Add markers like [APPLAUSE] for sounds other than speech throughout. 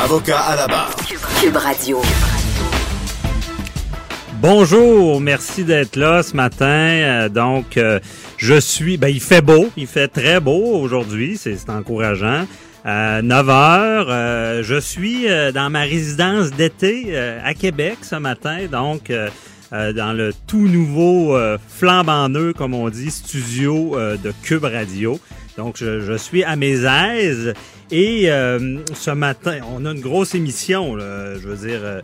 Avocat à la barre. Cube Radio. Bonjour, merci d'être là ce matin. Euh, donc, euh, je suis, ben il fait beau, il fait très beau aujourd'hui, c'est encourageant. Euh, 9 heures, euh, je suis euh, dans ma résidence d'été euh, à Québec ce matin, donc euh, euh, dans le tout nouveau euh, flambant neuf, comme on dit, studio euh, de Cube Radio. Donc, je, je suis à mes aises et euh, ce matin, on a une grosse émission, là, je veux dire. euh,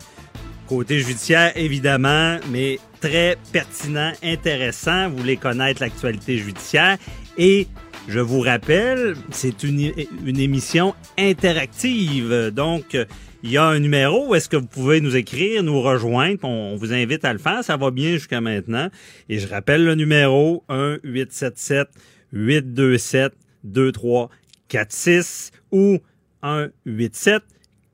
Côté judiciaire, évidemment, mais très pertinent, intéressant. Vous voulez connaître l'actualité judiciaire. Et je vous rappelle, c'est une, une émission interactive. Donc, il y a un numéro où est-ce que vous pouvez nous écrire, nous rejoindre. On vous invite à le faire. Ça va bien jusqu'à maintenant. Et je rappelle le numéro 1-877-827-2346 ou 187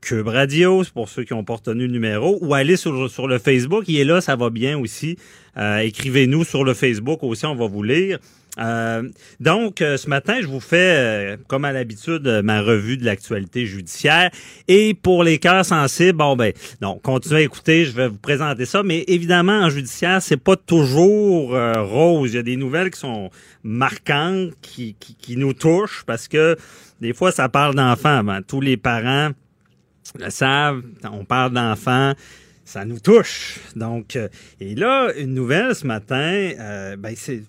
Cube Radio, pour ceux qui ont pas retenu le numéro, ou allez sur, sur le Facebook, il est là, ça va bien aussi. Euh, Écrivez-nous sur le Facebook aussi, on va vous lire. Euh, donc, euh, ce matin, je vous fais, euh, comme à l'habitude, euh, ma revue de l'actualité judiciaire. Et pour les cœurs sensibles, bon ben, non, continuez à écouter, je vais vous présenter ça. Mais évidemment, en judiciaire, c'est pas toujours euh, rose. Il y a des nouvelles qui sont marquantes, qui, qui, qui nous touchent, parce que des fois, ça parle d'enfants. Ben, tous les parents le savent, on parle d'enfants, ça nous touche. Donc, euh, et là, une nouvelle ce matin, euh, ben c'est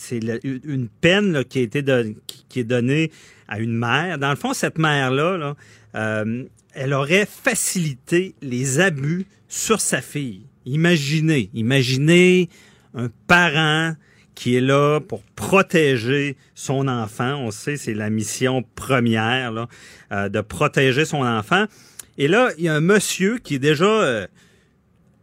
c'est une peine qui a été qui, est donnée à une mère. Dans le fond, cette mère-là, là, euh, elle aurait facilité les abus sur sa fille. Imaginez, imaginez un parent qui est là pour protéger son enfant. On sait, c'est la mission première, euh, de protéger son enfant. Et là, il y a un monsieur qui est déjà euh,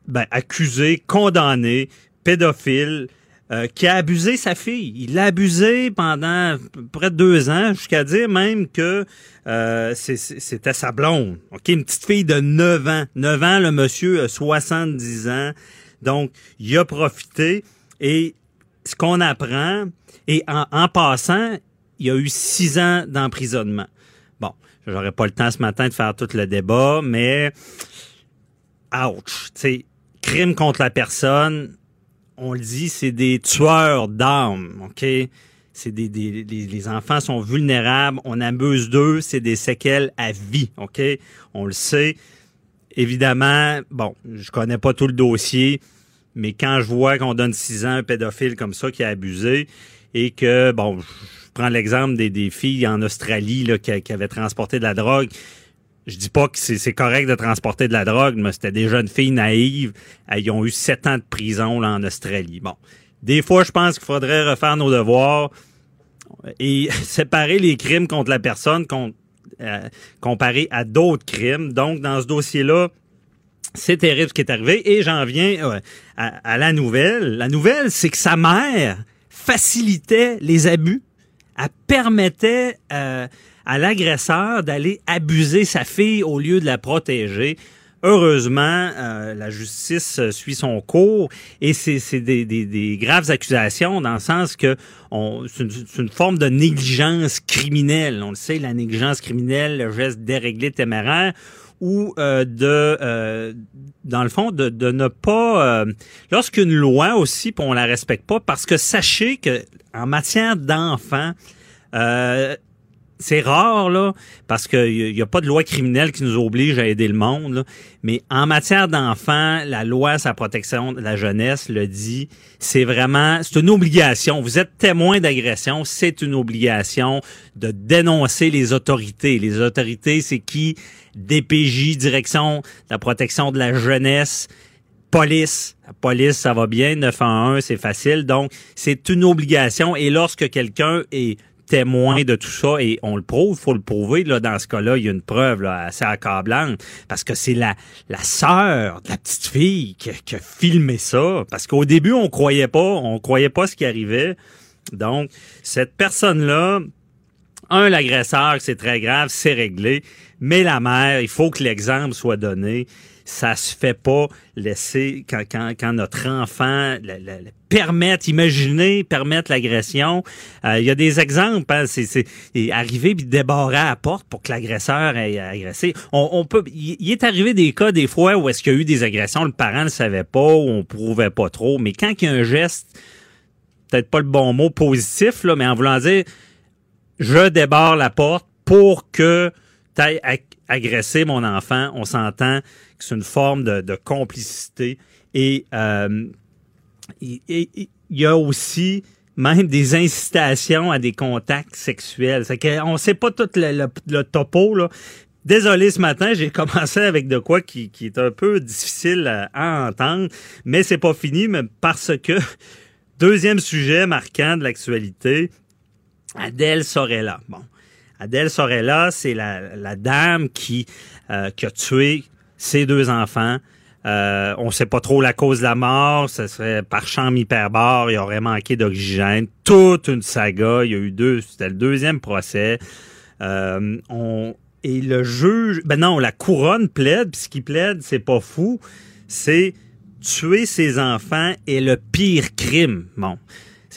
ben, accusé, condamné, pédophile, euh, qui a abusé sa fille. Il l'a abusé pendant près de deux ans, jusqu'à dire même que euh, c'était sa blonde. OK, une petite fille de 9 ans. 9 ans, le monsieur a 70 ans. Donc, il a profité. Et ce qu'on apprend, et en, en passant, il y a eu six ans d'emprisonnement. Bon, j'aurais pas le temps ce matin de faire tout le débat, mais ouch, tu crime contre la personne, on le dit, c'est des tueurs d'âmes, OK? C'est des, des les, les enfants sont vulnérables, on abuse d'eux, c'est des séquelles à vie, OK? On le sait. Évidemment, bon, je connais pas tout le dossier, mais quand je vois qu'on donne six ans à un pédophile comme ça qui a abusé et que, bon, je prends l'exemple des, des filles en Australie là, qui, qui avaient transporté de la drogue, je dis pas que c'est correct de transporter de la drogue, mais c'était des jeunes filles naïves. Elles ont eu sept ans de prison là, en Australie. Bon. Des fois, je pense qu'il faudrait refaire nos devoirs et [LAUGHS] séparer les crimes contre la personne contre, euh, comparé à d'autres crimes. Donc, dans ce dossier-là, c'est terrible ce qui est arrivé. Et j'en viens euh, à, à la nouvelle. La nouvelle, c'est que sa mère facilitait les abus. Elle permettait euh, à l'agresseur d'aller abuser sa fille au lieu de la protéger. Heureusement, euh, la justice suit son cours et c'est des, des, des graves accusations dans le sens que c'est une, une forme de négligence criminelle. On le sait, la négligence criminelle, le geste déréglé téméraire ou euh, de, euh, dans le fond, de, de ne pas, euh, lorsqu'une loi aussi, on la respecte pas, parce que sachez que en matière d'enfants, euh, c'est rare, là, parce qu'il n'y a, pas de loi criminelle qui nous oblige à aider le monde, mais en matière d'enfants, la loi la protection de la jeunesse le dit, c'est vraiment, c'est une obligation. Vous êtes témoin d'agression, c'est une obligation de dénoncer les autorités. Les autorités, c'est qui? DPJ, Direction de la protection de la jeunesse, police. La police, ça va bien. 911, c'est facile. Donc, c'est une obligation. Et lorsque quelqu'un est témoin de tout ça et on le prouve, faut le prouver. Là, dans ce cas-là, il y a une preuve là, assez accablante parce que c'est la, la sœur de la petite fille qui, qui a filmé ça. Parce qu'au début, on croyait pas, on croyait pas ce qui arrivait. Donc, cette personne-là, un, l'agresseur, c'est très grave, c'est réglé. Mais la mère, il faut que l'exemple soit donné. Ça se fait pas laisser quand, quand, quand notre enfant le, le, le permettre, imaginer, permettre l'agression. Euh, Il y a des exemples. Hein, c'est, arriver puis débarrer à la porte pour que l'agresseur ait agressé. On, on peut. Il est arrivé des cas des fois où est-ce qu'il y a eu des agressions, le parent ne savait pas ou on prouvait pas trop. Mais quand il y a un geste, peut-être pas le bon mot positif là, mais en voulant dire je débarre la porte pour que tu agresser mon enfant. On s'entend que c'est une forme de, complicité. Et euh, il y, a aussi même des incitations à des contacts sexuels. C'est qu'on sait pas tout le, topo, là. Désolé ce matin, j'ai [LAUGHS] commencé avec de quoi qui, qui, est un peu difficile à, à entendre, mais c'est pas fini, mais parce que [LAUGHS] deuxième sujet marquant de l'actualité, Adèle Sorella. Bon. Adèle Sorella, c'est la, dame qui, euh, qui a tué ses deux enfants. Euh, on sait pas trop la cause de la mort. Ce serait par champ hyperbore. Il aurait manqué d'oxygène. Toute une saga. Il y a eu deux. C'était le deuxième procès. Euh, et le juge, ben non, la couronne plaide. Puis ce qui plaide, c'est pas fou. C'est tuer ses enfants est le pire crime. Bon.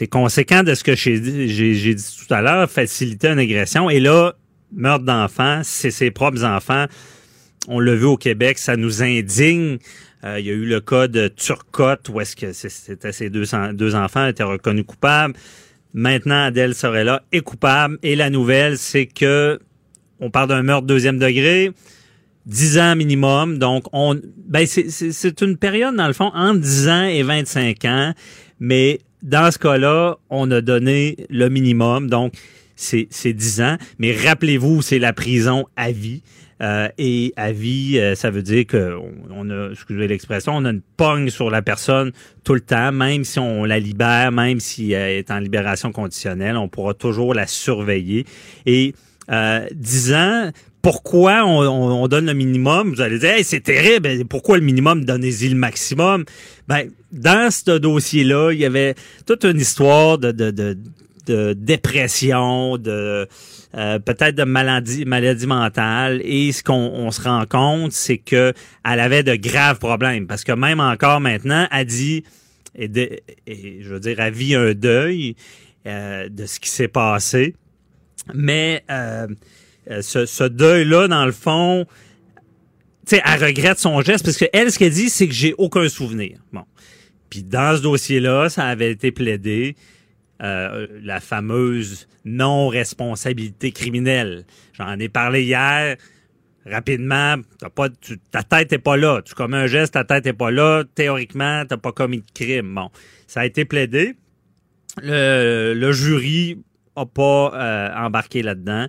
C'est conséquent de ce que j'ai dit tout à l'heure, faciliter une agression. Et là, meurtre d'enfants, c'est ses propres enfants. On l'a vu au Québec, ça nous indigne. Euh, il y a eu le cas de Turcotte, où est-ce que c'était ses deux, enfants étaient reconnus coupables. Maintenant, Adèle Sorella est coupable. Et la nouvelle, c'est que on parle d'un meurtre deuxième degré. 10 ans minimum. Donc, on, ben, c'est une période, dans le fond, entre 10 ans et 25 ans. Mais dans ce cas-là, on a donné le minimum, donc c'est 10 ans. Mais rappelez-vous, c'est la prison à vie. Euh, et à vie, euh, ça veut dire que on a, excusez l'expression, on a une pogne sur la personne tout le temps, même si on la libère, même si elle est en libération conditionnelle, on pourra toujours la surveiller. Et euh, 10 ans, pourquoi on, on, on, donne le minimum? Vous allez dire, hey, c'est terrible, pourquoi le minimum? Donnez-y le maximum? Ben, dans ce dossier-là, il y avait toute une histoire de, de, de, dépression, de euh, peut-être de maladie, maladie mentale. Et ce qu'on on se rend compte, c'est que elle avait de graves problèmes. Parce que même encore maintenant, elle dit, je veux dire, elle vit un deuil euh, de ce qui s'est passé. Mais euh, euh, ce, deuil-là, dans le fond, tu elle regrette son geste parce que elle, ce qu'elle dit, c'est que j'ai aucun souvenir. Bon. Puis dans ce dossier-là, ça avait été plaidé. Euh, la fameuse non-responsabilité criminelle. J'en ai parlé hier. Rapidement, tu, ta tête est pas là. Tu commets un geste, ta tête est pas là. Théoriquement, t'as pas commis de crime. Bon, ça a été plaidé. Le, jury a pas euh, embarqué là-dedans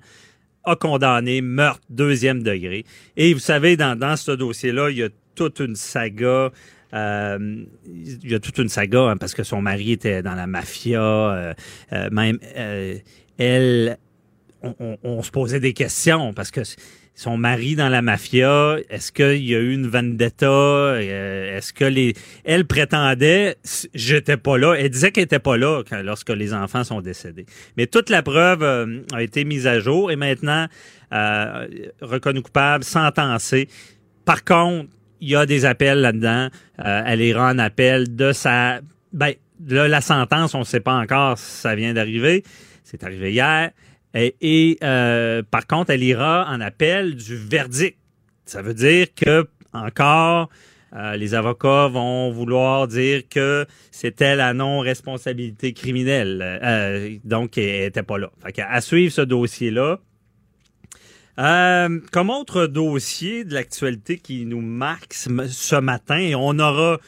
a condamné meurtre deuxième degré. Et vous savez, dans, dans ce dossier-là, il y a toute une saga. Euh, il y a toute une saga hein, parce que son mari était dans la mafia. Euh, euh, même euh, elle, on, on, on, se posait des questions parce que son mari dans la mafia, est-ce qu'il y a eu une vendetta? Euh, est-ce que les... Elle prétendait, j'étais pas là. Elle disait qu'elle était pas là lorsque les enfants sont décédés. Mais toute la preuve euh, a été mise à jour et maintenant euh, reconnue coupable, sentencée. Par contre, il y a des appels là-dedans. Euh, elle ira en appel de sa... Ben, là, la sentence, on ne sait pas encore si ça vient d'arriver. C'est arrivé hier. Et, euh, par contre, elle ira en appel du verdict. Ça veut dire que encore euh, les avocats vont vouloir dire que c'était la non-responsabilité criminelle. Euh, donc, elle n'était pas là. Fait à suivre ce dossier-là. Euh, comme autre dossier de l'actualité qui nous marque ce matin, on aura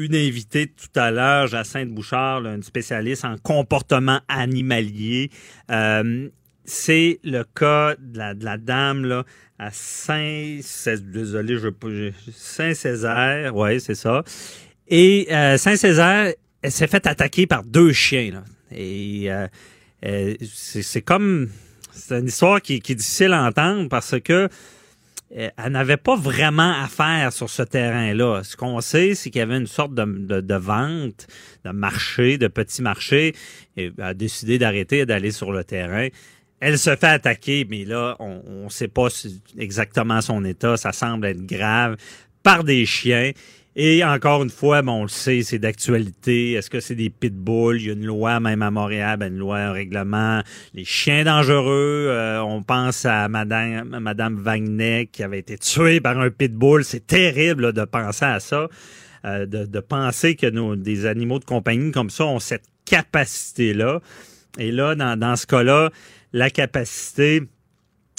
une invitée tout à l'heure, Jacinthe Bouchard, une spécialiste en comportement animalier. Euh, c'est le cas de la, dame à Saint... Désolé, je Saint-Césaire, ouais, c'est ça. Et euh, Saint-Césaire, elle s'est fait attaquer par deux chiens. Et euh, c'est comme c'est une histoire qui, est difficile à entendre parce que elle n'avait pas vraiment affaire sur ce terrain-là. Ce qu'on sait, c'est qu'il y avait une sorte de, vente, de marché, de petit marché. Et elle a décidé d'arrêter d'aller sur le terrain. Elle se fait attaquer, mais là, on ne sait pas exactement son état. Ça semble être grave par des chiens. Et encore une fois, bon, on le sait, c'est d'actualité. Est-ce que c'est des pitbulls? Il y a une loi, même à Montréal, ben, une loi, un règlement. Les chiens dangereux, euh, on pense à Madame, Madame Wagner qui avait été tuée par un pitbull. C'est terrible de penser à ça. Euh, de, de, penser que nos, des animaux de compagnie comme ça ont cette capacité-là. Et là, dans, dans ce cas-là, la capacité,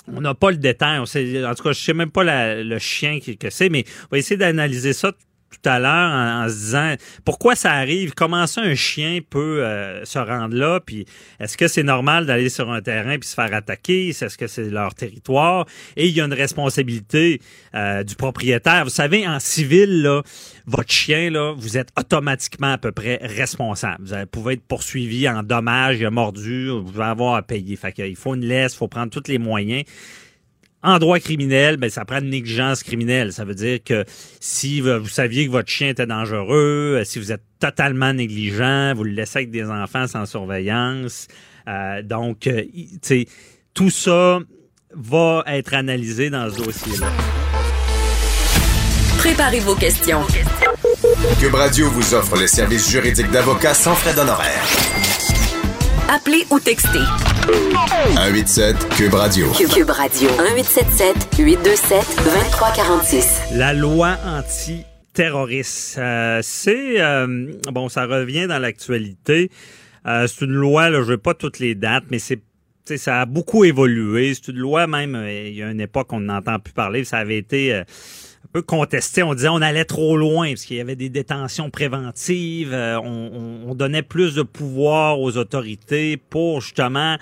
on n'a pas le détail. On sait, en tout cas, je sais même pas le chien que c'est, mais on va essayer d'analyser ça tout à l'heure en, se disant pourquoi ça arrive, comment ça un chien peut euh, se rendre là, puis est-ce que c'est normal d'aller sur un terrain puis se faire attaquer, est-ce que c'est leur territoire? Et il y a une responsabilité euh, du propriétaire. Vous savez, en civil votre chien là, vous êtes automatiquement à peu près responsable. Vous pouvez être poursuivi en dommages, mordu, vous allez avoir à payer. Fait qu'il faut une laisse, il faut prendre tous les moyens. En droit criminel, ben, ça prend une négligence criminelle. Ça veut dire que si vous saviez que votre chien était dangereux, euh, si vous êtes totalement négligent, vous le laissez avec des enfants sans surveillance. Euh, donc, euh, sais, tout ça va être analysé dans ce dossier-là. Préparez vos questions. Cube Radio vous offre les services juridiques d'avocats sans frais d'honoraires. Appelez ou textez. 187 Cube Radio. Cube Radio. 1877 827 2346. La loi anti terroriste. Euh, c'est euh, bon, ça revient dans l'actualité. Euh, c'est une loi, là, je veux pas toutes les dates, mais c'est ça a beaucoup évolué. C'est une loi même. Il y a une époque on n'entend plus parler. Ça avait été peu contesté. On disait on allait trop loin parce qu'il y avait des détentions préventives. Euh, on, on, donnait plus de pouvoir aux autorités pour justement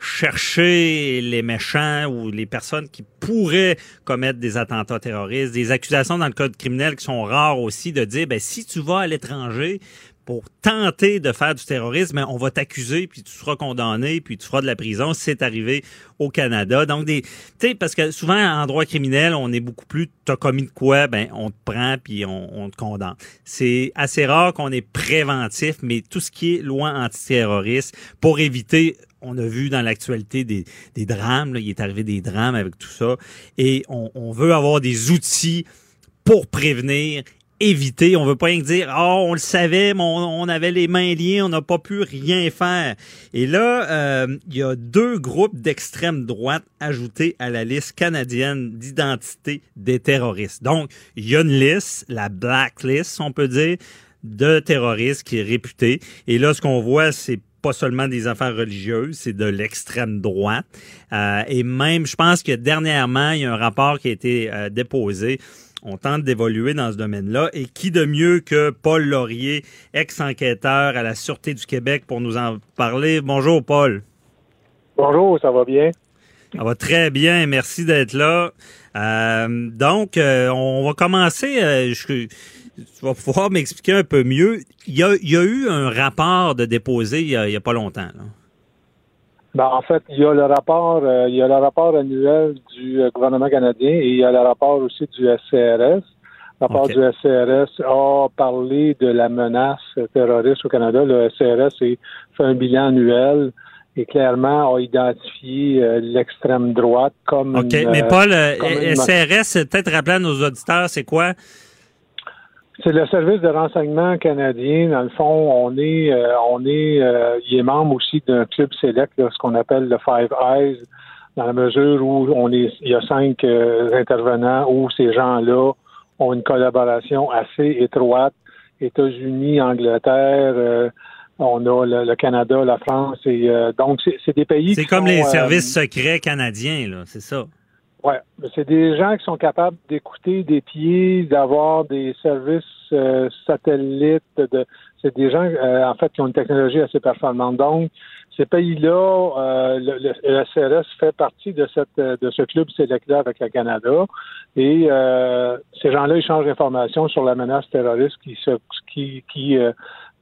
chercher les méchants ou les personnes qui pourraient commettre des attentats terroristes, des accusations dans le code criminel qui sont rares aussi de dire ben si tu vas à l'étranger pour tenter de faire du terrorisme, on va t'accuser, puis tu seras condamné, puis tu feras de la prison. C'est arrivé au Canada. Donc, des, tu sais, parce que souvent, en droit criminel, on est beaucoup plus, t'as commis de quoi, ben, on te prend, puis on, te condamne. C'est assez rare qu'on est préventif, mais tout ce qui est loi antiterroriste, pour éviter on a vu dans l'actualité des, des drames, là, il est arrivé des drames avec tout ça, et on, on veut avoir des outils pour prévenir éviter. On veut pas rien dire, oh, on le savait, mais on, avait les mains liées, on n'a pas pu rien faire. Et là, euh, il y a deux groupes d'extrême droite ajoutés à la liste canadienne d'identité des terroristes. Donc, il y a une liste, la blacklist, on peut dire, de terroristes qui est réputée. Et là, ce qu'on voit, c'est pas seulement des affaires religieuses, c'est de l'extrême droite. Euh, et même, je pense que dernièrement, il y a un rapport qui a été euh, déposé on tente d'évoluer dans ce domaine-là. Et qui de mieux que Paul Laurier, ex-enquêteur à la Sûreté du Québec, pour nous en parler? Bonjour, Paul. Bonjour, ça va bien? Ça va très bien, merci d'être là. Euh, donc, euh, on va commencer. Euh, je, tu vas pouvoir m'expliquer un peu mieux. Il y, a, eu un rapport de déposé il y a, pas longtemps. Là. Ben, en fait, il y a le rapport, euh, il y a le rapport annuel du euh, gouvernement canadien et il y a le rapport aussi du SCRS. Le rapport du SCRS a parlé de la menace terroriste au Canada. Le SCRS a fait un bilan annuel et clairement a identifié euh, l'extrême droite comme. OK, mais Paul, SCRS, peut-être rappeler à nos auditeurs, c'est quoi? C'est le service de renseignement canadien. Dans le fond, on est, euh, on est, euh, il est membre aussi d'un club select, ce qu'on appelle le Five Eyes, dans la mesure où on est, il y a cinq euh, intervenants où ces gens-là ont une collaboration assez étroite. États-Unis, Angleterre, on a le, Canada, la France, et donc c'est des pays. C'est comme les services secrets canadiens, là, c'est ça. Oui, c'est des gens qui sont capables d'écouter des pieds, d'avoir des services euh, satellites. De, c'est des gens, euh, en fait, qui ont une technologie assez performante. Donc, ces pays-là, euh, le, le, CRS fait partie de cette de ce club select-là avec le Canada. Et ces gens-là échangent l'information sur la menace terroriste qui se qui, qui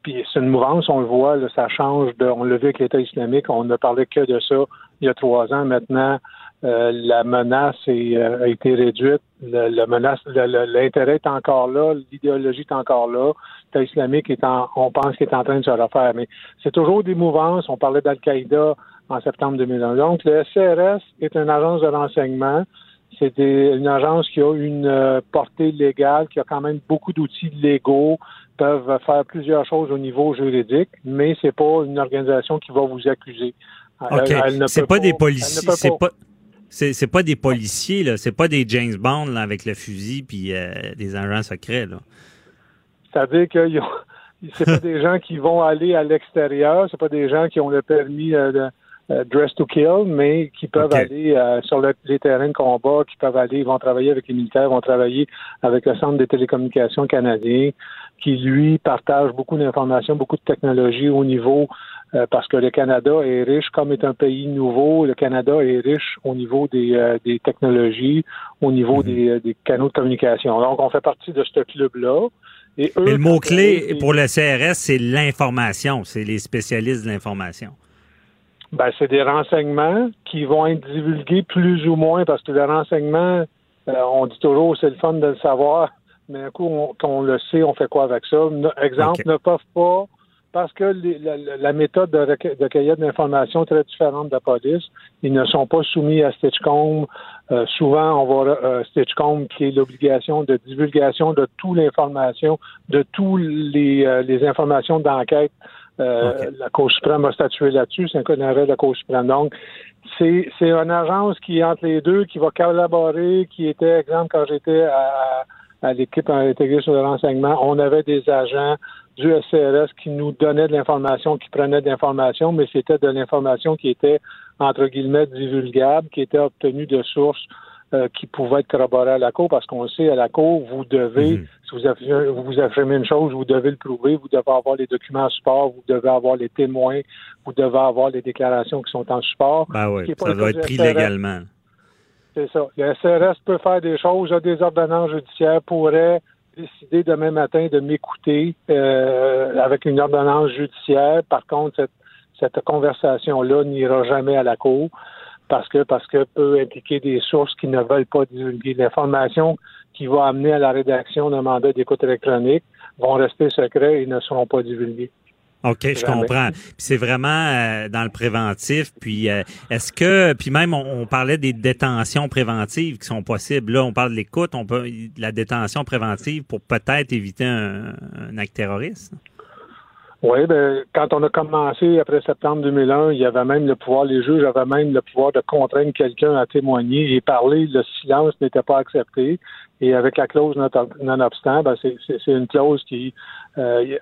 puis c'est une mouvance, on le voit, ça change. De, on l'a vu avec l'État islamique, on ne parlait que de ça il y a trois ans. Maintenant, euh, la menace euh, a été réduite. Le, menace, l'intérêt est encore là, l'idéologie est encore là. L'État islamique est en, on pense qu'il est en train de se refaire. Mais c'est toujours des mouvances. On parlait d'Al-Qaïda en septembre 2001. Donc, le SCRS est une agence de renseignement. C'est une agence qui a une euh, portée légale, qui a quand même beaucoup d'outils légaux, peuvent faire plusieurs choses au niveau juridique, mais c'est pas une organisation qui va vous accuser. OK. C'est pas, des policiers. C'est pas. C'est pas des policiers, là. C'est pas des James Bond là, avec le fusil puis euh, des agents secrets, là. C'est-à-dire que c'est pas des gens qui vont aller à l'extérieur, c'est pas des gens qui ont le permis euh, de euh, dress to kill, mais qui peuvent aller sur les terrains de combat, qui peuvent aller, ils vont travailler avec les militaires, vont travailler avec le Centre des télécommunications canadien, qui lui partage beaucoup d'informations, beaucoup de technologies au niveau euh, parce que le Canada est riche, comme est un pays nouveau, le Canada est riche au niveau des, euh, des technologies, au niveau mhm. des, des, canaux de communication. Donc, on fait partie de ce club-là. Et eux, le mot-clé pour le CRS, c'est l'information. C'est les spécialistes de l'information. Ben, c'est des renseignements qui vont être divulgués plus ou moins parce que le renseignement, euh, on dit toujours c'est le fun de le savoir, mais un coup, on, quand on le sait, on fait quoi avec ça? Exemple, ne peuvent pas parce que la, méthode de, de cueillette d'informations est très différente de la police. Ils ne sont pas soumis à Stitchcomb. Euh, souvent, on voit euh, Stitchcomb qui est l'obligation de divulgation de toute l'information, de toutes les, euh, les informations d'enquête. Euh, la Cour suprême a statué là-dessus. C'est un cas d'arrêt de la Cour suprême. Donc, c'est, c'est une agence qui est entre les deux, qui va collaborer, qui était, exemple, quand j'étais à, à l'équipe intégrée sur le renseignement, on avait des agents du SCRS qui nous donnait de l'information, qui prenait de l'information, mais c'était de l'information qui était, entre guillemets, divulgable, qui était obtenue de sources euh, qui pouvaient être corroborées à la Cour, parce qu'on sait, à la Cour, vous devez, mhm. si vous, affirmez, vous affirmez une chose, vous devez le prouver, vous devez avoir les documents en support, vous devez avoir les témoins, vous devez avoir les déclarations qui sont en support. Ben oui, ça doit être pris légalement. C'est ça. Le SRS peut faire des choses, a des ordonnances judiciaires, pourrait décidé demain matin de m'écouter euh, avec une ordonnance judiciaire. Par contre, cette, cette conversation-là n'ira jamais à la cour parce que parce que peut impliquer des sources qui ne veulent pas divulguer l'information qui va amener à la rédaction d'un mandat d'écoute électronique vont rester secrets et ne seront pas divulgués. OK, je comprends. c'est vraiment euh, dans le préventif. Puis euh, est-ce que, puis même on, parlait des détentions préventives qui sont possibles. Là, on parle de l'écoute, on peut la détention préventive pour peut-être éviter un, acte terroriste. Oui, ben, quand on a commencé après septembre 2001, il y avait même le pouvoir, les juges avaient même le pouvoir de contraindre quelqu'un à témoigner et parler. Le silence n'était pas accepté. Et avec la clause non-obstant, ben c'est une clause qui euh,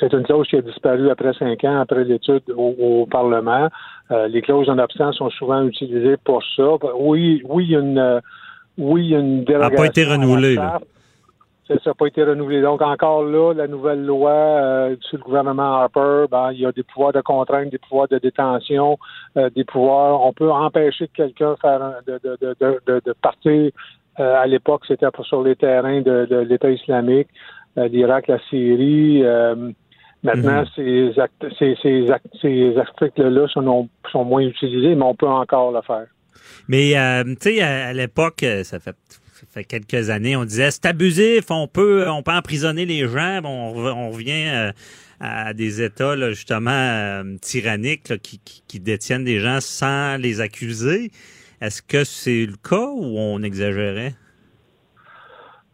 c'est une clause qui a disparu après cinq ans, après l'étude au, Parlement. Euh, les clauses non-obstant sont souvent utilisées pour ça. Oui, oui, une oui, il y a une dérogation. n'a pas été renouvelée. Ça n'a pas été renouvelé. Donc, encore là, la nouvelle loi euh, sur le gouvernement Harper, ben, il y a des pouvoirs de contrainte, des pouvoirs de détention, euh, des pouvoirs. On peut empêcher quelqu'un de, de, de, de, partir. Euh, à l'époque, c'était sur les terrains de, l'État islamique, l'Irak, la Syrie. maintenant, mhm. ces, ces, ces, ces articles-là sont, sont moins utilisés, mais on peut encore le faire. Mais, tu sais, à l'époque, ça fait fait quelques années, on disait c'est abusif, on peut, on peut emprisonner les gens. on, revient euh, à des États justement euh, tyranniques qui, qui, détiennent des gens sans les accuser. Est-ce que c'est le cas ou on exagérait?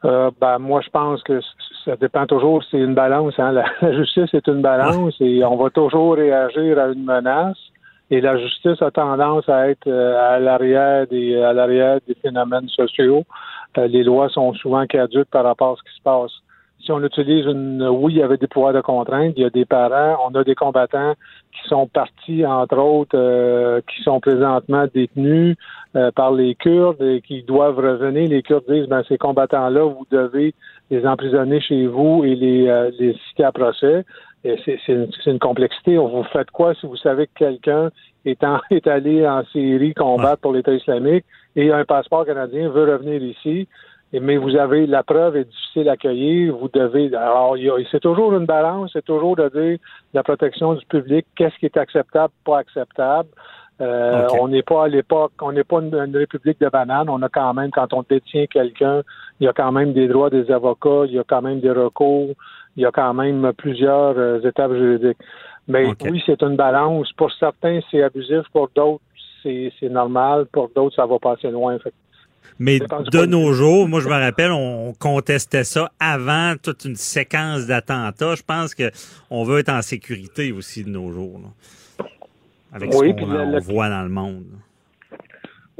Euh, ben, moi, je pense que ça dépend toujours. C'est une balance. Hein. La, justice est une balance et on va toujours réagir à une menace. Et la justice a tendance à être à l'arrière des à l'arrière des phénomènes sociaux. Euh, les lois sont souvent caduques par rapport à ce qui se passe. Si on utilise une, oui, il y avait des pouvoirs de contrainte, il y a des parents, on a des combattants qui sont partis, entre autres, euh, qui sont présentement détenus euh, par les Kurdes et qui doivent revenir. Les Kurdes disent, ben, ces combattants-là, vous devez les emprisonner chez vous et les, les citer à procès. C'est une, une, complexité. Vous faites quoi si vous savez que quelqu'un est, [LAUGHS] est allé en Syrie combattre pour l'État islamique et un passeport canadien veut revenir ici? mais vous avez la preuve est difficile à accueillir. Vous devez. Alors, c'est toujours une balance, c'est toujours de dire la protection du public, qu'est-ce qui est acceptable, pas acceptable. Euh, On n'est pas à l'époque, on n'est pas une, république de bananes. On a quand même, quand on détient quelqu'un, il y a quand même des droits des avocats, il y a quand même des recours, il y a quand même plusieurs euh, étapes juridiques. Mais oui, c'est une balance. Pour certains, c'est abusif. Pour d'autres, c'est normal. Pour d'autres, ça va passer loin. Fait mais de nos jours, moi je me rappelle, on contestait ça avant toute une séquence d'attentats. Je pense que on veut être en sécurité aussi de nos jours, avec ce qu'on voit dans le monde.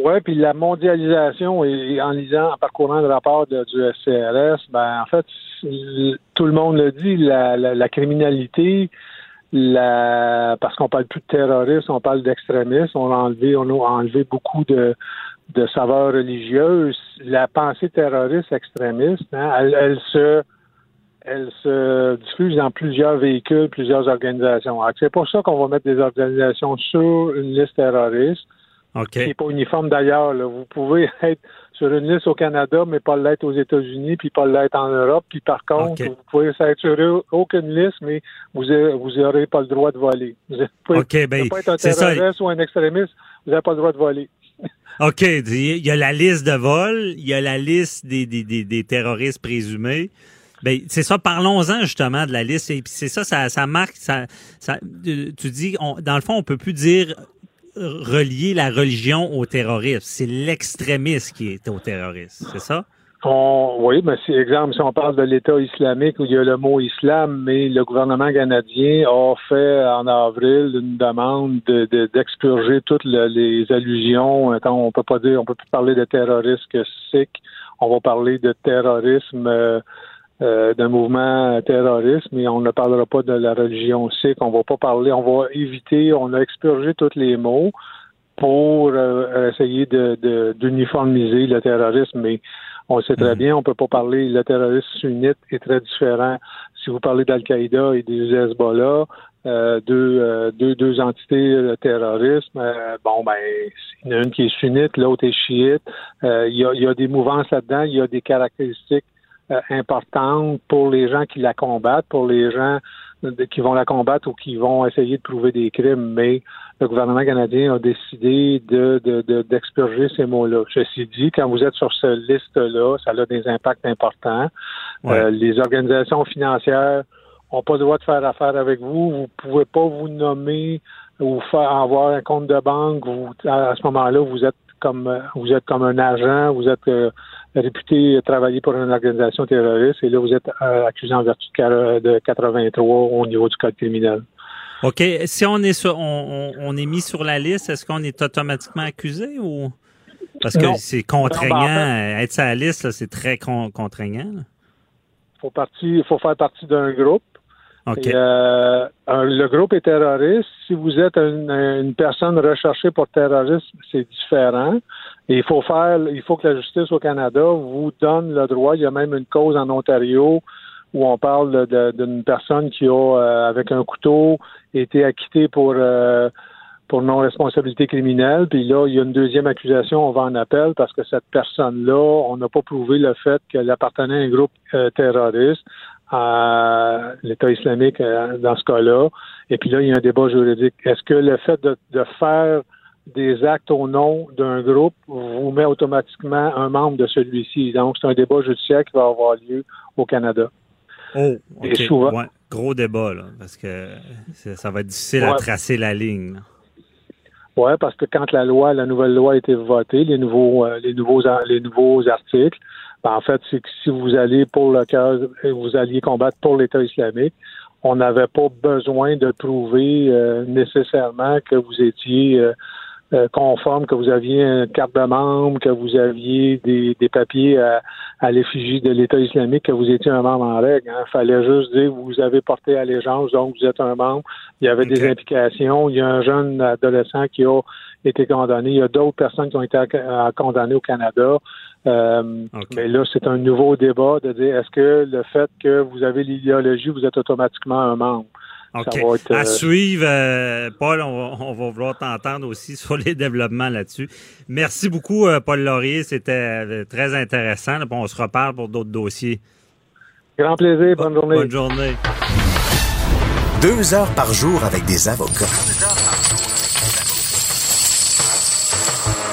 Oui, puis la mondialisation, et, en lisant, en parcourant le rapport du SCRS, ben en fait, tout le monde le dit, la, criminalité, la, parce qu'on parle plus de terrorisme, on parle d'extrémisme, on a enlevé, on a enlevé beaucoup de, de saveur religieuse, la pensée terroriste extrémiste, hein, elle, se elle se diffuse dans plusieurs véhicules, plusieurs organisations. C'est pour ça qu'on va mettre des organisations sur une liste terroriste. OK. n'est pas uniforme d'ailleurs. Vous pouvez [LAUGHS] être sur une liste au Canada, mais pas l'être aux États-Unis, puis pas l'être en Europe. Puis par contre, vous pouvez être sur aucune liste, mais vous n'aurez pas le droit de voler. Vous pouvez, ben, pas être un terroriste ou un extrémiste, vous n'avez pas le droit de voler. [LAUGHS] OK. Il y a la liste de vols, il y a la liste des, des, des, terroristes présumés. Ben, c'est ça, parlons-en justement de la liste. Et c'est ça, ça, ça marque, ça, ça, tu dis, dans le fond, on peut plus dire relier la religion au terrorisme. C'est l'extrémisme qui est au terrorisme, c'est ça? oui, mais c'est exemple, si on parle de l'État islamique où il y a le mot islam, mais le gouvernement canadien a fait en avril une demande d'expurger toutes les allusions. On peut pas dire, on peut plus parler de terrorisme sikh. On va parler de terrorisme euh, euh, d'un mouvement terroriste, mais on ne parlera pas de la religion sikh. On va pas parler, on va éviter, on a expurgé tous les mots pour euh, essayer d'uniformiser le terrorisme, mais on sait très mhm. bien, on peut pas parler, le terrorisme sunnite est très différent. Si vous parlez d'Al-Qaïda et des Hezbollah, euh, deux, euh, deux, deux entités de terrorisme. Euh, bon, ben, il y en a une qui est sunnite, l'autre est chiite. il, y a, il y a des mouvances là-dedans, il y a des caractéristiques importantes pour les gens qui la combattent, pour les gens qui vont la combattre ou qui vont essayer de prouver des crimes, mais le gouvernement canadien a décidé de, d'expurger ces mots-là. Ceci dit, quand vous êtes sur cette liste-là, ça a des impacts importants. Euh, les organisations financières n'ont pas le droit de faire affaire avec vous. Vous pouvez pas vous nommer ou faire avoir un compte de banque. Vous, à ce moment-là, vous êtes comme vous êtes comme un agent, vous êtes euh, réputé travailler pour une organisation terroriste et là vous êtes euh, accusé en vertu de 83 au niveau du code criminel. OK. Si on est on, est mis sur la liste, est-ce qu'on est automatiquement accusé ou? Parce que c'est contraignant ben, être sur la liste, c'est très contraignant. Il faut faire partie d'un groupe. OK. Euh, le groupe est terroriste. Si vous êtes une, personne recherchée pour terrorisme, c'est différent. Il faut faire, il faut que la justice au Canada vous donne le droit. Il y a même une cause en Ontario où on parle d'une personne qui a, euh, avec un couteau, été acquittée pour euh, pour non-responsabilité criminelle. Puis là, il y a une deuxième accusation, on va en appel parce que cette personne-là, on n'a pas prouvé le fait qu'elle appartenait à un groupe euh, terroriste, à l'État islamique dans ce cas-là. Et puis là, il y a un débat juridique. Est-ce que le fait de faire des actes au nom d'un groupe vous met automatiquement un membre de celui-ci? Donc, c'est un débat judiciaire qui va avoir lieu au Canada. Oh, OK. Gros débat, là, parce que ça va être difficile à tracer la ligne. Oui, parce que quand la loi, la nouvelle loi a été votée, les nouveaux, euh, les nouveaux, les nouveaux articles, ben, en fait, c'est que si vous allez pour le cas, vous alliez combattre pour l'État islamique, on n'avait pas besoin de prouver euh, nécessairement que vous étiez euh, euh, conforme, que vous aviez une carte de membre, que vous aviez des, des papiers à, à l'effigie de l'État islamique, que vous étiez un membre en règle. Il hein. fallait juste dire vous avez porté allégeance, donc vous êtes un membre. Il y avait des implications. Il y a un jeune adolescent qui a été condamné. Il y a d'autres personnes qui ont été condamnées au Canada. Euh, Mais là, c'est un nouveau débat de dire est-ce que le fait que vous avez l'idéologie, vous êtes automatiquement un membre? OK. Ça va être, À euh, suivre, euh, Paul, on va, on va vouloir t'entendre aussi [LAUGHS] sur les développements là-dessus. Merci beaucoup, euh, Paul Laurier. C'était euh, très intéressant. là, on se reparle pour d'autres dossiers. Grand plaisir, bonne journée. Bonne journée. Deux heures par jour avec des avocats.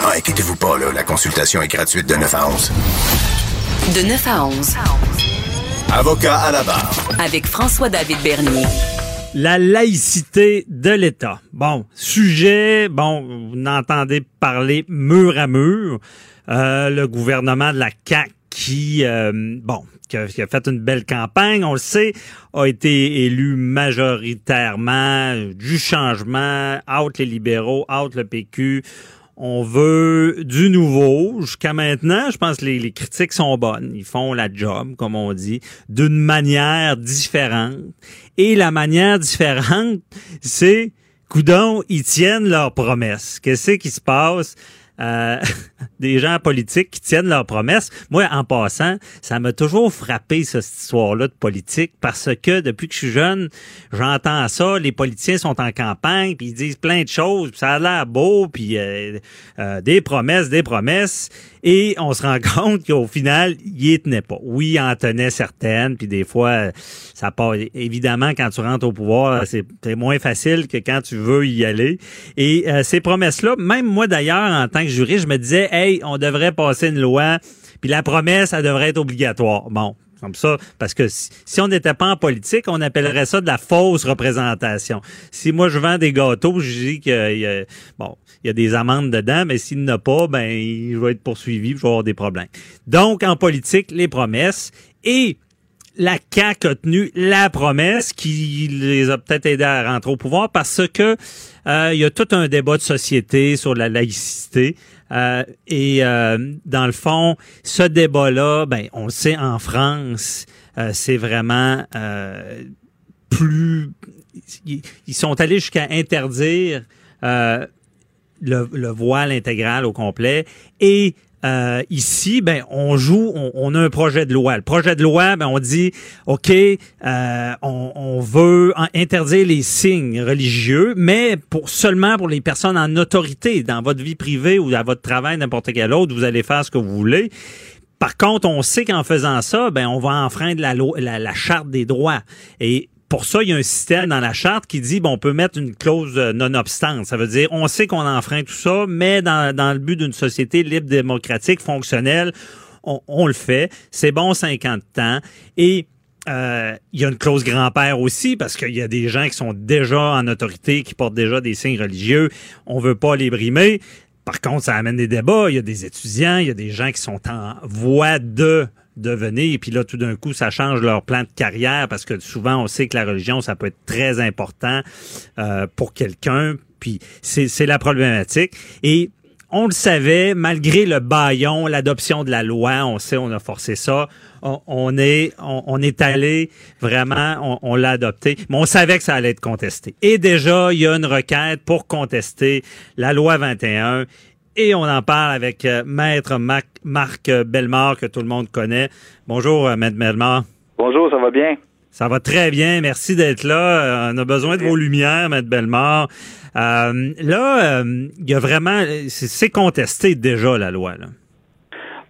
Ah, inquiétez-vous pas, là, la consultation est gratuite de 9 à 11. De 9 à 11. Avocat à la barre. Avec François-David Bernier. La laïcité de l'État. Bon, sujet, bon, vous n'entendez parler mur à mur. Euh, le gouvernement de la CAQ qui, euh, bon, qui a, qui a fait une belle campagne, on le sait, a été élu majoritairement du changement, out les libéraux, out le PQ. On veut du nouveau. Jusqu'à maintenant, je pense que les, critiques sont bonnes. Ils font la job, comme on dit, d'une manière différente. Et la manière différente, c'est, coudon, ils tiennent leurs promesses. Qu'est-ce qui se passe? Euh, [LAUGHS] des gens politiques qui tiennent leurs promesses. Moi, en passant, ça m'a toujours frappé, cette histoire-là de politique, parce que depuis que je suis jeune, j'entends ça, les politiciens sont en campagne, puis ils disent plein de choses, ça a l'air beau, puis euh, euh, des promesses, des promesses, et on se rend [LAUGHS] compte qu'au final, ils y tenaient pas. Oui, ils en tenaient certaines, puis des fois, ça part. Évidemment, quand tu rentres au pouvoir, c'est c'est moins facile que quand tu veux y aller. Et euh, ces promesses-là, même moi d'ailleurs, en tant que juriste, je me disais, hey, on devrait passer une loi, puis la promesse, elle devrait être obligatoire. Bon, comme ça, parce que si, si on n'était pas en politique, on appellerait ça de la fausse représentation. Si moi je vends des gâteaux, je dis qu'il y a, bon, il y a des amendes dedans, mais s'il n'y en a pas, ben il va être poursuivi, je vais avoir des problèmes. Donc en politique, les promesses et la CAQ a tenu la promesse qui les a peut-être aidés à rentrer au pouvoir parce que euh, il y a tout un débat de société sur la laïcité. Euh, et euh, dans le fond, ce débat-là, ben, on le sait en France, euh, c'est vraiment euh, plus. Ils sont allés jusqu'à interdire euh, le, le voile intégral au complet et euh, ici, ben, on joue, on, on, a un projet de loi. Le projet de loi, ben, on dit, OK, euh, on, on, veut interdire les signes religieux, mais pour seulement pour les personnes en autorité dans votre vie privée ou à votre travail, n'importe quel autre, vous allez faire ce que vous voulez. Par contre, on sait qu'en faisant ça, ben, on va enfreindre la, loi, la, la charte des droits. Et pour ça, il y a un système dans la charte qui dit bon, on peut mettre une clause non-obstante. Ça veut dire on sait qu'on enfreint tout ça, mais dans, le but d'une société libre, démocratique, fonctionnelle, on, on le fait. C'est bon 50 ans. Et euh, il y a une clause grand-père aussi, parce qu'il y a des gens qui sont déjà en autorité, qui portent déjà des signes religieux. On veut pas les brimer. Par contre, ça amène des débats. Il y a des étudiants, il y a des gens qui sont en voie de devenir, et puis là, tout d'un coup, ça change leur plan de carrière, parce que souvent, on sait que la religion, ça peut être très important euh, pour quelqu'un, puis c'est la problématique. Et on le savait, malgré le baillon, l'adoption de la loi, on sait, on a forcé ça. On, on est, on, on, est allé vraiment, on, on l'a adopté, mais on savait que ça allait être contesté. Et déjà, il y a une requête pour contester la loi 21. Et on en parle avec euh, Maître Marc, Marc Bellemare, que tout le monde connaît. Bonjour, euh, Maître Bellemare. Bonjour, ça va bien? Ça va très bien. Merci d'être là. Euh, on a besoin de vos lumières, Maître Bellemare. Euh, là, il y a vraiment... C'est contesté déjà, la loi. Là.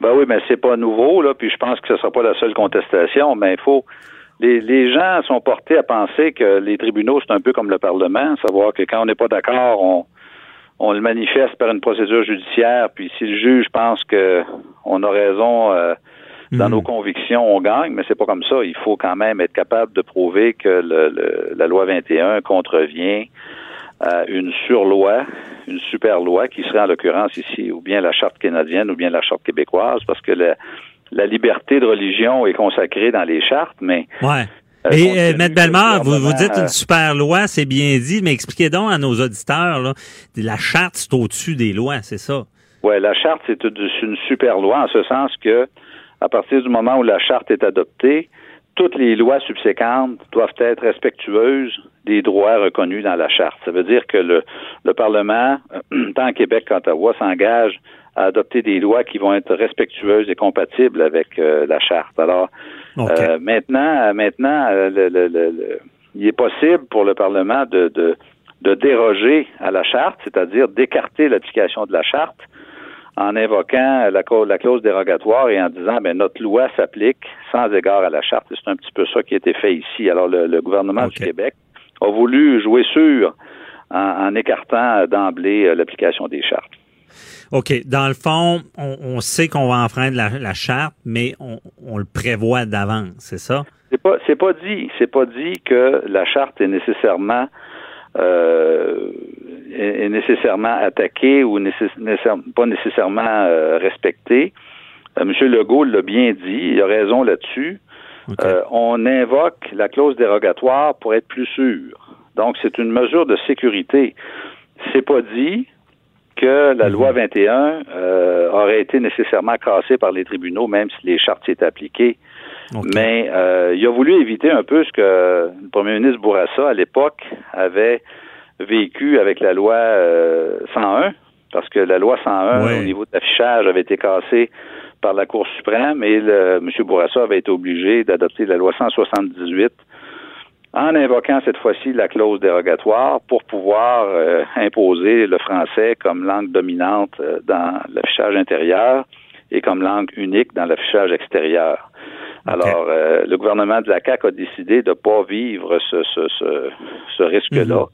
Ben oui, mais c'est pas nouveau, là, puis je pense que ce sera pas la seule contestation, mais il faut... Les, les gens sont portés à penser que les tribunaux, c'est un peu comme le Parlement, savoir que quand on n'est pas d'accord, on on le manifeste par une procédure judiciaire, puis si le juge pense que on a raison euh, dans mmh. nos convictions, on gagne, mais c'est pas comme ça. Il faut quand même être capable de prouver que le, le, la loi 21 contrevient à une surloi, une super loi qui serait en l'occurrence ici ou bien la charte canadienne ou bien la charte québécoise, parce que la, la liberté de religion est consacrée dans les chartes, mais ouais. Euh, Et euh, M. Bellemare, vous, vous dites une super loi, c'est bien dit, mais expliquez donc à nos auditeurs, là, la charte, c'est au-dessus des lois, c'est ça? Oui, la charte, c'est une super loi, en ce sens que, à partir du moment où la charte est adoptée, toutes les lois subséquentes doivent être respectueuses des droits reconnus dans la charte. Ça veut dire que le, le Parlement, [CLEARS THROAT] tant Québec qu'Ottawa, s'engage à adopter des lois qui vont être respectueuses et compatibles avec euh, la charte. Alors, okay. euh, maintenant, maintenant, le, le, le, il est possible pour le Parlement de, de, de déroger à la charte, c'est-à-dire d'écarter l'application de la charte en invoquant la, la, clause dérogatoire et en disant ben notre loi s'applique sans égard à la charte. C'est un petit peu ça qui a été fait ici. Alors le, gouvernement du Québec a voulu jouer sûr en, écartant d'emblée euh, l'application des chartes. OK. Dans le fond, on, sait qu'on va enfreindre la, charte, mais on, le prévoit d'avance, c'est ça? C'est pas, c'est pas dit. C'est pas dit que la charte est nécessairement euh, est, nécessairement attaquée ou pas nécessairement euh, respectée. Euh, M. Legault l'a bien dit, il a raison là-dessus. On invoque la clause dérogatoire pour être plus sûr. Donc, c'est une mesure de sécurité. C'est pas dit que la mhm. loi 21 euh, aurait été nécessairement cassée par les tribunaux, même si les chartes étaient appliquées. Mais euh, il a voulu éviter un peu ce que le premier ministre Bourassa, à l'époque, avait vécu avec la loi 101, euh, parce que la loi 101, au niveau de l'affichage, avait été cassée par la Cour suprême et le, M. Bourassa avait été obligé d'adopter la loi 178 en invoquant cette fois-ci la clause dérogatoire pour pouvoir euh, imposer le français comme langue dominante euh, dans l'affichage intérieur et comme langue unique dans l'affichage extérieur. Alors, euh, le gouvernement de la CAQ a décidé de ne pas vivre ce, ce, ce, ce risque-là. Mhm.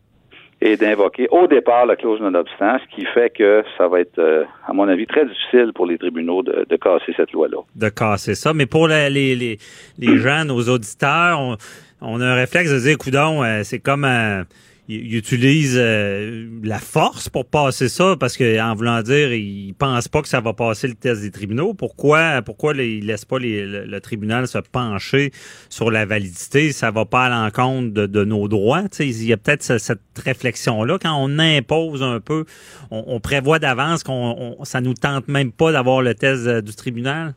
et d'invoquer au départ la clause non-obstant, ce qui fait que ça va être, à mon avis, très difficile pour les tribunaux de, de casser cette loi-là. De casser ça. Mais pour les, les [CLEARS THROAT] gens, nos auditeurs, on, on a un réflexe de dire, coudon, euh, c'est comme euh, il euh, la force pour passer ça parce que en voulant dire il pense pas que ça va passer le test des tribunaux. Pourquoi pourquoi il laisse pas le, tribunal se pencher sur la validité? Ça va pas à l'encontre de, nos droits. Il y a peut-être cette réflexion là quand on impose un peu on, prévoit d'avance qu'on ça nous tente même pas d'avoir le test du tribunal?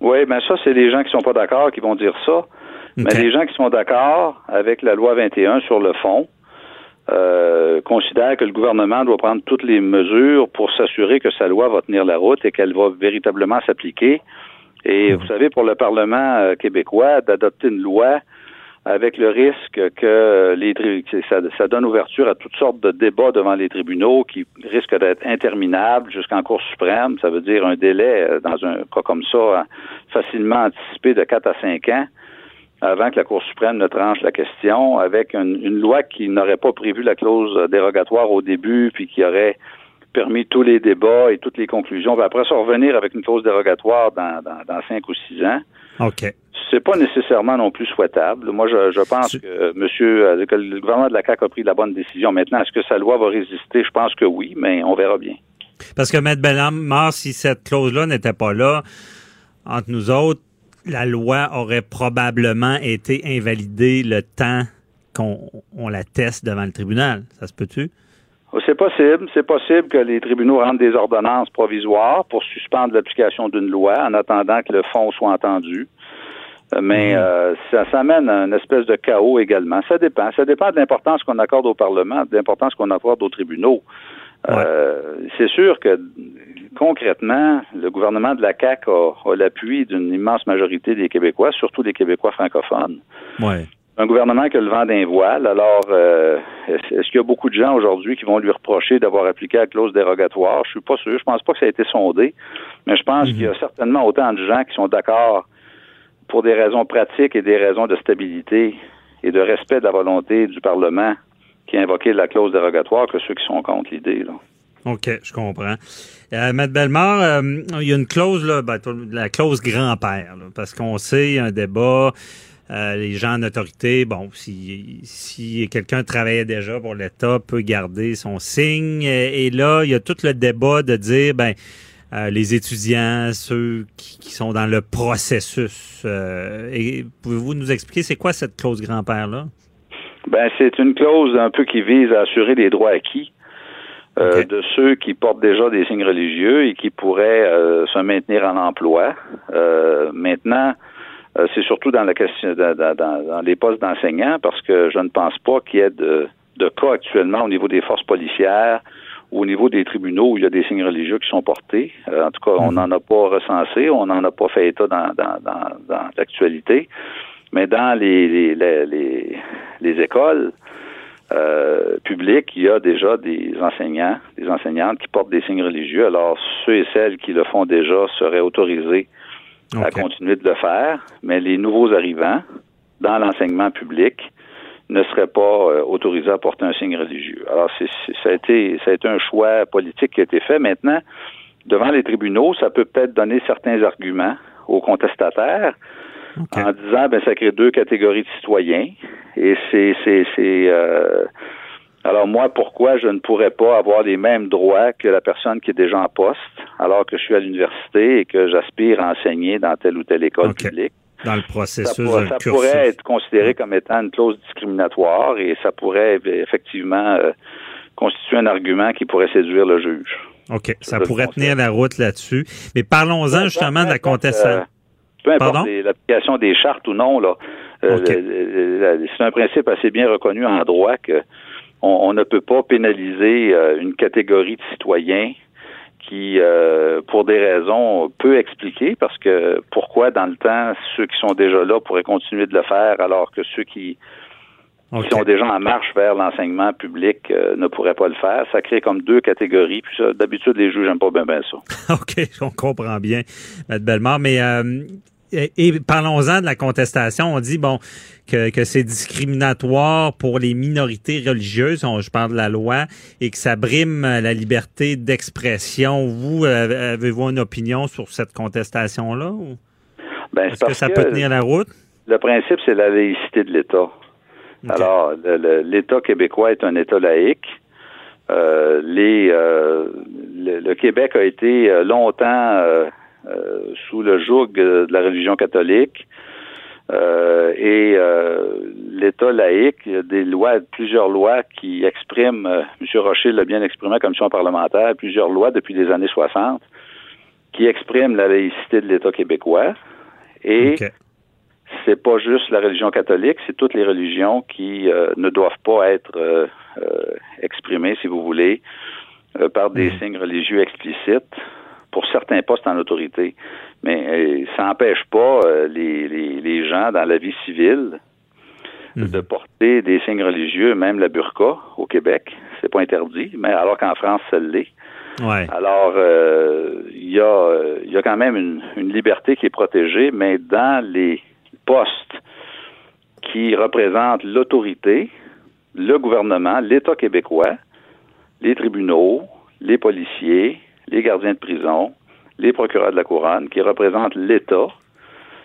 Oui mais ça c'est les gens qui sont pas d'accord qui vont dire ça mais les gens qui sont d'accord avec la loi 21 sur le fond euh, considèrent que le gouvernement doit prendre toutes les mesures pour s'assurer que sa loi va tenir la route et qu'elle va véritablement s'appliquer. Et vous savez, pour le Parlement euh, québécois, d'adopter une loi avec le risque que les ça, ça donne ouverture à toutes sortes de débats devant les tribunaux qui risquent d'être interminables jusqu'en Cour suprême. Ça veut dire un délai, euh, dans un cas comme ça, facilement anticipé de 4 à 5 ans avant que la Cour suprême ne tranche la question, avec une, loi qui n'aurait pas prévu la clause dérogatoire au début, puis qui aurait permis tous les débats et toutes les conclusions. Puis après ça, revenir avec une clause dérogatoire dans, dans, cinq ou six ans. OK. C'est pas nécessairement non plus souhaitable. Moi, je, pense que monsieur, euh, que le gouvernement de la CAQ a pris la bonne décision. Maintenant, est-ce que sa loi va résister? Je pense que oui, mais on verra bien. Parce que, M. Bellam, si cette clause-là n'était pas là, entre nous autres, la loi aurait probablement été invalidée le temps qu'on la teste devant le tribunal. Ça se peut-tu? Oh, c'est possible. C'est possible que les tribunaux rendent des ordonnances provisoires pour suspendre l'application d'une loi en attendant que le fond soit entendu. Euh, mais mmh. euh, ça, ça amène à une espèce de chaos également. Ça dépend. Ça dépend de l'importance qu'on accorde au Parlement, de l'importance qu'on accorde aux tribunaux. Euh, c'est sûr que concrètement, le gouvernement de la CAQ a, l'appui d'une immense majorité des Québécois, surtout des Québécois francophones. Ouais. Un gouvernement qui a le vent d'un voile. Alors, euh, est-ce qu'il y a beaucoup de gens aujourd'hui qui vont lui reprocher d'avoir appliqué la clause dérogatoire? Je suis pas sûr. Je pense pas que ça a été sondé. Mais je pense qu'il y a mhm. certainement autant de gens qui sont d'accord pour des raisons pratiques et des raisons de stabilité et de respect de la volonté du Parlement qui a invoqué la clause dérogatoire que ceux qui sont contre l'idée. Là. OK, je comprends. Euh, Bellemare, euh, il y a une clause, là, ben, la clause grand-père, parce qu'on sait, un débat, euh, les gens en autorité, bon, si, quelqu'un travaillait déjà pour l'État, peut garder son signe. Et, là, il y a tout le débat de dire, ben, euh, les étudiants, ceux qui, qui, sont dans le processus. pouvez-vous nous expliquer c'est quoi cette clause grand-père-là? Ben, c'est une clause un peu qui vise à assurer les droits acquis euh, de ceux qui portent déjà des signes religieux et qui pourraient euh, se maintenir en emploi. Euh, maintenant, c'est surtout dans la question dans, les postes d'enseignants parce que je ne pense pas qu'il y ait de, de, cas actuellement au niveau des forces policières ou au niveau des tribunaux où il y a des signes religieux qui sont portés. en tout cas, on mhm. n'en a pas recensé, on n'en a pas fait état dans, dans, dans l'actualité. Mais dans les, les, les, les écoles euh, publiques, il y a déjà des enseignants, des enseignantes qui portent des signes religieux. Alors, ceux et celles qui le font déjà seraient autorisés à continuer de le faire, mais les nouveaux arrivants dans l'enseignement public ne seraient pas euh, autorisés à porter un signe religieux. Alors, c'est, c'est- ça, a été, ça a été un choix politique qui a été fait. Maintenant, devant les tribunaux, ça peut peut-être donner certains arguments aux contestataires En disant ben ça crée deux catégories de citoyens et c'est c'est c'est euh, alors moi pourquoi je ne pourrais pas avoir les mêmes droits que la personne qui est déjà en poste alors que je suis à l'université et que j'aspire à enseigner dans telle ou telle école publique? Dans le ça, processus, pourrait- le ça pourrait être considéré comme étant une clause discriminatoire et ça pourrait eh, effectivement euh, constituer un argument qui pourrait séduire le juge. OK. Ça le pourrait tenir la route là-dessus. Mais parlons-en justement de la contestation. Peu importe l'application des chartes ou non, là, euh, c'est un principe assez bien reconnu en droit que on, on ne peut pas pénaliser euh, une catégorie de citoyens qui, euh, pour des raisons peu expliquées, parce que pourquoi dans le temps ceux qui sont déjà là pourraient continuer de le faire alors que ceux qui OK. qui sont déjà en marche vers l'enseignement public euh, ne pourraient pas le faire. Ça crée comme deux catégories. Puis ça, d'habitude, les juges n'aiment pas bien, bien ça. [LAUGHS] OK, on comprend bien, Mme Bellemare. Mais euh, et, et parlons-en de la contestation. On dit bon que, que c'est discriminatoire pour les minorités religieuses. On- je parle de la loi et que ça brime la liberté d'expression. Vous euh, avez-vous une opinion sur cette contestation-là ou Ben, c'est est-ce que ça peut tenir la route? Le principe, c'est la laïcité de l'État. Alors, l'État québécois est un État laïque. Euh, les, euh, le, le Québec a été euh, longtemps euh, sous le joug de la religion catholique. Et l'État laïque, il y a des lois, plusieurs lois qui expriment, M. Rocher l'a bien exprimé à la commission parlementaire, plusieurs lois depuis les années 60 qui expriment la laïcité de l'État québécois. Et. C'est pas juste la religion catholique, c'est toutes les religions qui euh, ne doivent pas être euh, euh, exprimées, si vous voulez, par des signes religieux explicites pour certains postes en autorité. Mais ça n'empêche pas les, les, les gens dans la vie civile de porter des signes religieux, même la burqa au Québec, c'est pas interdit, mais alors qu'en France, ça l'est. Ouais. Alors, euh, il y, a, y a quand même une, une liberté qui est protégée, mais dans les postes qui représentent l'autorité, le gouvernement, l'État québécois, les tribunaux, les policiers, les gardiens de prison, les procureurs de la couronne, qui représentent l'État,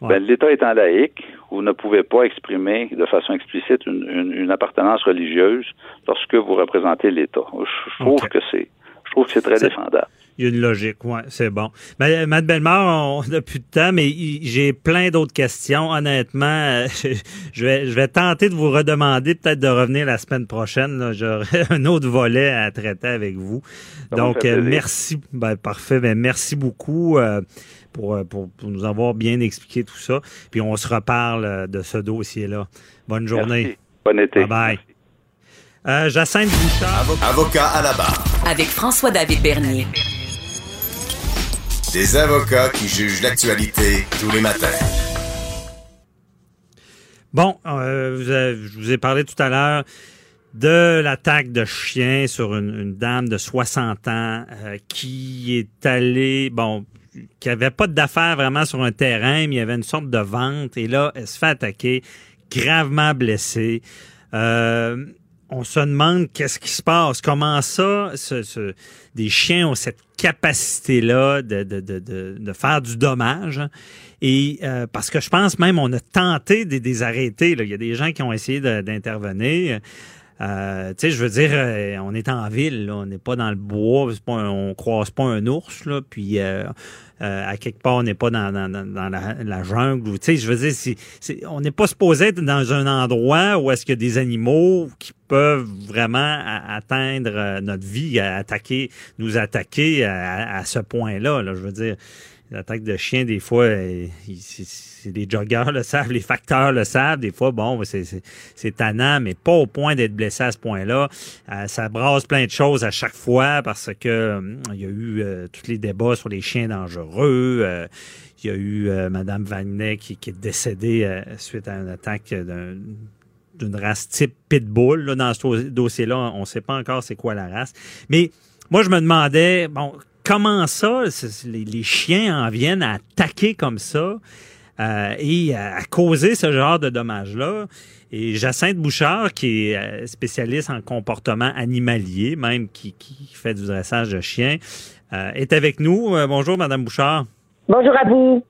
Ouais. ben, l'État étant laïque, vous ne pouvez pas exprimer de façon explicite une, une- une appartenance religieuse lorsque vous représentez l'État. Je, je trouve que c'est, je trouve que c'est très défendable. Il y a une logique, ouais, c'est bon. Mais, Mme Bellemare, on n'a plus de temps, mais j'ai plein d'autres questions. Honnêtement, euh, [LAUGHS] je, vais, je vais tenter de vous redemander peut-être de revenir la semaine prochaine. J'aurai [LAUGHS] un autre volet à traiter avec vous. Ça Donc, euh, merci. Ben, parfait. Ben, merci beaucoup euh, pour, pour, pour nous avoir bien expliqué tout ça. Puis on se reparle de ce dossier-là. Bonne journée. Merci. Bon été. Bye bye. Euh, Jacinthe Bouchard. Avo- Avocat à la barre. Avec François-David Bernier. Des avocats qui jugent l'actualité tous les matins. Bon, euh, je vous ai parlé tout à l'heure de l'attaque de chien sur une, une dame de 60 ans euh, qui est allée, bon, qui avait pas d'affaires vraiment sur un terrain, mais il y avait une sorte de vente et là, elle se fait attaquer, gravement blessée. Euh, on se demande qu'est-ce qui se passe, comment ça, ce- ce- des chiens ont cette capacité-là de, faire du dommage. Et euh, parce que je pense même on a tenté de les arrêter. Là. Il y a des gens qui ont essayé d'intervenir. Euh, tu sais, je veux dire, euh, on est en ville, là, on n'est pas dans le bois, on croise pas un ours, là, puis euh, euh, à quelque part, on n'est pas dans, la, jungle. Tu sais, je veux dire, c'est- c'est- on n'est pas supposé être dans un endroit où est-ce qu'il y a des animaux qui peuvent vraiment atteindre euh, notre vie, attaquer, nous attaquer à, ce point-là. Là, je veux dire, l'attaque de chiens, des fois, il- des joggeurs le savent, les facteurs le savent. Des fois, bon, c'est- tannant, mais pas au point d'être blessé à ce point-là. Euh, ça brasse plein de choses à chaque fois parce que hum, il y a eu euh, tous les débats sur les chiens dangereux. euh, Il y a eu Madame Wagner qui, est décédée suite à une attaque d'un- d'une race type pitbull. Là, dans ce dossier-là, on ne sait pas encore c'est quoi la race. Mais moi, je me demandais, bon, comment ça, les, les chiens en viennent à attaquer comme ça? Euh, et à, à causer ce genre de dommages-là. Et Jacinthe Bouchard, qui est euh, spécialiste en comportement animalier, même qui, qui fait du dressage de chiens, euh, est avec nous. Euh, bonjour, Madame Bouchard. Bonjour à vous.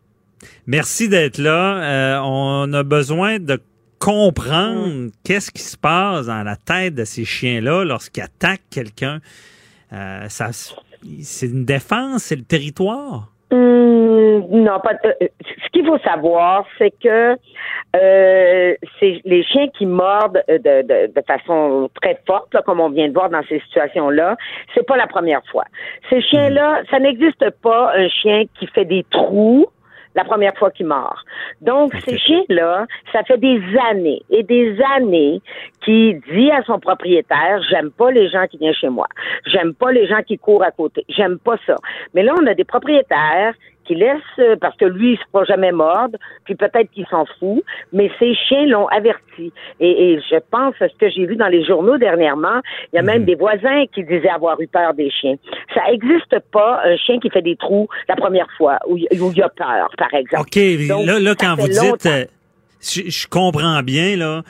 Merci d'être là. On a besoin de comprendre qu'est-ce qui se passe dans la tête de ces chiens-là lorsqu'ils attaquent quelqu'un. Ça, c'est une défense, c'est le territoire. Hum, non, pas. euh, ce qu'il faut savoir, c'est que euh, c'est les chiens qui mordent euh, de, de, de façon très forte, là, comme on vient de voir dans ces situations-là, c'est pas la première fois. Ces chiens-là, ça n'existe pas un chien qui fait des trous la première fois qu'il mord. Donc, ces chiens-là, ça fait des années et des années qu'il dit à son propriétaire, j'aime pas les gens qui viennent chez moi. J'aime pas les gens qui courent à côté. J'aime pas ça. Mais là, on a des propriétaires qui laissent, euh, parce que lui, il se fera jamais mordre, puis peut-être qu'il s'en fout, mais ces chiens l'ont averti. Et, et je pense à ce que j'ai vu dans les journaux dernièrement, il y a même des voisins qui disaient avoir eu peur des chiens. Ça n'existe pas un chien qui fait des trous la première fois, où, il- où il y a peur, par exemple. OK, Donc, là, là quand vous dites, euh, je, je comprends bien, là,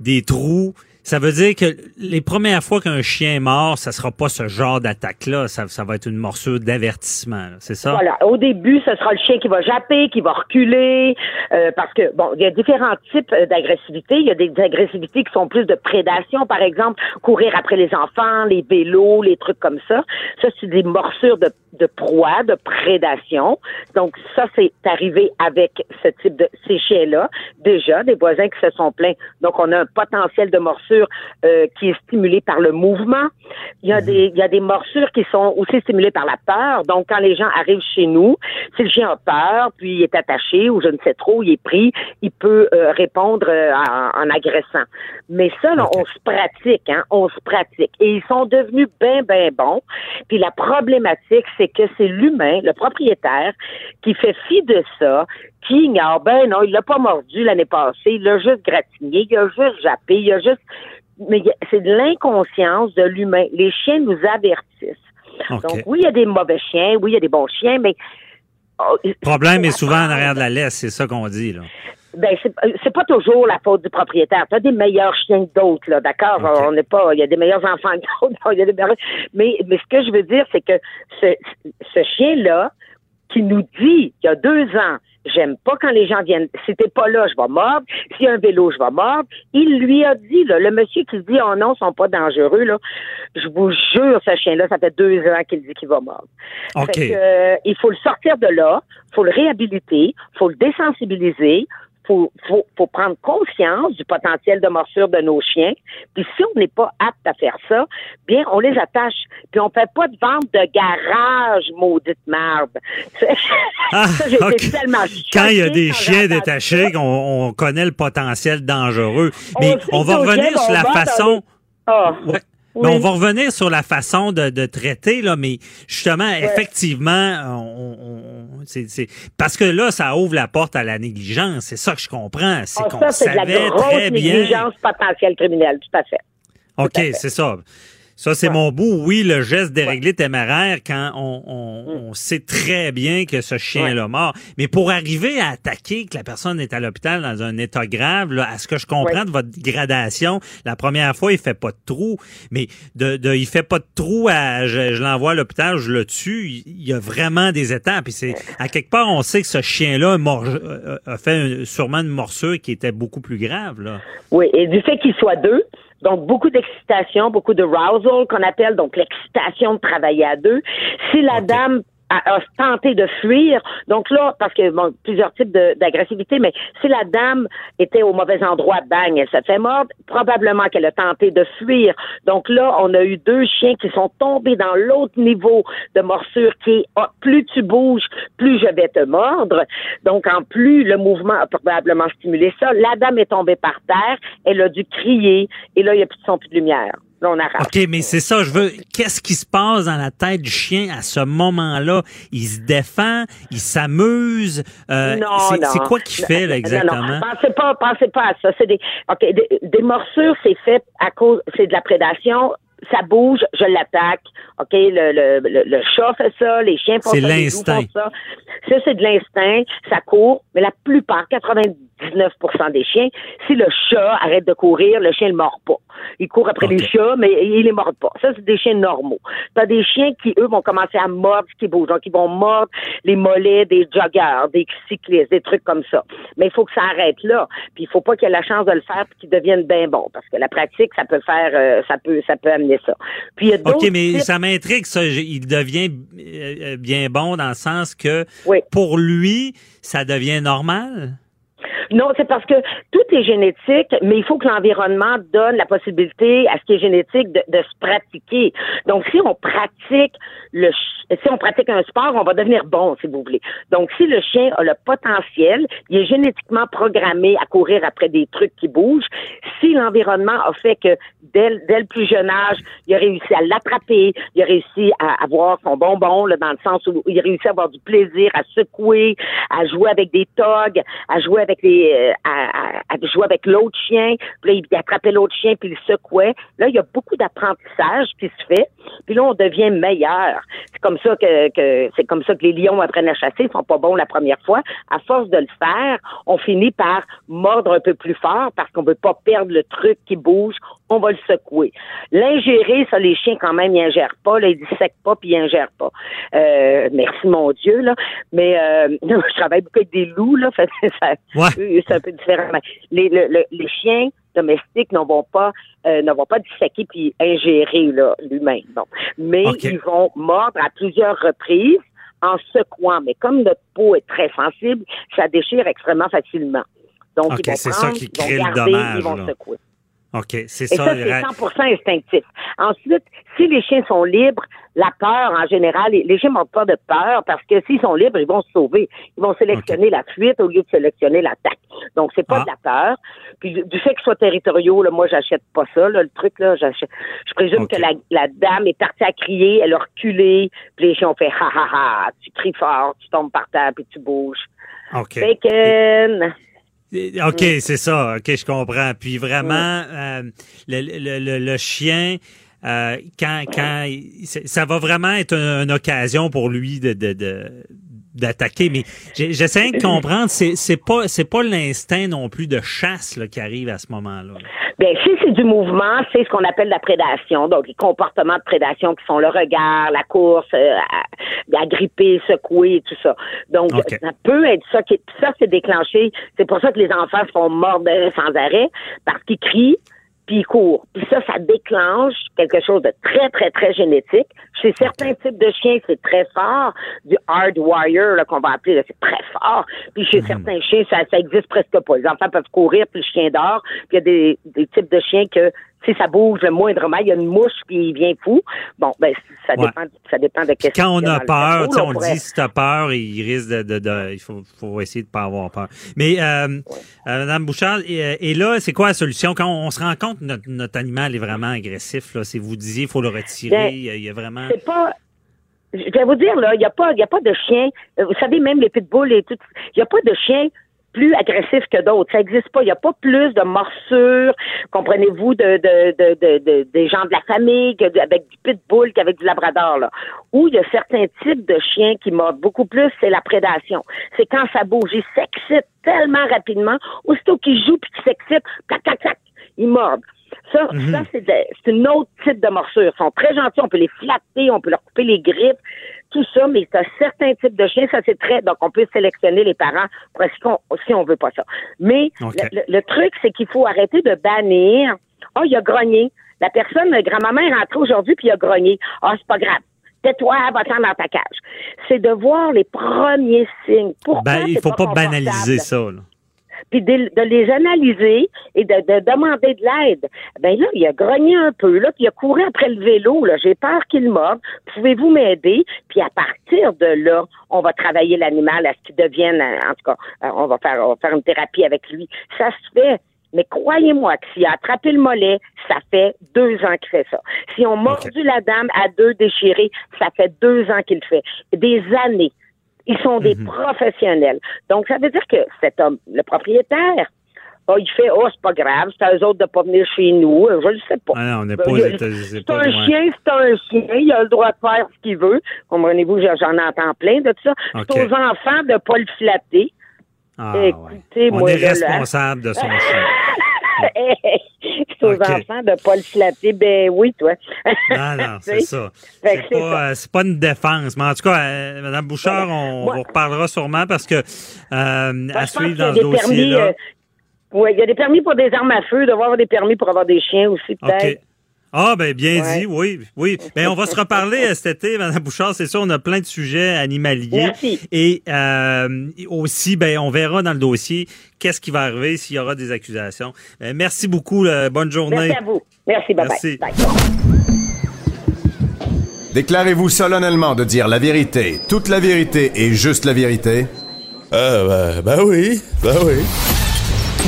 des trous, ça veut dire que les premières fois qu'un chien est mort, ça sera pas ce genre d'attaque-là. Ça, ça va être une morsure d'avertissement, c'est ça? Voilà. Au début, ce sera le chien qui va japper, qui va reculer, euh, parce que bon, il y a différents types euh, d'agressivité. Il y a des agressivités qui sont plus de prédation, par exemple, courir après les enfants, les vélos, les trucs comme ça. Ça, c'est des morsures de, de proie, de prédation. Donc ça, c'est arrivé avec ce type de ces chiens-là. Déjà, des voisins qui se sont plaints. Donc on a un potentiel de morsure euh, qui est stimulé par le mouvement. Il y a des il y a des morsures qui sont aussi stimulées par la peur. Donc quand les gens arrivent chez nous, si le chien a peur, puis il est attaché ou je ne sais trop, il est pris, il peut euh, répondre euh, en, en agressant. Mais ça, là, on se pratique, hein, on se pratique. Et ils sont devenus bien, bien bons. Puis la problématique, c'est que c'est l'humain, le propriétaire, qui fait fi de ça, qui ignore, ben non, il l'a pas mordu l'année passée, il l'a juste gratigné, il a juste jappé, il a juste... Mais c'est de l'inconscience de l'humain. Les chiens nous avertissent. Donc oui, il y a des mauvais chiens, oui, il y a des bons chiens, mais... oh, Le problème est souvent en arrière de la laisse, c'est ça qu'on dit, là. Ben, c'est c'est pas toujours la faute du propriétaire. Tu as des meilleurs chiens que d'autres, là, d'accord? On n'est pas. Il y a des meilleurs enfants que d'autres. [LAUGHS] il y a des meilleurs- Mais, mais ce que je veux dire, c'est que ce, ce chien-là, qui nous dit, il y a deux ans, j'aime pas quand les gens viennent. Si t'es pas là, je vais mordre. S'il y a un vélo, je vais mordre. Il lui a dit, là, le monsieur qui dit, oh non, ils sont pas dangereux, là. Je vous jure, ce chien-là, ça fait deux ans qu'il dit qu'il va mordre. Fait que, euh, il faut le sortir de là, faut le réhabiliter, faut le désensibiliser, faut, faut, faut prendre conscience du potentiel de morsure de nos chiens. Puis si on n'est pas apte à faire ça, bien, on les attache. Puis on fait pas de vente de garage, maudite merde. [LAUGHS] Ah, ça, j'ai été OK. tellement Quand il y a des chiens détachés, on, on connaît le potentiel dangereux. On Mais on, que va revenir sur la façon. Ah. Oui. Mais on va revenir sur la façon de, de traiter, là, mais justement, effectivement, on, on- c'est, c'est- parce que là, ça ouvre la porte à la négligence. C'est ça que je comprends. C'est Ah, qu'on ça, c'est de la savait grosse très bien. négligence potentielle criminelle, tout à fait. OK, c'est ça. Ça, c'est mon bout. Oui, le geste déréglé téméraire quand on, on- on sait très bien que ce chien-là mort. Mais pour arriver à attaquer que la personne est à l'hôpital dans un état grave, là, à ce que je comprends Ouais. de votre gradation, la première fois, il fait pas de trou. Mais de, de il fait pas de trou à je, je l'envoie à l'hôpital, je le tue. Il y a vraiment des étapes. Puis c'est à quelque part, on sait que ce chien-là a euh, a fait un- sûrement une morsure qui était beaucoup plus grave. Là. Oui, et du fait qu'il soit deux, donc beaucoup d'excitation, beaucoup de rousal qu'on appelle, donc l'excitation de travailler à deux. Si la dame a, a tenté de fuir, donc là, parce que bon, plusieurs types d'agressivité, mais si la dame était au mauvais endroit, bang, elle se fait mordre, probablement qu'elle a tenté de fuir. Donc là, on a eu deux chiens qui sont tombés dans l'autre niveau de morsure qui est ah, plus tu bouges, plus je vais te mordre. Donc en plus, le mouvement a probablement stimulé ça. La dame est tombée par terre, elle a dû crier, et là, il n'y a plus de son, plus de lumière. Là, on arrache. OK, mais c'est ça, je veux. Qu'est-ce qui se passe dans la tête du chien à ce moment-là? Il se défend, il s'amuse. Euh, Non, c'est, non. c'est quoi qu'il fait, là, Non, exactement? non, pensez pas, pensez pas à ça. C'est des, ok, des, des morsures, c'est fait à cause, c'est de la prédation. Ça bouge, je l'attaque. Ok, le, le, le, le chat fait ça, les chiens font ça, les font ça. Ça, c'est de l'instinct. Ça court, mais la plupart, 99% des chiens, si le chat arrête de courir, le chien ne mord pas. Il court après les chats, mais il les mord pas. Ça, c'est des chiens normaux. T'as des chiens qui, eux, vont commencer à mordre ce qui bouge. Donc, ils vont mordre les mollets des joggeurs, des cyclistes, des trucs comme ça. Mais il faut que ça arrête là. Puis, il faut pas qu'il ait la chance de le faire puis qu'il devienne bien bon. Parce que la pratique, ça peut faire, euh, ça peut, ça peut amener ça. Puis, il y a OK, mais types- ça m'intrigue, ça. Il devient euh, euh, bien bon dans le sens que Oui. pour lui, ça devient normal? Non, c'est parce que tout est génétique, mais il faut que l'environnement donne la possibilité à ce qui est génétique de, se pratiquer. Donc, si on pratique le, si on pratique un sport, on va devenir bon, si vous voulez. Donc, si le chien a le potentiel, il est génétiquement programmé à courir après des trucs qui bougent. Si l'environnement a fait que dès, le- dès le plus jeune âge, il a réussi à l'attraper, il a réussi à avoir son bonbon, là, dans le sens où il a réussi à avoir du plaisir, à secouer, à jouer avec des togs, à jouer avec les, euh, à, à- à jouer avec l'autre chien, puis là, il attrapait l'autre chien, puis il secouait. Là, il y a beaucoup d'apprentissage qui se fait, puis là, on devient meilleur. C'est comme ça que, que c'est comme ça que les lions apprennent à chasser, ils sont pas bons la première fois. À force de le faire, on finit par mordre un peu plus fort parce qu'on veut pas perdre le truc qui bouge, on va le secouer. L'ingérer, ça, les chiens, quand même, ils ingèrent pas, là, ils dissèquent pas, puis ils ingèrent pas. Euh, merci, mon Dieu, là. Mais euh, [LAUGHS] je travaille beaucoup avec des loups, là, [LAUGHS] ça, Ouais. c'est un peu différent. Mais Les, le- le- les chiens domestiques ne vont pas euh, ne vont pas disséquer puis ingérer l'humain. Mais ils vont mordre à plusieurs reprises en secouant. Mais comme notre peau est très sensible, ça déchire extrêmement facilement. Donc, ils vont c'est ça prendre, qui ils vont crée le garder, dommage, Ils vont là. secouer. OK, c'est ça. ça, c'est ra- 100% instinctif. Ensuite, si les chiens sont libres, la peur, en général, les chiens n'ont pas de peur parce que s'ils sont libres, ils vont se sauver. Ils vont sélectionner la fuite au lieu de sélectionner l'attaque. Donc, c'est pas Ah. de la peur. Puis, du- fait qu'ils soient territoriaux, là, moi, j'achète pas ça, là, le truc, là, j'achète. Je présume que la, la dame est partie à crier, elle a reculé, puis les chiens ont fait ha ha ha, tu cries fort, tu tombes par terre, puis tu bouges. OK. Bacon! OK, c'est ça. OK, je comprends. Puis vraiment, euh, le, le, le, le chien, euh, quand, quand il- ça va vraiment être une, une occasion pour lui de, de, de- d'attaquer. Mais j'essaie de comprendre, c'est, c'est pas, c'est pas l'instinct non plus de chasse là, qui arrive à ce moment-là. Bien, si c'est du mouvement, c'est ce qu'on appelle la prédation. Donc, les comportements de prédation qui sont le regard, la course, euh, secouer, et tout ça. Donc, ça peut être ça qui ça, c'est déclenché. C'est pour ça que les enfants se font mordre sans arrêt, parce qu'ils crient, puis ils courent. Puis ça, ça déclenche quelque chose de très, très, très génétique. Chez certains types de chiens, c'est très fort. Du hardwire, là, qu'on va appeler, c'est très fort. Puis chez certains chiens, ça, ça existe presque pas. Les enfants peuvent courir, puis le chien dort. Puis il y a des, des types de chiens que si ça bouge le moindrement, il y a une mouche, puis il vient fou. Bon, ben, ça Ouais. dépend, ça dépend de qu'est-ce Quand on a peur, cerveau, tu sais, là, on pourrait- dit, si t'as peur, il risque de, de, de- il faut, faut essayer de pas avoir peur. Mais, euh, euh, Madame Bouchard, et, et là, c'est quoi la solution? Quand on, se rend compte que notre, notre animal est vraiment agressif, là, si vous disiez, il faut le retirer, Ben, il y a- il y a vraiment. c'est pas. Je vais vous dire, là, il n'y a pas, il y a pas de chien. euh, Vous savez, même les pitbulls et tout, il n'y a pas de chien plus agressif que d'autres. Ça n'existe pas. Il n'y a pas plus de morsures, comprenez-vous, de, de, de, de, de- des gens de la famille avec du pitbull qu'avec du labrador, là. Où il y a certains types de chiens qui mordent beaucoup plus, c'est la prédation. C'est quand ça bouge. Ils s'excitent tellement rapidement. Aussitôt qu'ils jouent puis qu'ils s'excitent, clac, clac, clac, ils mordent. Ça, ça c'est de- c'est un autre type de morsure. Ils sont très gentils, on peut les flatter, on peut leur couper les griffes, tout ça, mais c'est un certain type de chien, ça c'est très... Donc, on peut sélectionner les parents pour si on, si on veut pas ça. Mais le, le- le truc, c'est qu'il faut arrêter de bannir. Ah, il a grogné. La personne, grand-maman est rentrée aujourd'hui puis il a grogné. Ah, c'est pas grave. Tais-toi, va-t'en dans ta cage. C'est de voir les premiers signes. Pourquoi Ben, il faut pas confortable? banaliser ça. Là. Puis de, de les analyser et de, de demander de l'aide. Ben là, il a grogné un peu, là, puis il a couru après le vélo, là. J'ai peur qu'il morde. Pouvez-vous m'aider? Puis à partir de là, on va travailler l'animal à ce qu'il devienne, euh, en tout cas, euh, on va faire, on va faire une thérapie avec lui. Ça se fait. Mais croyez-moi que s'il a attrapé le mollet, ça fait deux ans qu'il fait ça. Si on mordu la dame à deux déchirés, ça fait deux ans qu'il le fait. Des années. Ils sont des professionnels. Donc, ça veut dire que cet homme, le propriétaire, oh, il fait, oh, c'est pas grave, c'est à eux autres de pas venir chez nous. Je le sais pas. Ah non, on n'est pas aux Il- États-Unis. c'est pas un chien, c'est un chien. Il a le droit de faire ce qu'il veut. Comprenez-vous, j'en entends plein de ça. OK. C'est aux enfants de pas le flatter. Ah, ouais. Écoutez, On moi, est là, là. responsable de son chien. [LAUGHS] aux enfants de pas le flatter. Ben oui, toi. Non, non, [LAUGHS] c'est ça. C'est pas, euh, pas une défense. Mais en tout cas, euh, Mme Bouchard, on Moi- vous reparlera sûrement parce que euh, à je pense suivre dans ce dossier-là. oui, il y a des permis pour des armes à feu, devoir avoir des permis pour avoir des chiens aussi, peut-être. Ah, ben bien Ouais. dit, oui, oui. Ben, on va se reparler euh, cet été, Mme Bouchard, c'est ça, on a plein de sujets animaliers. Merci. Et euh, aussi, ben, on verra dans le dossier qu'est-ce qui va arriver s'il y aura des accusations. Ben, merci beaucoup, là. bonne journée. Merci à vous. Merci, bye Merci. bye. bye. Déclarez-vous solennellement de dire la vérité, toute la vérité et juste la vérité? Euh, ben, ben oui, ben oui.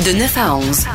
De 9 à 11,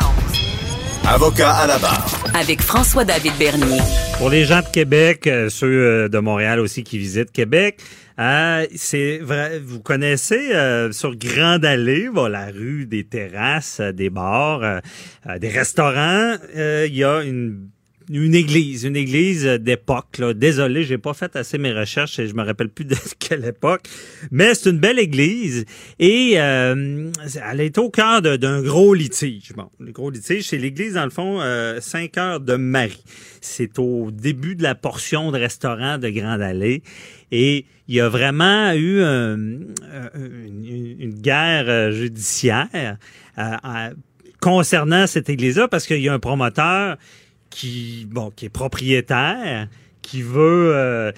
Avocat à la barre. avec François-David Bernier. Pour les gens de Québec, euh, ceux euh, de Montréal aussi qui visitent Québec, euh, c'est vrai, vous connaissez euh, sur Grande Allée, bon, la rue des terrasses, des bars, euh, des restaurants, euh, il y a une une église, une église d'époque. Désolé, j'ai pas fait assez mes recherches et je me rappelle plus [LAUGHS] de quelle époque. Mais c'est une belle église et euh, elle est au cœur d'un gros litige. Bon, le gros litige, c'est l'église dans le fond euh, 5 heures de Marie. C'est au début de la portion de restaurant de Grande Allée et il y a vraiment eu euh, euh, une, guerre judiciaire concernant cette église-là parce qu'il y a un promoteur qui bon qui est propriétaire qui veut euh,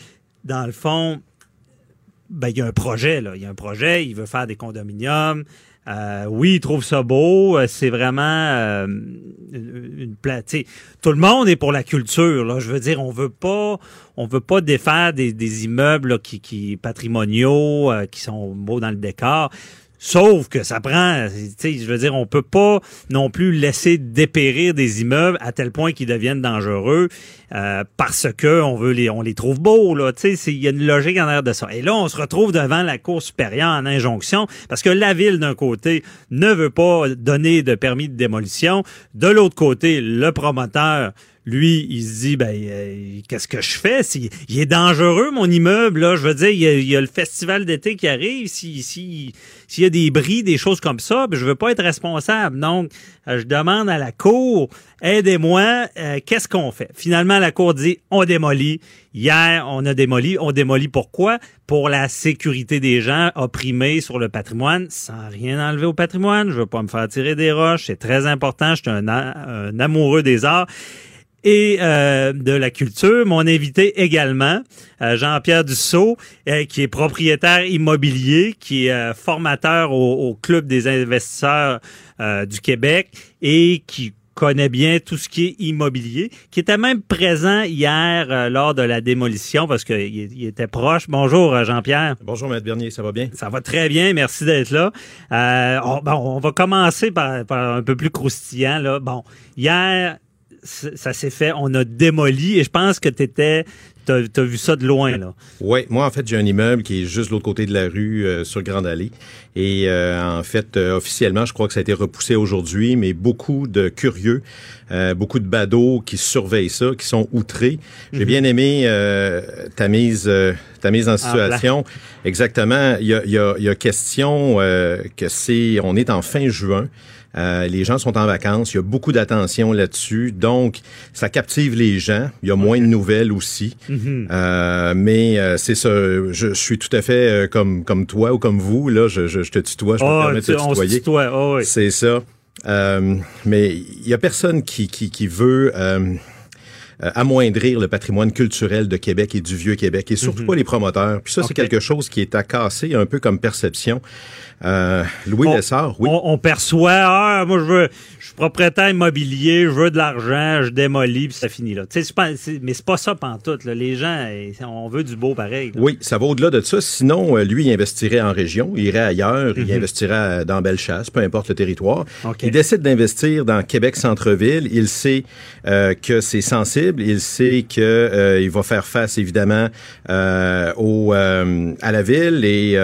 dans le fond ben il y a un projet là. Il y a un projet il veut faire des condominiums. Euh, oui il trouve ça beau. Euh, c'est vraiment une, une pla- tu sais, tout le monde est pour la culture là. Je veux dire on veut pas on veut pas défaire des, immeubles qui qui patrimoniaux qui sont beaux dans le décor Sauf que ça prend, je veux dire, on peut pas non plus laisser dépérir des immeubles à tel point qu'ils deviennent dangereux euh, parce que on veut les, on les trouve beaux là. Tu sais, il y a une logique en arrière de ça. Et là, on se retrouve devant la Cour supérieure en injonction parce que la ville d'un côté ne veut pas donner de permis de démolition, de l'autre côté, le promoteur lui, il se dit, ben, euh, qu'est-ce que je fais? Il est dangereux, mon immeuble, là. Je veux dire, il y a, le festival d'été qui arrive. Si, si, s'il y a des bris, des choses comme ça, ben, je veux pas être responsable. Donc, euh, je demande à la Cour, aidez-moi, euh, qu'est-ce qu'on fait? Finalement, la Cour dit, on démolit. Hier, on a démoli. On démolit pourquoi? Pour la sécurité des gens opprimés sur le patrimoine, sans rien enlever au patrimoine. Je veux pas me faire tirer des roches. C'est très important. Je suis un amoureux des arts et euh, de la culture. Mon invité également, euh, Jean-Pierre Dussault, euh, qui est propriétaire immobilier, qui est euh, formateur au, au Club des investisseurs euh, du Québec et qui connaît bien tout ce qui est immobilier, qui était même présent hier euh, lors de la démolition parce qu'il il était proche. Bonjour Jean-Pierre. Bonjour, Maître Bernier, ça va bien? Ça va très bien, merci d'être là. Euh, on, bon, on va commencer par, par un peu plus croustillant. Là. Bon, hier, ça s'est fait, on a démoli et je pense que tu étais, tu as, vu ça de loin. là. Oui, moi, en fait, j'ai un immeuble qui est juste de l'autre côté de la rue, euh, sur Grande Allée. Et euh, en fait, euh, officiellement, je crois que ça a été repoussé aujourd'hui, mais beaucoup de curieux, euh, beaucoup de badauds qui surveillent ça, qui sont outrés. J'ai bien aimé euh, ta mise euh, ta mise en situation. Exactement. Il y a, y a, y a question euh, que c'est, on est en fin juin. Euh, les gens sont en vacances, il y a beaucoup d'attention là-dessus, donc ça captive les gens. Il y a moins de nouvelles aussi, Euh, mais euh, c'est ça. Je, je suis tout à fait euh, comme comme toi ou comme vous là. Je, je, je te tutoie, je me Ah, permets de te tutoyer. tutoie, ah oui. C'est ça. Euh, mais il y a personne qui qui, qui veut. Euh, amoindrir le patrimoine culturel de Québec et du vieux Québec, et surtout pas les promoteurs. Puis ça, c'est Mhm. Quelque chose qui est à casser un peu comme perception. Euh, Louis on, Lessard, oui. on, on perçoit, ah, moi, je veux, je suis propriétaire immobilier, je veux de l'argent, je démolis, puis ça finit là. Pas- mais c'est pas ça pantoute, là. Les gens, eh, on veut du beau pareil. là. Oui, ça va au-delà de ça. Sinon, euh, lui, il investirait en région, il irait ailleurs, Mhm. il investirait dans Bellechasse, peu importe le territoire. Il décide d'investir dans Québec centre-ville. Il sait euh, que c'est sensible. Il sait que euh, il va faire face évidemment euh, au euh, à la ville et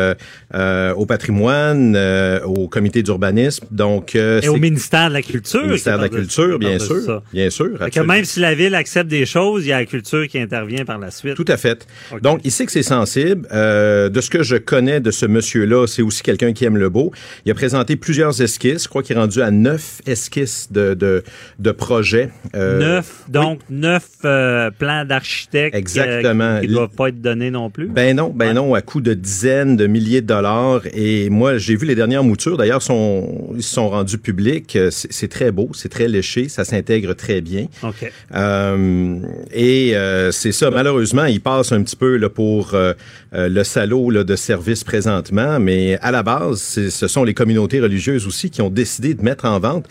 au patrimoine, au comité d'urbanisme. Donc, Et au ministère de la Culture. au ministère de la Culture, bien sûr, ça. bien sûr. Fait que absolument. même si la ville accepte des choses, il y a la culture qui intervient par la suite. Tout à fait. Donc, il sait que c'est sensible. De ce que je connais de ce monsieur-là, c'est aussi quelqu'un qui aime le beau. Il a présenté plusieurs esquisses. Je crois qu'il est rendu à neuf esquisses de, de, de projets. Neuf, donc neuf euh, plans d'architectes euh, Exactement. qui ne doivent pas être donnés non plus? Ben non, ben Ouais. non, à coût de dizaines de milliers de dollars. Et moi, j'ai vu les dernières moutures. D'ailleurs, sont, ils sont rendus publics. Euh, C'est très beau, c'est très léché, ça s'intègre très bien. OK. Euh, et euh, c'est ça, malheureusement, il passe un petit peu là, pour euh, euh, le salaud là, de service présentement, mais à la base, ce sont les communautés religieuses aussi qui ont décidé de mettre en vente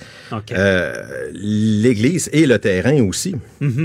euh, l'Église et le terrain aussi. Mhm. Puis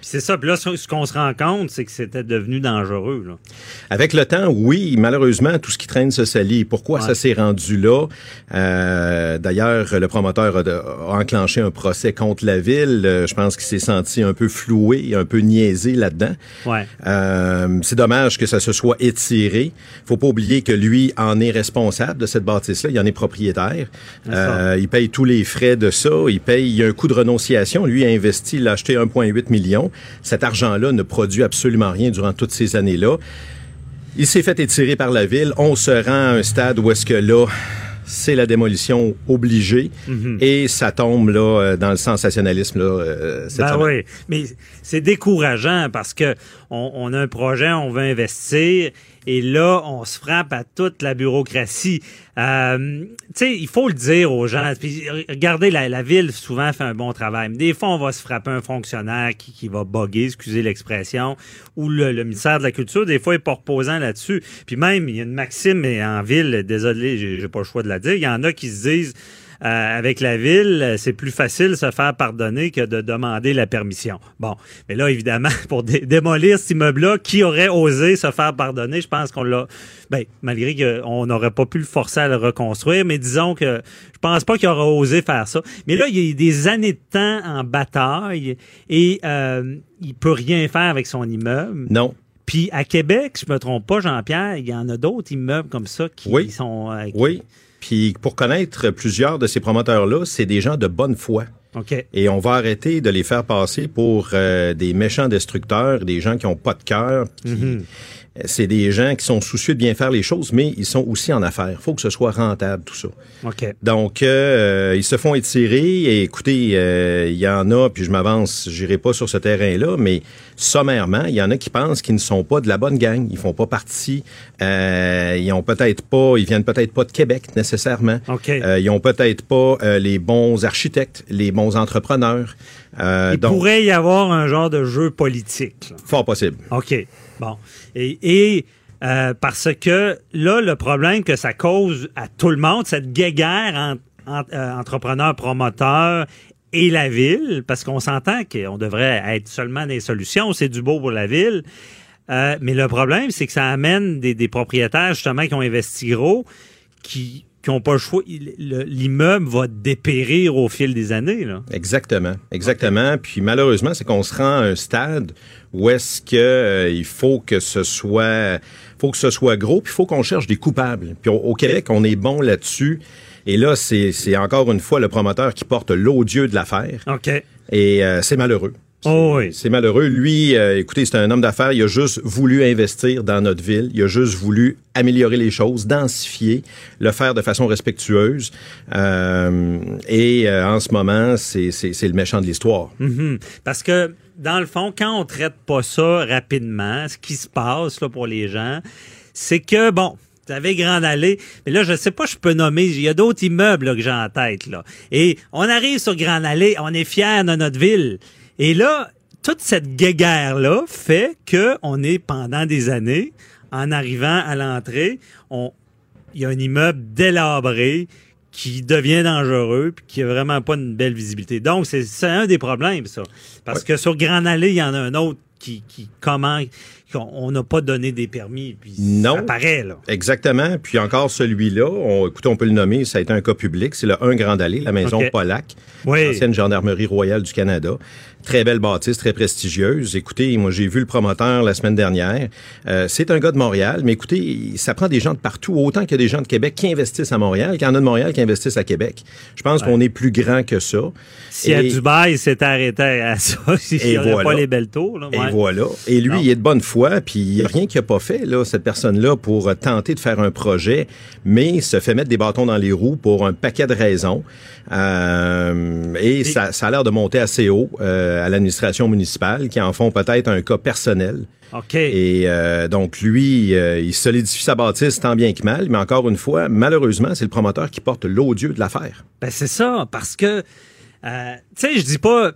c'est ça. Puis là, ce qu'on se rend compte, c'est que c'était devenu dangereux. Là. Avec le temps, oui, malheureusement, tout ce qui traîne se salit. Pourquoi Ouais. ça s'est rendu là? Euh, D'ailleurs, le promoteur a, a enclenché un procès contre la ville. Euh, Je pense qu'il s'est senti un peu floué, un peu niaisé là-dedans. Ouais. Euh, c'est dommage que ça se soit étiré. Faut pas oublier que lui en est responsable de cette bâtisse-là. Il en est propriétaire. Euh, il paye tous les frais de ça. Il paye il y a un coût de renonciation. Lui a investi, il a acheté 1,8 million. Cet argent-là ne produit absolument rien durant toutes ces années-là. Il s'est fait étirer par la ville. On se rend à un stade où est-ce que là, c'est la démolition obligée Mhm. et ça tombe là euh, dans le sensationnalisme là, euh, cette Ben oui, mais c'est décourageant parce que on, on a un projet, on veut investir et là, on se frappe à toute la bureaucratie. Euh, tu sais, il faut le dire aux gens. Regardez, la, ville souvent fait un bon travail. Mais des fois, on va se frapper un fonctionnaire qui, va bugger, excusez l'expression, ou le, le ministère de la Culture, des fois, est pas reposant là-dessus. Puis même, il y a une maxime en ville, désolé, j'ai pas le choix de la dire, il y en a qui se disent euh, avec la ville, c'est plus facile se faire pardonner que de demander la permission. Bon, mais là, évidemment, [LAUGHS] pour dé- démolir cet immeuble-là, qui aurait osé se faire pardonner? Je pense qu'on l'a... Ben, malgré qu'on n'aurait pas pu le forcer à le reconstruire, mais disons que je pense pas qu'il aurait osé faire ça. Mais là, il y a eu des années de temps en bataille et euh, il peut rien faire avec son immeuble. Non. Puis à Québec, je me trompe pas, Jean-Pierre, il y en a d'autres immeubles comme ça qui Oui. sont... euh, qui- Oui. Puis pour connaître plusieurs de ces promoteurs-là, c'est des gens de bonne foi. OK. Et on va arrêter de les faire passer pour euh, des méchants destructeurs, des gens qui ont pas de cœur. qui-. C'est des gens qui sont soucieux de bien faire les choses, mais ils sont aussi en affaires. Il faut que ce soit rentable, tout ça. Donc, euh, ils se font étirer. Et écoutez, euh, il y en a, puis je m'avance, j'irai pas sur ce terrain-là, mais sommairement, il y en a qui pensent qu'ils ne sont pas de la bonne gang. Ils font pas partie. Euh, ils ont peut-être pas, ils viennent peut-être pas de Québec nécessairement. Euh, ils ont peut-être pas euh, les bons architectes, les bons entrepreneurs. Euh, Il donc, pourrait y avoir un genre de jeu politique. là. fort possible. OK. Bon. Et, et, euh, parce que là, le problème que ça cause à tout le monde, cette guéguerre entre euh, entrepreneurs, promoteurs et la ville, parce qu'on s'entend qu'on devrait être seulement des solutions, c'est du beau pour la ville. Euh, mais le problème, c'est que ça amène des, des propriétaires, justement, qui ont investi gros, qui qui n'ont pas le choix. L'immeuble va dépérir au fil des années. Là. Exactement, exactement. Puis malheureusement, c'est qu'on se rend à un stade où est-ce que euh, il faut que ce soit, faut que ce soit gros, puis il faut qu'on cherche des coupables. Puis au, au Québec, on est bon là-dessus. Et là, c'est c'est encore une fois le promoteur qui porte l'odieux de l'affaire. OK. Et euh, c'est malheureux. Oh oui. C'est malheureux. Lui, euh, écoutez, c'est un homme d'affaires. Il a juste voulu investir dans notre ville. Il a juste voulu améliorer les choses, densifier, le faire de façon respectueuse. Euh, et euh, en ce moment, c'est le méchant de l'histoire. Mhm. Parce que, dans le fond, quand on traite pas ça rapidement, ce qui se passe là, pour les gens, c'est que, bon, vous avez Grande Allée, mais là, je sais pas, je peux nommer, il y a d'autres immeubles là, que j'ai en tête. Là. Et on arrive sur Grande Allée, on est fiers de notre ville. Et là, toute cette guéguerre-là fait que on est pendant des années, en arrivant à l'entrée, on, il y a un immeuble délabré qui devient dangereux puis qui a vraiment pas une belle visibilité. Donc, c'est un des problèmes, ça. Parce que sur Grand Allée, il y en a un autre qui, qui comment qu'on- on n'a pas donné des permis. Puis Non. ça paraît, là. Exactement. Puis encore celui-là, on, écoutez, on peut le nommer, ça a été un cas public. C'est le 1 Grand Allée, la maison OK. Pollack, Oui. ancienne gendarmerie royale du Canada. Très belle bâtisse, très prestigieuse. Écoutez, moi j'ai vu le promoteur la semaine dernière. Euh, c'est un gars de Montréal, mais écoutez, ça prend des gens de partout, autant qu'il y a des gens de Québec qui investissent à Montréal, qu'il y en a de Montréal qui investissent à Québec. Je pense qu'on est plus grand que ça. Si à Dubaï, il s'était arrêté à ça, [LAUGHS] s'il n'y voilà. pas les belles tours. Là, Et voilà. Et lui, Non. il est de bonne foi, puis il n'y a rien qu'il n'a pas fait, là, cette personne-là, pour tenter de faire un projet, mais se fait mettre des bâtons dans les roues pour un paquet de raisons. Euh, et ça, ça a l'air de monter assez haut euh, à l'administration municipale, qui en font peut-être un cas personnel. OK. Et euh, donc, lui, euh, il solidifie sa bâtisse tant bien que mal, mais encore une fois, malheureusement, c'est le promoteur qui porte l'odieux de l'affaire. Ben c'est ça, parce que, euh, tu sais, je dis pas,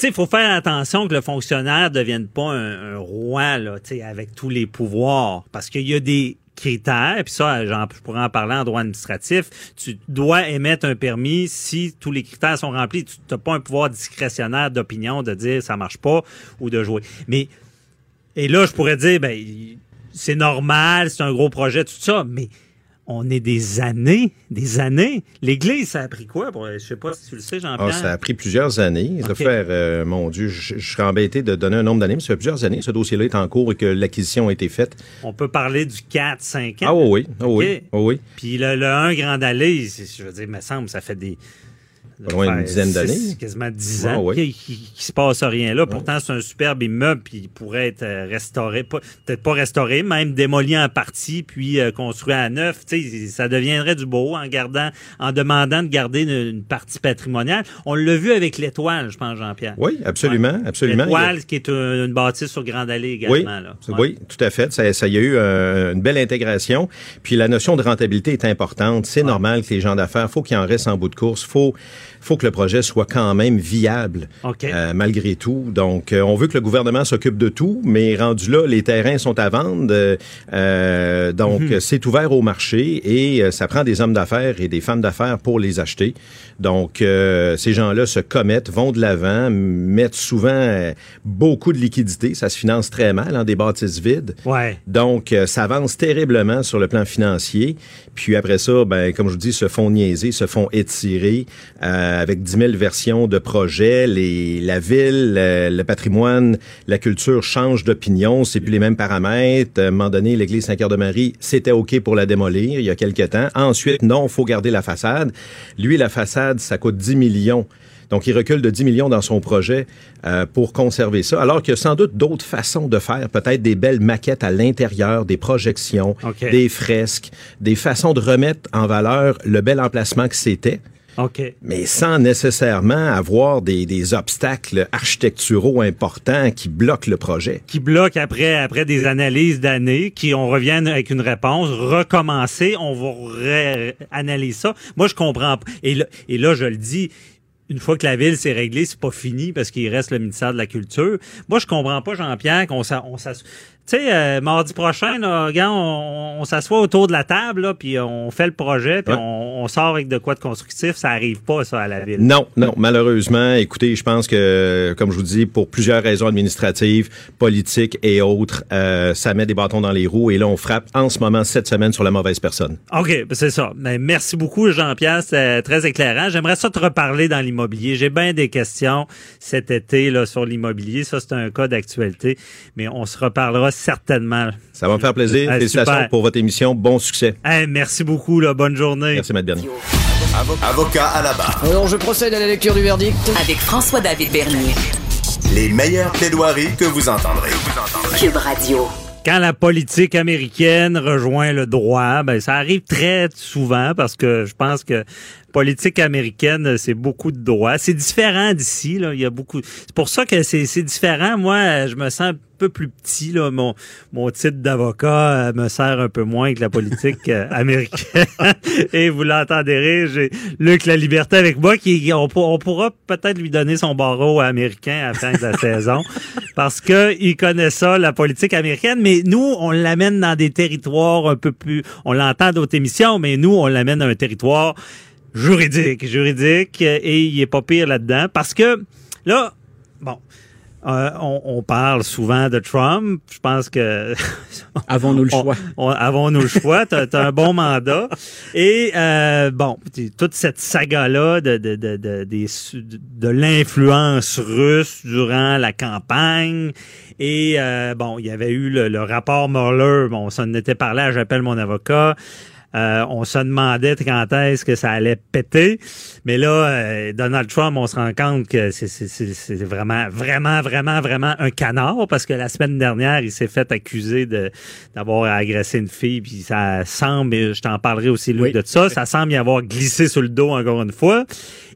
sais, faut faire attention que le fonctionnaire devienne pas un, roi, là, avec tous les pouvoirs, parce qu'il y a des critères, puis ça, je pourrais en parler en droit administratif, tu dois émettre un permis si tous les critères sont remplis. Tu n'as pas un pouvoir discrétionnaire d'opinion de dire ça marche pas ou de jouer. Mais, et là, je pourrais dire, ben, c'est normal, c'est un gros projet, tout ça, mais on est des années, des années. L'Église, ça a pris quoi? Pour, je sais pas si tu le sais, Jean-Pierre? Ah, ça a pris plusieurs années. Ça OK. fait faire, euh, mon Dieu, je, je serais embêté de donner un nombre d'années, mais ça fait plusieurs années que ce dossier-là est en cours et que l'acquisition a été faite. On peut parler du 4, 5 ans. Ah oui, oui, oui. Puis le, le 1 Grand Allée, je veux dire, il me semble, ça fait des. Pas loin d'une dizaine d'années. Quasiment 10 Ah ans oui. qu'il qui, qui se passe rien là. Pourtant, c'est un superbe immeuble, puis il pourrait être euh, restauré, peut-être pas restauré, même démoli en partie, puis euh, construit à neuf. Tu sais, ça deviendrait du beau en gardant, en demandant de garder une, une partie patrimoniale. On l'a vu avec l'étoile, je pense, Jean-Pierre. Oui, absolument, absolument. Il y a- L'étoile, qui est une, une bâtisse sur Grande Allée également. Oui, là. Ouais. oui, tout à fait. Ça, ça y a eu euh, une belle intégration. Puis la notion de rentabilité est importante. C'est normal que les gens d'affaires, faut qu'ils en restent en bout de course. Faut, faut que le projet soit quand même viable euh, malgré tout. Donc, euh, on veut que le gouvernement s'occupe de tout, mais rendu là, les terrains sont à vendre. euh, donc, Mhm. c'est ouvert au marché et ça prend des hommes d'affaires et des femmes d'affaires pour les acheter. Donc, ces gens-là se commettent, vont de l'avant, mettent souvent beaucoup de liquidités. Ça se finance très mal en des bâtisses vides. Ouais. Donc, ça avance terriblement sur le plan financier. Puis après ça, ben, comme je vous dis, se font niaiser, se font étirer euh, avec 10 000 versions de projets. Les, la ville, le, le patrimoine, la culture changent d'opinion. C'est plus les mêmes paramètres. À un moment donné, l'église Saint-Cœur-de-Marie, c'était OK pour la démolir il y a quelque temps. Ensuite, non, faut garder la façade. Lui, la façade, ça coûte 10 millions. Donc, il recule de 10 millions dans son projet euh, pour conserver ça, alors qu'il y a sans doute d'autres façons de faire, peut-être des belles maquettes à l'intérieur, des projections, des fresques, des façons de remettre en valeur le bel emplacement que c'était, Mais sans nécessairement avoir des, des obstacles architecturaux importants qui bloquent le projet. qui bloque après après des analyses d'années, qui on revient avec une réponse, recommencer, on va analyser ça. Moi je comprends pas. Et là, et là je le dis. Une fois que la ville s'est réglée, c'est pas fini parce qu'il reste le ministère de la Culture. Moi, je comprends pas, Jean-Pierre, qu'on on Tu sais, euh, mardi prochain, là, regarde, on, on s'assoit autour de la table, là, puis on fait le projet, puis Ouais. on, on sort avec de quoi de constructif. Ça arrive pas, ça, à la ville. Non, non, malheureusement, écoutez, je pense que, comme je vous dis, pour plusieurs raisons administratives, politiques et autres, euh, ça met des bâtons dans les roues et là, on frappe en ce moment, cette semaine, sur la mauvaise personne. OK, ben c'est ça. Mais merci beaucoup, Jean-Pierre. C'était très éclairant. J'aimerais ça te reparler dans l'immobilier. J'ai bien des questions cet été là, sur l'immobilier. Ça, c'est un cas d'actualité. Mais on se reparlera certainement. Ça va me faire plaisir. Ah, Félicitations super. pour votre émission. Bon succès. Hey, merci beaucoup. Là. Bonne journée. Merci, Maître Bernier. Avocat à la barre. Alors je procède à la lecture du verdict. Avec François-David Bernier. Les meilleures plaidoiries que vous entendrez. Cube Radio. Quand la politique américaine rejoint le droit, ben ça arrive très souvent parce que je pense que politique américaine, c'est beaucoup de droit. C'est différent d'ici, là. Il y a beaucoup. C'est pour ça que c'est c'est différent. Moi, je me sens peu plus petit. Là. Mon, mon titre d'avocat euh, me sert un peu moins que la politique euh, américaine. [LAUGHS] Et vous l'entendez rire, j'ai Luc La Liberté avec moi. Qui, on, pour- on pourra peut-être lui donner son barreau américain à la fin de la saison. [LAUGHS] Parce que il connaît ça, la politique américaine. Mais nous, on l'amène dans des territoires un peu plus... On l'entend d'autres émissions, mais nous, on l'amène dans un territoire juridique, juridique, et il est pas pire là-dedans. Parce que, là, bon... euh, on, on parle souvent de Trump. Je pense que [LAUGHS] Avons-nous le choix? on- avons-nous le choix? T'as as un bon mandat. Et euh, bon, toute cette saga-là de, de, de, de, de l'influence russe durant la campagne. Et euh, bon, il y avait eu le, le rapport Mueller. Bon, on s'en était parlé J'appelle mon avocat. Euh, on se demandait quand est-ce que ça allait péter. Mais là, euh, Donald Trump, on se rend compte que c'est- c'est c'est- c'est vraiment, vraiment, vraiment, vraiment un canard parce que la semaine dernière, il s'est fait accuser de d'avoir agressé une fille. Puis ça semble, et je t'en parlerai aussi, Luc, Oui. de ça, ça semble y avoir glissé sur le dos encore une fois.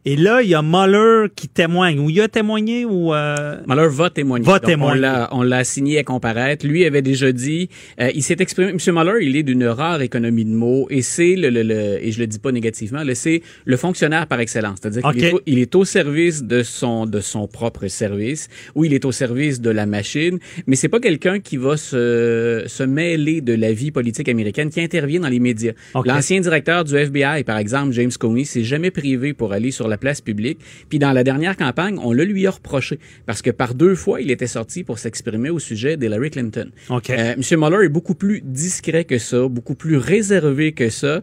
Et là, il y a Mueller qui témoigne. Ou il a témoigné ou... Euh... Mueller va témoigner. Va témoigner. On l'a, assigné à comparaître. Lui avait déjà dit, euh, il s'est exprimé. M. Mueller, il est d'une rare économie de mots et c'est le, le, le- et je le dis pas négativement, le c'est le fonctionnaire par excellence. C'est-à-dire qu'il est au, il est au service de son de son propre service ou il est au service de la machine, mais c'est pas quelqu'un qui va se se mêler de la vie politique américaine, qui intervient dans les médias. L'ancien directeur du FBI, par exemple, James Comey, s'est jamais privé pour aller sur la place publique. Puis dans la dernière campagne, on le lui a reproché parce que par deux fois, il était sorti pour s'exprimer au sujet d'Hillary Clinton. OK. Euh, M. Mueller est beaucoup plus discret que ça, beaucoup plus réservé que ça.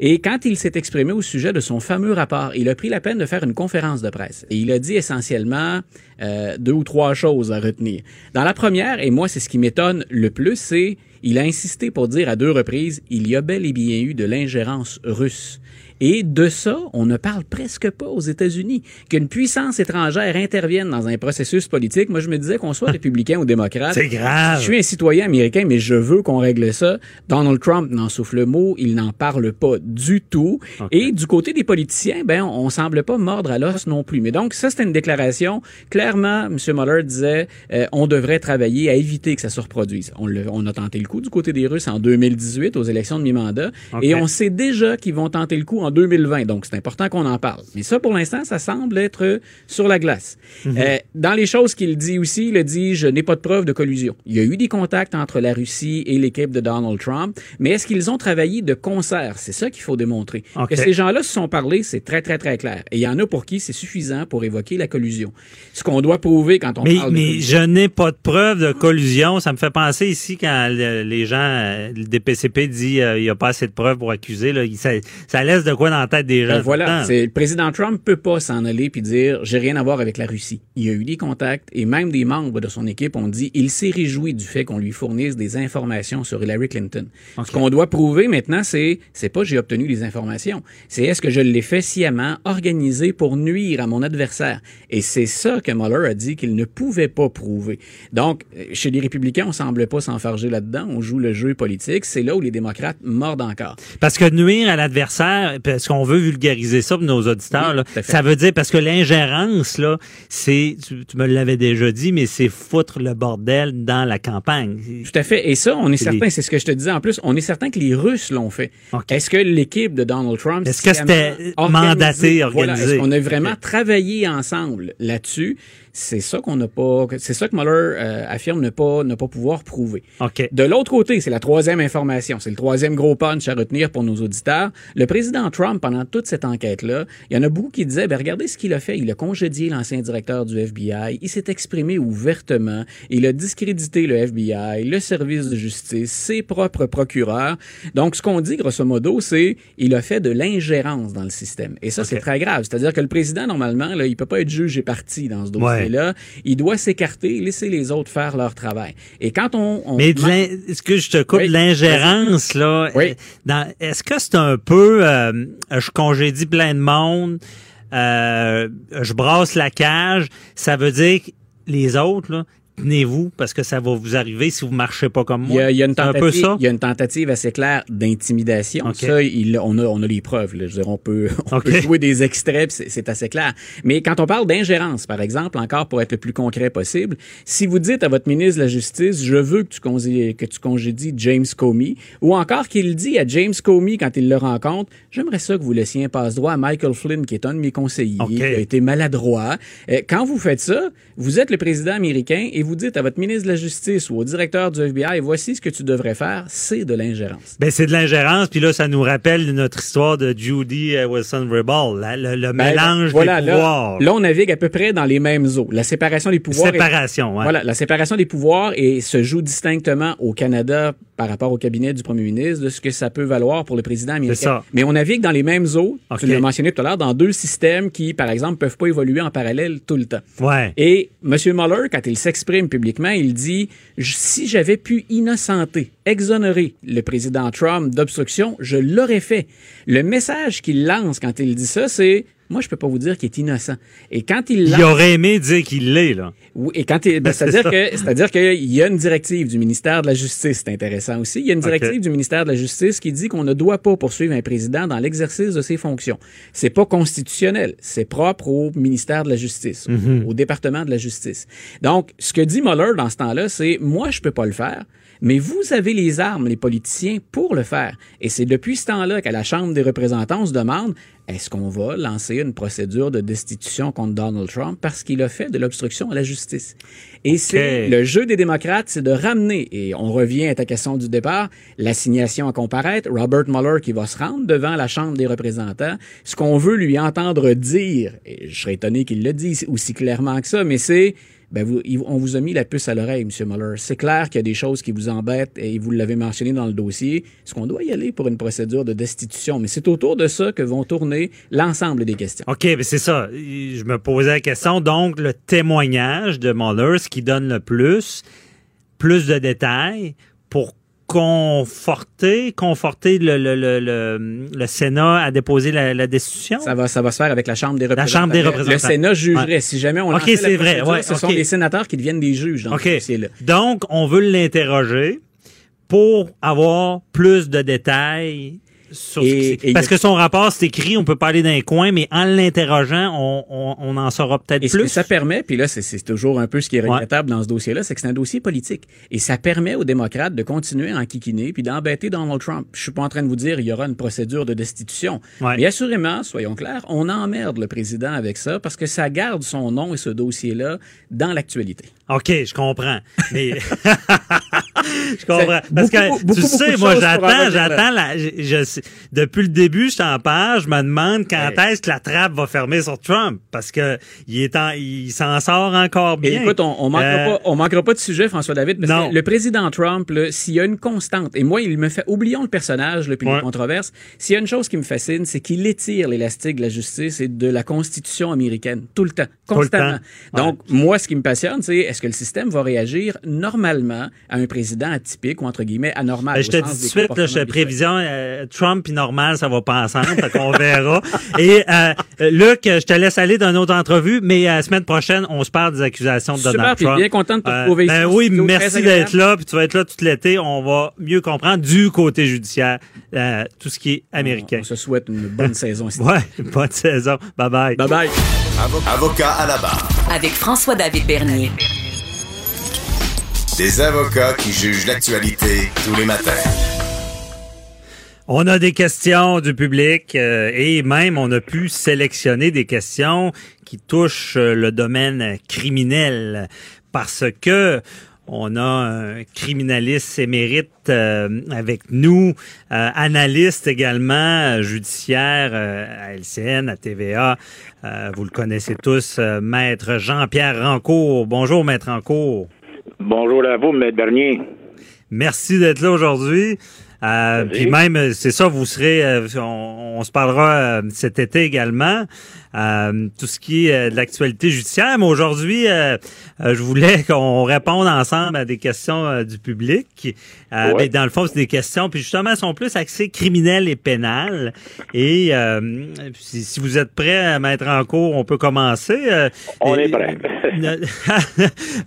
Et quand il s'est exprimé au sujet de son fameux rapport, il a pris la peine de faire une conférence de presse. Et il a dit essentiellement euh, deux ou trois choses à retenir. Dans la première, et moi c'est ce qui m'étonne le plus, c'est il a insisté pour dire à deux reprises, il y a bel et bien eu de l'ingérence russe. Et de ça, on ne parle presque pas aux États-Unis. Qu'une puissance étrangère intervienne dans un processus politique, moi je me disais qu'on soit [LAUGHS] républicain ou démocrate. C'est grave. Je suis un citoyen américain, mais je veux qu'on règle ça. Donald Trump n'en souffle le mot, il n'en parle pas du tout. Et du côté des politiciens, ben, on, on semble pas mordre à l'os non plus. Mais donc, ça, c'était une déclaration. Clairement, M. Mueller disait, euh, on devrait travailler à éviter que ça se reproduise. On, le- on a tenté le coup du côté des Russes en 2018 aux élections de mi-mandat. Et on sait déjà qu'ils vont tenter le coup en 2020. Donc, c'est important qu'on en parle. Mais ça, pour l'instant, ça semble être sur la glace. Euh, dans les choses qu'il dit aussi, il a dit, je n'ai pas de preuve de collusion. Il y a eu des contacts entre la Russie et l'équipe de Donald Trump, mais est-ce qu'ils ont travaillé de concert? C'est ça qu'il faut démontrer. Que ces gens-là se sont parlé, c'est très, très, très clair. Et il y en a pour qui c'est suffisant pour évoquer la collusion. Ce qu'on doit prouver quand on Mais, parle de mais collusion. je n'ai pas de preuve de collusion. Ça me fait penser ici quand le- les gens, euh, le DPCP dit euh, il n'y a pas assez de preuves pour accuser. Là, ça, ça laisse de quoi dans la tête des gens. Ben voilà, c'est le président Trump peut pas s'en aller puis dire j'ai rien à voir avec la Russie. Il y a eu des contacts et même des membres de son équipe ont dit il s'est réjoui du fait qu'on lui fournisse des informations sur Hillary Clinton. Ce qu'on doit prouver maintenant c'est c'est pas j'ai obtenu des informations, c'est est-ce que je l'ai fait sciemment, organisé pour nuire à mon adversaire? Et c'est ça que Mueller a dit qu'il ne pouvait pas prouver. Donc chez les républicains, on semble pas s'enfarger là-dedans, on joue le jeu politique, c'est là où les démocrates mordent encore. Parce que nuire à l'adversaire, parce qu'on veut vulgariser ça pour nos auditeurs, Oui, là, ça veut dire parce que l'ingérence, là, c'est, tu, tu me l'avais déjà dit, mais c'est foutre le bordel dans la campagne. Tout à fait. Et ça, on est certain, c'est ce que je te disais en plus, on est certain que les Russes l'ont fait. Est-ce que l'équipe de Donald Trump... Est-ce que c'était organisé- mandaté, Voilà, organisé? est-ce qu'on a vraiment travaillé ensemble là-dessus? C'est ça qu'on n'a pas... C'est ça que Mueller euh, affirme ne pas, ne pas pouvoir prouver. OK. De l'autre côté, c'est la troisième information, c'est le troisième gros punch à retenir pour nos auditeurs. Le président Trump, pendant toute cette enquête-là, il y en a beaucoup qui disaient, ben regardez ce qu'il a fait. Il a congédié l'ancien directeur du FBI, il s'est exprimé ouvertement, il a discrédité le FBI, le service de justice, ses propres procureurs. Donc, ce qu'on dit, grosso modo, c'est il a fait de l'ingérence dans le système. Et ça, c'est très grave. C'est-à-dire que le président, normalement, là, il peut pas être juge et parti dans ce dossier-là. Il doit s'écarter, laisser les autres faire leur travail. Et quand on... on Mais est-ce que je te coupe Oui, l'ingérence là Oui. euh, dans- Est-ce que c'est un peu euh, je congédie plein de monde, euh, je brasse la cage, ça veut dire que les autres là tenez-vous parce que ça va vous arriver si vous marchez pas comme Il y moi. a, il y a une C'est un peu tentative, ça? il y a une tentative assez claire d'intimidation. OK. Ça, il- on, a, on a les preuves. là. Je veux dire, on peut, [LAUGHS] on peut jouer des extraits, c'est assez clair. Mais quand on parle d'ingérence, par exemple, encore pour être le plus concret possible, si vous dites à votre ministre de la Justice, je veux que tu, congé- que tu congédies James Comey, ou encore qu'il dit à James Comey quand il le rencontre, j'aimerais ça que vous laissiez un passe-droit à Michael Flynn, qui est un de mes conseillers, qui a été maladroit. Euh, Quand vous faites ça, vous êtes le président américain et vous dites à votre ministre de la Justice ou au directeur du FBI, voici ce que tu devrais faire, c'est de l'ingérence. Ben, c'est de l'ingérence, puis là, ça nous rappelle notre histoire de Judy euh, Wilson-Raybould, la- le, le Ben, mélange voilà, des là- pouvoirs. Là, on navigue à peu près dans les mêmes eaux. La séparation des pouvoirs. est- Séparation, ouais. Voilà, la séparation des pouvoirs et se joue distinctement au Canada par rapport au cabinet du premier ministre de ce que ça peut valoir pour le président américain. Ça. Mais on navigue dans les mêmes eaux, tu l'as mentionné tout à l'heure, dans deux systèmes qui, par exemple, peuvent pas évoluer en parallèle tout le temps. Ouais. Et M. Mueller, quand il s'exprime publiquement, il dit si j'avais pu innocenter, exonérer le président Trump d'obstruction, je l'aurais fait. Le message qu'il lance quand il dit ça, c'est moi, je peux pas vous dire qu'il est innocent. Et quand il lance, Il aurait aimé dire qu'il l'est, là. oui, et quand il, ben, [LAUGHS] C'est c'est-à-dire que, c'est-à-dire qu'il y a une directive du ministère de la Justice, c'est intéressant aussi. Il y a une directive du ministère de la Justice qui dit qu'on ne doit pas poursuivre un président dans l'exercice de ses fonctions. C'est pas constitutionnel, c'est propre au ministère de la Justice, Mhm. au département de la Justice. Donc, ce que dit Mueller dans ce temps-là, c'est moi, je peux pas le faire. Mais vous avez les armes, les politiciens, pour le faire. Et c'est depuis ce temps-là qu'à la Chambre des représentants, on se demande est-ce qu'on va lancer une procédure de destitution contre Donald Trump parce qu'il a fait de l'obstruction à la justice? Et c'est le jeu des démocrates, c'est de ramener, et on revient à ta question du départ, l'assignation à comparaître, Robert Mueller qui va se rendre devant la Chambre des représentants, ce qu'on veut lui entendre dire, et je serais étonné qu'il le dise aussi clairement que ça, mais c'est ben vous, on vous a mis la puce à l'oreille, M. Mueller. C'est clair qu'il y a des choses qui vous embêtent et vous l'avez mentionné dans le dossier. Est-ce qu'on doit y aller pour une procédure de destitution? Mais c'est autour de ça que vont tourner l'ensemble des questions. OK, mais c'est ça. Je me posais la question. Donc, le témoignage de Mueller, ce qui donne le plus, plus de détails pour conforter, conforter le, le, le, le, le Sénat à déposer la, la destitution? Ça va, ça va se faire avec la Chambre des représentants. Chambre des Le- représentants. Le Sénat jugerait. Ouais. Si jamais on OK, la c'est vrai, ouais, ce sont les sénateurs qui deviennent des juges dans ce dossier-là. Donc, on veut l'interroger pour avoir plus de détails sur Et- Parce a- que son rapport, c'est écrit, on peut parler d'un coin, mais en l'interrogeant, on, on, on en saura peut-être que plus. ça permet, puis là, c'est- c'est toujours un peu ce qui est regrettable dans ce dossier-là, c'est que c'est un dossier politique. Et ça permet aux démocrates de continuer à enquiquiner puis d'embêter Donald Trump. Je suis pas en train de vous dire il y aura une procédure de destitution. Ouais. Mais assurément, soyons clairs, on emmerde le président avec ça parce que ça garde son nom et ce dossier-là dans l'actualité. OK, je comprends. Mais [LAUGHS] je comprends. Parce que beaucoup, tu beaucoup sais, moi, j'attends, j'attends la. Je, je sais- depuis le début, je t'en parle, je me demande quand Hey. est-ce que la trappe va fermer sur Trump. Parce que il est en, il s'en sort encore Et bien. écoute, on, on manquera Euh, pas, on manquera pas de sujet, François David, parce Non. que le président Trump, s'il y a une constante, et moi, il me fait, oublions le personnage, là, puis Ouais. les controverses, s'il y a une chose qui me fascine, c'est qu'il étire l'élastique de la justice et de la Constitution américaine, tout le temps, le constamment. Donc, moi, ce qui me passionne, c'est est-ce que le système va réagir normalement à un président atypique ou, entre guillemets, anormal? Ben, je te dis tout de suite, là, je prévision, euh, Trump et normal, ça va pas ensemble, qu'on verra. Et euh, Luc, je te laisse aller dans une autre entrevue, mais euh, la semaine prochaine, on se parle des accusations de Super, Donald Trump. bien content de te Euh, retrouver ici ben au oui, merci d'être là, puis tu vas être là tout l'été. On va mieux comprendre du côté judiciaire euh, tout ce qui est américain. On se souhaite une bonne saison ici. [LAUGHS] Ouais, bonne saison. Bye bye. Bye bye. Avo- Avocat à la barre. Avec François-David Bernier. Des avocats qui jugent l'actualité tous les matins. On a des questions du public euh, et même on a pu sélectionner des questions qui touchent euh, le domaine criminel parce que on a un criminaliste émérite euh, avec nous, euh, analyste également judiciaire à LCN, à TVA. Vous le connaissez tous, maître Jean-Pierre Rancourt. Bonjour, maître Rancourt. Bonjour à vous, Maître Bernier. Merci d'être là aujourd'hui. Euh, puis même, euh, c'est ça, vous serez, euh, on, on se parlera euh, cet été également. Euh, tout ce qui est euh, de l'actualité judiciaire. Mais aujourd'hui, euh, je voulais [LAUGHS] qu'on réponde ensemble à des questions euh, du public. Euh, Ouais. ben, dans le fond, c'est des questions, puis justement, elles sont plus axées criminelles et pénales. Et euh, si, si vous êtes prêts à mettre en cours, on peut commencer. Euh, On et- est prêt.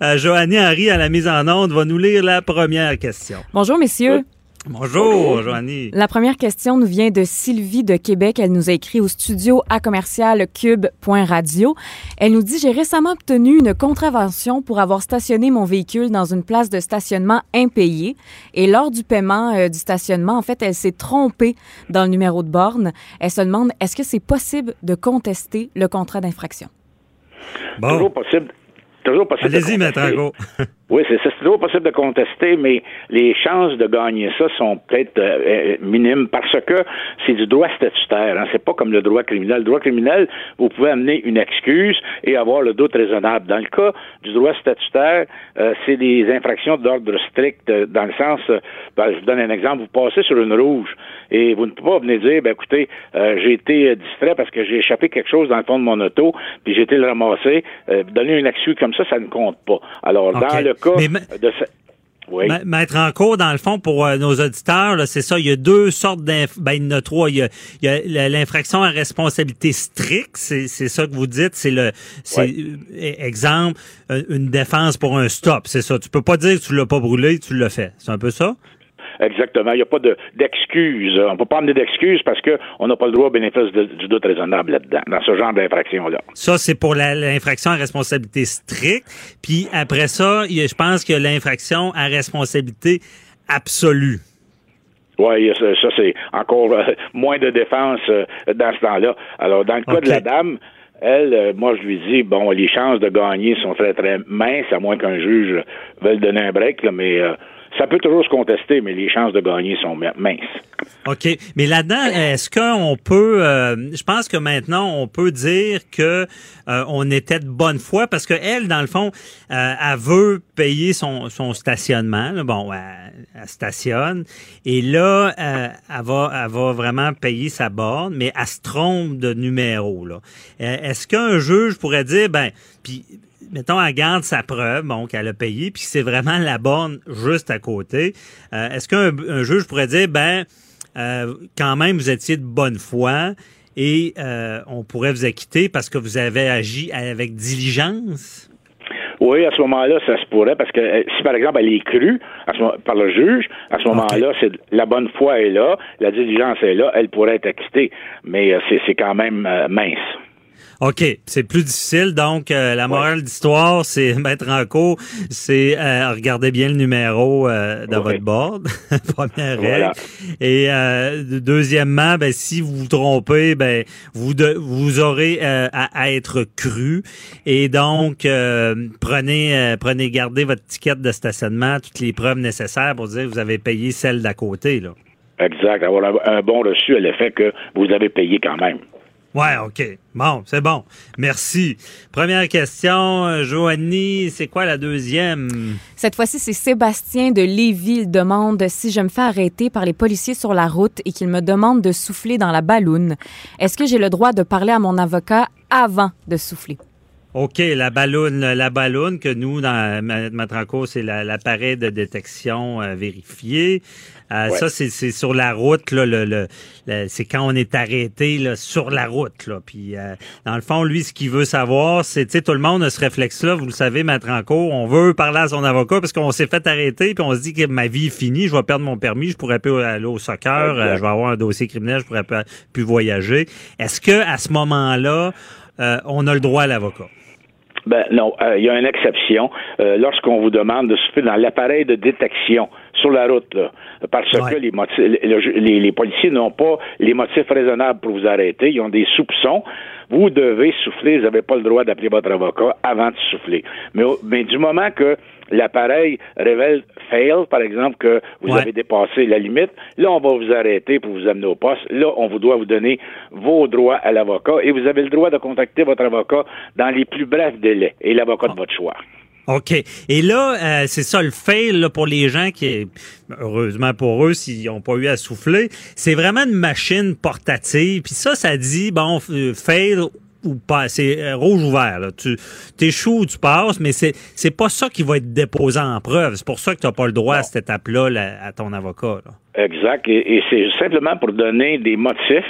euh, [LAUGHS] Joannie Henry, à la mise en onde, va nous lire la première question. Bonjour, messieurs. Bonjour, Joannie. La première question nous vient de Sylvie de Québec. Elle nous a écrit au studio à commercial cube.radio. Elle nous dit J'ai récemment obtenu une contravention pour avoir stationné mon véhicule dans une place de stationnement impayée. Et lors du paiement euh, du stationnement, en fait, elle s'est trompée dans le numéro de borne. Elle se demande Est-ce que c'est possible de contester le contrat d'infraction? Toujours possible. Toujours possible. Allez-y, Maître. [LAUGHS] Oui, c'est ça. C'est toujours possible de contester, mais les chances de gagner ça sont peut-être euh, euh, minimes parce que c'est du droit statutaire. Hein. C'est pas comme le droit criminel. Le droit criminel, vous pouvez amener une excuse et avoir le doute raisonnable. Dans le cas du droit statutaire, euh, c'est des infractions d'ordre strict, euh, dans le sens, euh, ben, je vous donne un exemple, vous passez sur une rouge et vous ne pouvez pas venir dire, ben écoutez, euh, j'ai été euh, distrait parce que j'ai échappé quelque chose dans le fond de mon auto, puis j'ai été le ramasser. Euh, donner une excuse comme ça, ça ne compte pas. Alors, dans le cas Mais ma- de Oui. Ma- Mettre en cours, dans le fond, pour euh, nos auditeurs, là, c'est ça, il y a deux sortes d'inf... Ben, il y en a trois. Il y a, l'infraction à responsabilité stricte, c'est, c'est ça que vous dites, c'est le... C'est, euh, exemple, euh, une défense pour un stop, c'est ça. Tu peux pas dire que tu l'as pas brûlé, tu l'as fait. C'est un peu ça? Exactement. Il n'y a pas de- d'excuses. On ne peut pas amener d'excuses parce qu'on n'a pas le droit au bénéfice de- du doute raisonnable là-dedans, dans ce genre d'infraction-là. Ça, c'est pour l'infraction à responsabilité stricte. Puis après ça, je pense a l'infraction à responsabilité absolue. Oui, ça, ça, c'est encore euh, [LAUGHS] moins de défense euh, dans ce temps-là. Alors, dans le cas de la dame, elle, euh, moi, je lui dis, bon, les chances de gagner sont très, très minces, à moins qu'un juge veuille donner un break, là, mais euh, ça peut toujours se contester, mais les chances de gagner sont mi- minces. OK. Mais là-dedans, est-ce qu'on peut euh, je pense que maintenant on peut dire que euh, on était de bonne foi parce que elle, dans le fond, euh, elle veut payer son, son stationnement. là. Bon, elle, elle stationne. Et là, euh, elle, va, elle va vraiment payer sa borne, mais elle se trompe de numéro. Là. Euh, Est-ce qu'un juge pourrait dire ben puis mettons, elle garde sa preuve, bon, qu'elle a payé, puis c'est vraiment la borne juste à côté. Euh, Est-ce qu'un un juge pourrait dire, ben, euh, quand même, vous étiez de bonne foi et euh, on pourrait vous acquitter parce que vous avez agi avec diligence? Oui, à ce moment-là, ça se pourrait, parce que si, par exemple, elle est crue à ce moment- par le juge, à ce moment-là, c'est la bonne foi est là, la diligence est là, elle pourrait être acquittée, mais euh, c'est c'est quand même mince. OK, c'est plus difficile. Donc, euh, la morale d'histoire, c'est [LAUGHS] mettre en cours, c'est euh, regardez bien le numéro euh, de votre board, [LAUGHS] première Voilà. règle. Et euh, deuxièmement, ben, si vous vous trompez, ben, vous de- vous aurez euh, à, à être cru. Et donc, euh, prenez euh, prenez gardez votre ticket de stationnement, toutes les preuves nécessaires pour dire que vous avez payé celle d'à côté. Là. Exact. Avoir un, un bon reçu à l'effet que vous avez payé quand même. Ouais, OK. Bon, c'est bon. Merci. Première question, euh, Joanie, c'est quoi la deuxième? Cette fois-ci, c'est Sébastien de Lévis. Il demande si je me fais arrêter par les policiers sur la route et qu'il me demande de souffler dans la balloune. Est-ce que j'ai le droit de parler à mon avocat avant de souffler? OK, la balloune, la balloune que nous, dans Ma- Matranco, c'est la- l'appareil de détection euh, vérifié. Euh, Ouais. Ça, c'est sur la route, là, le, le- le- c'est quand on est arrêté là, sur la route. Là. Puis, euh, dans le fond, lui, ce qu'il veut savoir, c'est, tu sais, tout le monde a ce réflexe-là, vous le savez, Matranco, on veut parler à son avocat parce qu'on s'est fait arrêter, puis on se dit que ma vie est finie, je vais perdre mon permis, je pourrais plus aller au soccer, euh, je vais avoir un dossier criminel, je pourrais plus voyager. Est-ce que à ce moment-là, euh, on a le droit à l'avocat? Ben non, euh, il y a une exception. Euh, Lorsqu'on vous demande de souffler dans l'appareil de détection sur la route, là, parce Ouais. que les, motifs, le- le- les, les policiers n'ont pas les motifs raisonnables pour vous arrêter, ils ont des soupçons. Vous devez souffler, vous n'avez pas le droit d'appeler votre avocat avant de souffler. Mais, mais du moment que l'appareil révèle fail, par exemple, que vous Ouais. avez dépassé la limite, là, on va vous arrêter pour vous amener au poste. Là, on vous doit vous donner vos droits à l'avocat et vous avez le droit de contacter votre avocat dans les plus brefs délais et l'avocat de votre choix. OK. Et là, euh, c'est ça le fail là, pour les gens qui, heureusement pour eux, s'ils n'ont pas eu à souffler, c'est vraiment une machine portative. Puis ça, ça dit, bon, euh, fail ou pas, c'est euh, rouge ouvert. Là. Tu t'échoues ou tu passes, mais c'est c'est pas ça qui va être déposé en preuve. C'est pour ça que tu n'as pas le droit à cette étape-là là, à ton avocat. Là. Exact. Et, et c'est simplement pour donner des motifs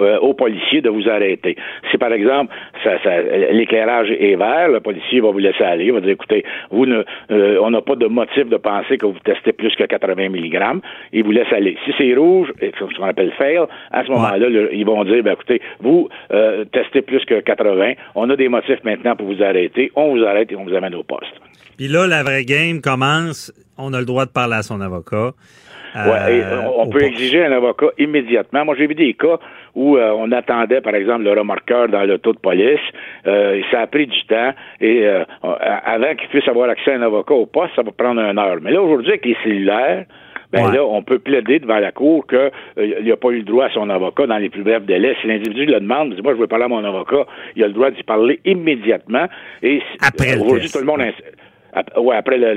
euh, aux policiers de vous arrêter. Si par exemple ça, ça, l'éclairage est vert, le policier va vous laisser aller, il va dire écoutez, vous ne, euh, on n'a pas de motif de penser que vous testez plus que 80 mg, il vous laisse aller. Si c'est rouge, ce qu'on appelle fail, à ce moment-là, ils vont dire ben, écoutez, vous euh, testez plus que 80, on a des motifs maintenant pour vous arrêter, on vous arrête et on vous amène au poste. Puis là, la vraie game commence, on a le droit de parler à son avocat. Ouais, on peut exiger un avocat immédiatement. Moi, j'ai vu des cas où euh, on attendait, par exemple, le remorqueur dans le taux de police. Euh, ça a pris du temps et euh, avant qu'il puisse avoir accès à un avocat au poste, ça va prendre une heure. Mais là, aujourd'hui, avec les cellulaires, ben là, on peut plaider devant la cour qu'il euh, n'a pas eu le droit à son avocat dans les plus brefs délais. Si l'individu le demande, dit moi je veux parler à mon avocat, il a le droit d'y parler immédiatement. Et après aujourd'hui, tout le monde oui, après le,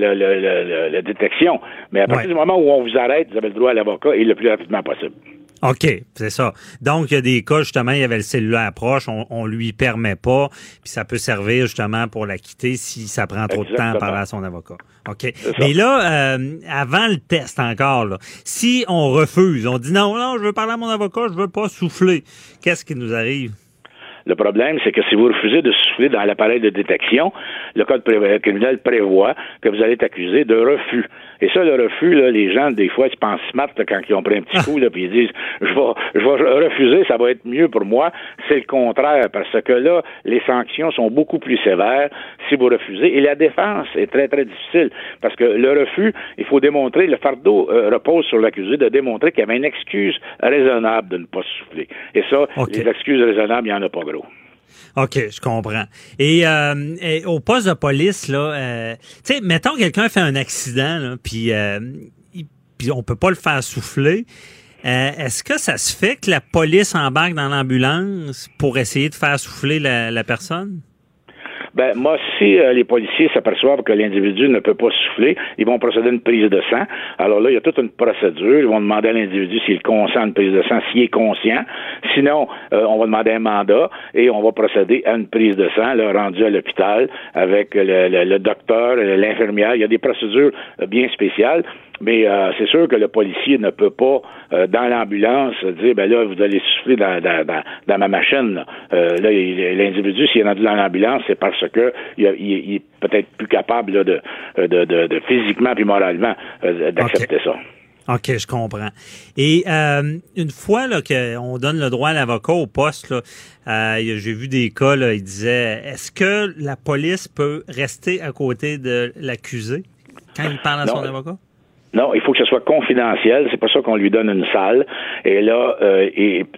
la détection. Mais à partir du moment où on vous arrête, vous avez le droit à l'avocat et le plus rapidement possible. OK, c'est ça. Donc, il y a des cas, justement, il y avait le cellulaire proche, on, on lui permet pas, puis ça peut servir justement pour la quitter si ça prend trop de temps à parler à son avocat. OK. Mais là, euh, avant le test encore, là, si on refuse, on dit non, non, je veux parler à mon avocat, je veux pas souffler, qu'est-ce qui nous arrive? Le problème, c'est que si vous refusez de souffler dans l'appareil de détection, le code criminel prévoit que vous allez être accusé de refus. Et ça, le refus, là, les gens, des fois, ils pensent smart quand ils ont pris un petit [LAUGHS] coup, là, puis ils disent je vais, je vais refuser, ça va être mieux pour moi. C'est le contraire, parce que là, les sanctions sont beaucoup plus sévères si vous refusez. Et la défense est très, très difficile. Parce que le refus, il faut démontrer, le fardeau euh, repose sur l'accusé de démontrer qu'il y avait une excuse raisonnable de ne pas souffler. Et ça, les excuses raisonnables, il n'y en a pas gros. OK, je comprends. Et, euh, au poste de police, là, euh, tu sais, mettons quelqu'un fait un accident, là, puis, euh, puis on peut pas le faire souffler. Euh, est-ce que ça se fait que la police embarque dans l'ambulance pour essayer de faire souffler la personne? Ben, moi, si euh, les policiers s'aperçoivent que l'individu ne peut pas souffler, ils vont procéder à une prise de sang. Alors là, il y a toute une procédure. Ils vont demander à l'individu s'il consent à une prise de sang, s'il est conscient. Sinon, euh, on va demander un mandat et on va procéder à une prise de sang, là, rendue à l'hôpital avec le, le, le docteur, l'infirmière. Il y a des procédures euh, bien spéciales. Mais euh, c'est sûr que le policier ne peut pas, euh, dans l'ambulance, dire ben là, vous allez souffler dans, dans, dans, ma machine. Là, euh, là l'individu, s'il est rendu dans l'ambulance, c'est parce que il, est peut-être plus capable là, de, de, de, de, physiquement puis moralement d'accepter ça. OK, je comprends. Et une fois là, qu'on donne le droit à l'avocat au poste, là, j'ai vu des cas, là, il disait est-ce que la police peut rester à côté de l'accusé quand il parle à son avocat? Non, il faut que ce soit confidentiel. C'est pour ça qu'on lui donne une salle. Et là, euh,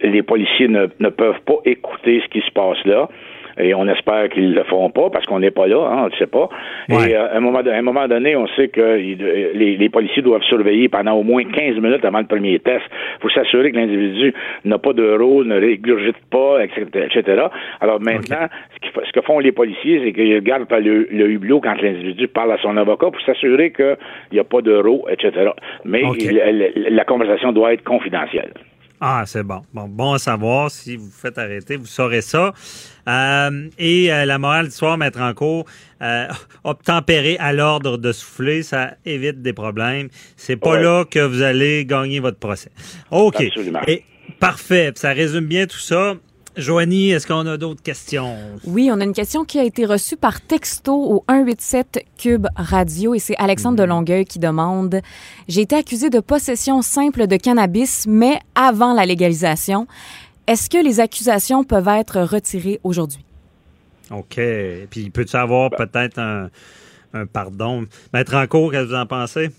les policiers ne peuvent pas écouter ce qui se passe là et on espère qu'ils le feront pas parce qu'on n'est pas là, hein, on ne sait pas. Et euh, à, un moment, un moment donné, on sait que les, les, policiers doivent surveiller pendant au moins 15 minutes avant le premier test. Il faut s'assurer que l'individu n'a pas de rôle, ne régurgite pas, etc. Alors maintenant, ce, que font les policiers, c'est qu'ils gardent le, le, hublot quand l'individu parle à son avocat pour s'assurer qu'il n'y a pas de d'euro, etc. Mais la conversation doit être confidentielle. Ah, c'est bon. Bon, bon à savoir. Si vous faites arrêter, vous saurez ça. Euh, et euh, la morale du soir, mettre en cours, euh, obtempérer à l'ordre de souffler, ça évite des problèmes. C'est pas là que vous allez gagner votre procès. OK. Absolument. Et, parfait. Ça résume bien tout ça. Joanie, est-ce qu'on a d'autres questions? Oui, on a une question qui a été reçue par texto au 187 Cube Radio et c'est Alexandre de Longueuil qui demande J'ai été accusé de possession simple de cannabis, mais avant la légalisation. Est-ce que les accusations peuvent être retirées aujourd'hui? OK. Puis, peut-tu avoir peut-être un, un, pardon? Maître en cours, qu'est-ce que vous en pensez?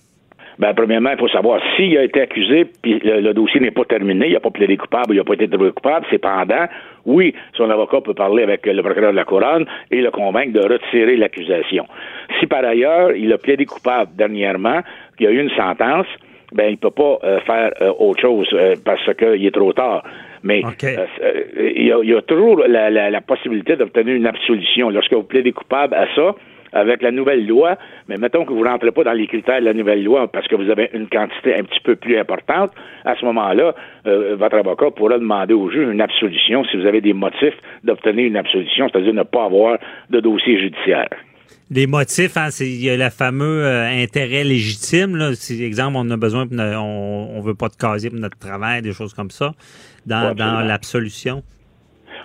Ben, premièrement, il faut savoir s'il a été accusé, puis le, dossier n'est pas terminé, il n'a pas plaidé coupable, il n'a pas été trouvé coupable. Cependant, oui, son avocat peut parler avec le procureur de la couronne et le convaincre de retirer l'accusation. Si par ailleurs il a plaidé coupable dernièrement, qu'il y a eu une sentence, ben il peut pas euh, faire euh, autre chose euh, parce qu'il est trop tard. Mais il y, a, y, a, toujours la, la, la possibilité d'obtenir une absolution. Lorsque vous plaidez coupable à ça, avec la nouvelle loi, mais mettons que vous ne rentrez pas dans les critères de la nouvelle loi parce que vous avez une quantité un petit peu plus importante, à ce moment-là, euh, votre avocat pourra demander au juge une absolution si vous avez des motifs d'obtenir une absolution, c'est-à-dire ne pas avoir de dossier judiciaire. Les motifs, hein, il y a le fameux euh, intérêt légitime. Là. Si, exemple, on a besoin, on, on veut pas de casier pour notre travail, des choses comme ça, dans, dans l'absolution.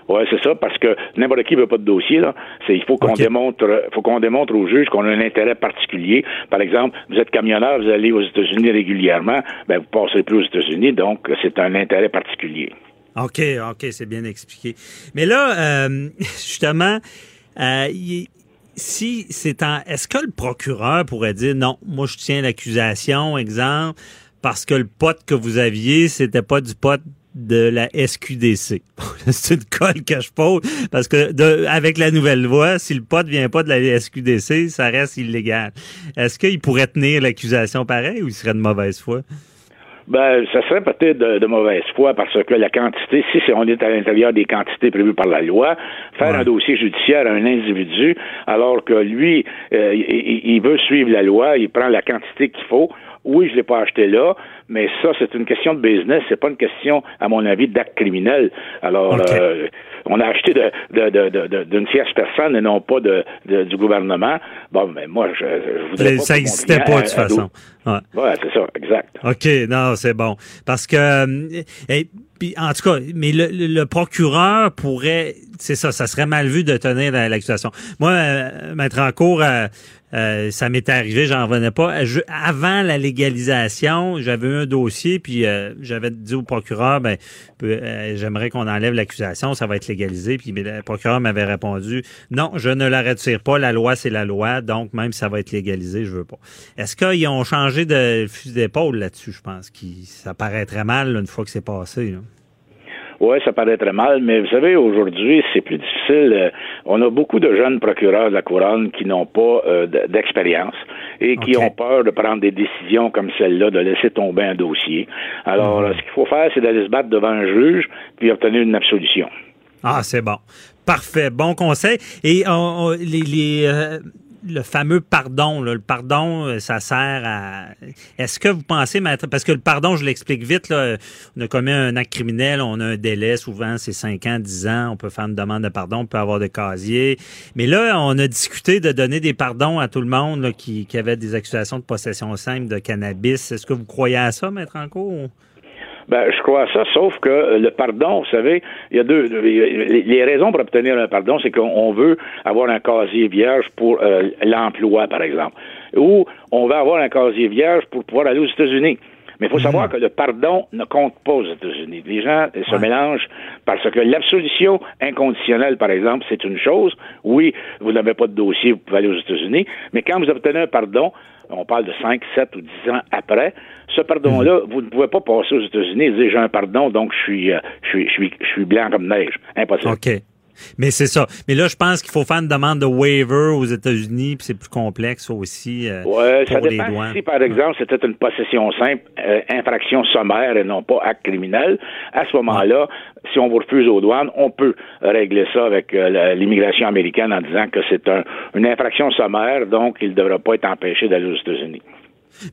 Oui, c'est ça, parce que n'importe qui veut pas de dossier. Là. C'est, il faut qu'on démontre, faut qu'on démontre au juge qu'on a un intérêt particulier. Par exemple, vous êtes camionneur, vous allez aux États-Unis régulièrement, ben vous passerez plus aux États-Unis, donc c'est un intérêt particulier. OK, OK, c'est bien expliqué. Mais là, euh, [LAUGHS] justement, euh, si c'est en, est-ce que le procureur pourrait dire non, moi je tiens l'accusation, exemple, parce que le pote que vous aviez, c'était pas du pote de la SQDC. [LAUGHS] c'est une colle que je pose parce que de, avec la nouvelle loi, si le pote vient pas de la SQDC, ça reste illégal. Est-ce qu'il pourrait tenir l'accusation pareil ou il serait de mauvaise foi? Ben, ça serait peut-être de, mauvaise foi parce que la quantité, si on est à l'intérieur des quantités prévues par la loi, faire un dossier judiciaire à un individu, alors que lui, euh, il, veut suivre la loi, il prend la quantité qu'il faut, oui, je l'ai pas acheté là, mais ça, c'est une question de business. C'est pas une question, à mon avis, d'acte criminel. Alors, euh, on a acheté d'une de, de, tierce personne et non pas de, du gouvernement. Bon, mais moi, je, je voudrais Ça n'existait pas, de toute façon. Ouais, ouais c'est ça, exact. OK, non, c'est bon. Parce que, euh, et, puis, en tout cas, mais le, le, procureur pourrait, c'est ça, ça serait mal vu de tenir l'accusation. Moi, euh, mettre en cours, euh, euh, ça m'était arrivé, j'en revenais pas. avant la légalisation, j'avais eu un dossier, puis euh, j'avais dit au procureur, ben, euh, j'aimerais qu'on enlève l'accusation, ça va être légalisé. Puis le procureur m'avait répondu, non, je ne la retire pas, la loi c'est la loi, donc même si ça va être légalisé, je veux pas. Est-ce qu'ils ont changé de fusil d'épaule là-dessus, je pense, qui ça paraît très mal une fois que c'est passé. Là? Oui, ça paraît très mal, mais vous savez, aujourd'hui, c'est plus difficile. Euh, on a beaucoup de jeunes procureurs de la couronne qui n'ont pas euh, d'expérience et qui ont peur de prendre des décisions comme celle-là, de laisser tomber un dossier. Alors, mhm. ce qu'il faut faire, c'est d'aller se battre devant un juge puis obtenir une absolution. Ah, c'est bon. Parfait. Bon conseil. Et les, les euh, le fameux pardon, le pardon, euh, ça sert à. Est-ce que vous pensez, maître, parce que le pardon, je l'explique vite, là, on a commis un acte criminel, on a un délai, souvent c'est 5 ans, 10 ans, on peut faire une demande de pardon, on peut avoir des casiers. Mais là, on a discuté de donner des pardons à tout le monde qui, qui avait des accusations de possession simple de cannabis. Est-ce que vous croyez à ça, maître Anco? Ben, je crois à ça, sauf que euh, le pardon, vous savez, il y a deux. Les raisons pour obtenir un pardon, c'est qu'on veut avoir un casier vierge pour euh, l'emploi, par exemple, ou on veut avoir un casier vierge pour pouvoir aller aux États-Unis. Mais il faut savoir mhm. que le pardon ne compte pas aux États-Unis. Les gens se mélangent parce que l'absolution inconditionnelle, par exemple, c'est une chose. Oui, vous n'avez pas de dossier, vous pouvez aller aux États-Unis, mais quand vous obtenez un pardon, on parle de 5, 7 ou 10 ans après, ce pardon-là, mhm. vous ne pouvez pas passer aux États-Unis et dire j'ai un pardon, donc je suis, euh, je suis, je suis, je suis blanc comme neige. Impossible. OK. Mais c'est ça. Mais là, je pense qu'il faut faire une demande de waiver aux États-Unis, puis c'est plus complexe aussi. Euh, ouais, ça dépend. Si, par exemple, c'était une possession simple, euh, infraction sommaire et non pas acte criminel, à ce moment-là, si on vous refuse aux douanes, on peut régler ça avec euh, l'immigration américaine en disant que c'est un, une infraction sommaire, donc il ne devra pas être empêché d'aller aux États-Unis.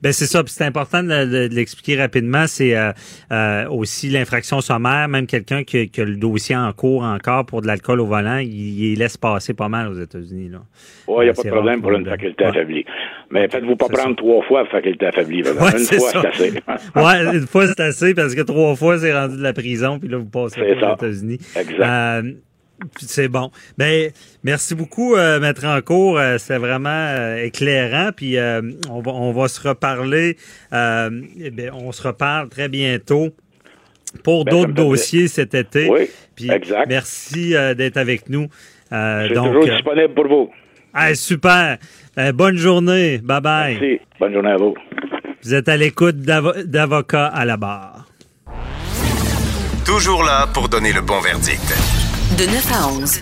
Ben c'est ça, c'est important de, l'expliquer rapidement. C'est euh, euh, aussi l'infraction sommaire, même quelqu'un qui, a le dossier en cours encore pour de l'alcool au volant, il, laisse passer pas mal aux États-Unis. Là. Oui, il n'y a pas de problème pour une faculté affaiblie. Mais faites-vous pas prendre trois fois la faculté affaiblie. une fois, c'est assez. [LAUGHS] ouais, une fois, c'est assez parce que trois fois, c'est rendu de la prison, puis là, vous passez aux États-Unis. Exact. Euh, c'est bon. Ben, merci beaucoup, euh, Maître Encourt. Euh, c'est vraiment euh, éclairant. Puis euh, on, va, on va se reparler. Eh bien, on se reparle très bientôt pour ben, d'autres dossiers cet été. Oui, Puis, exact. Merci d'être avec nous. Je suis toujours disponible pour vous. Ah, super. bonne journée. Bye bye. Merci. Bonne journée à vous. Vous êtes à l'écoute d'avocats à la barre. Toujours là pour donner le bon verdict. De 9 à 11.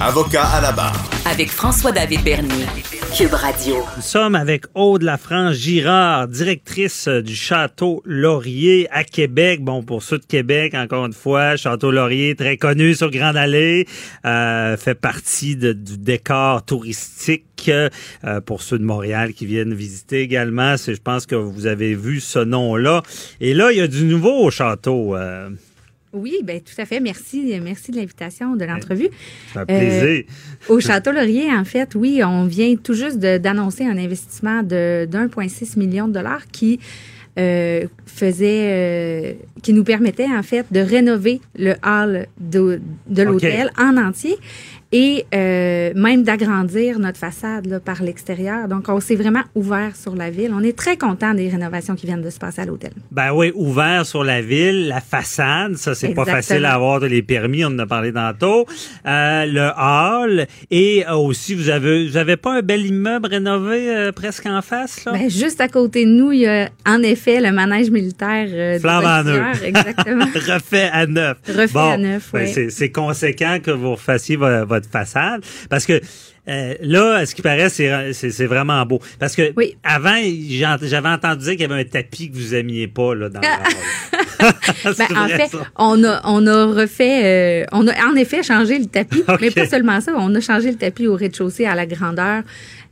Avocat à la barre. Avec François-David Bernier. Cube Radio. Nous sommes avec Aude Lafrance Girard, directrice euh, du Château Laurier à Québec. Bon, pour ceux de Québec, encore une fois, Château Laurier, très connu sur Grande Allée, euh, fait partie de- du décor touristique. euh, pour ceux de Montréal qui viennent visiter également, je pense que vous avez vu ce nom-là. Et là, il y a du nouveau au château. euh, Oui, ben tout à fait. Merci, merci de l'invitation, de l'entrevue. ça fait plaisir. Euh, au Château Laurier, en fait, oui, on vient tout juste d'annoncer un investissement de d'1,6 million de dollars qui euh, faisait, euh, qui nous permettait en fait de rénover le hall de, de l'hôtel en entier et euh, même d'agrandir notre façade là, par l'extérieur. Donc, on s'est vraiment ouvert sur la ville. On est très content des rénovations qui viennent de se passer à l'hôtel. Ben oui, ouvert sur la ville, la façade, ça c'est pas facile à avoir les permis, on en a parlé tantôt. Euh, le hall et aussi vous avez vous avez pas un bel immeuble rénové euh, presque en face là? Ben, juste à côté de nous, il y a en effet le manège militaire euh, Flambe en neuf. Exactement. [LAUGHS] refait à neuf. Refait à neuf, ben, ouais. c'est, conséquent que vous refassiez vo- votre façade. Parce que euh, là, à ce qui paraît, c'est, vraiment beau. Parce que avant, j'en- j'avais entendu dire qu'il y avait un tapis que vous aimiez pas là, dans [LAUGHS] hall. Ben, [LAUGHS] en fait, ça. on a, on a refait, euh, on a en effet changé le tapis, [LAUGHS] mais pas seulement ça, on a changé le tapis au rez-de-chaussée à la grandeur.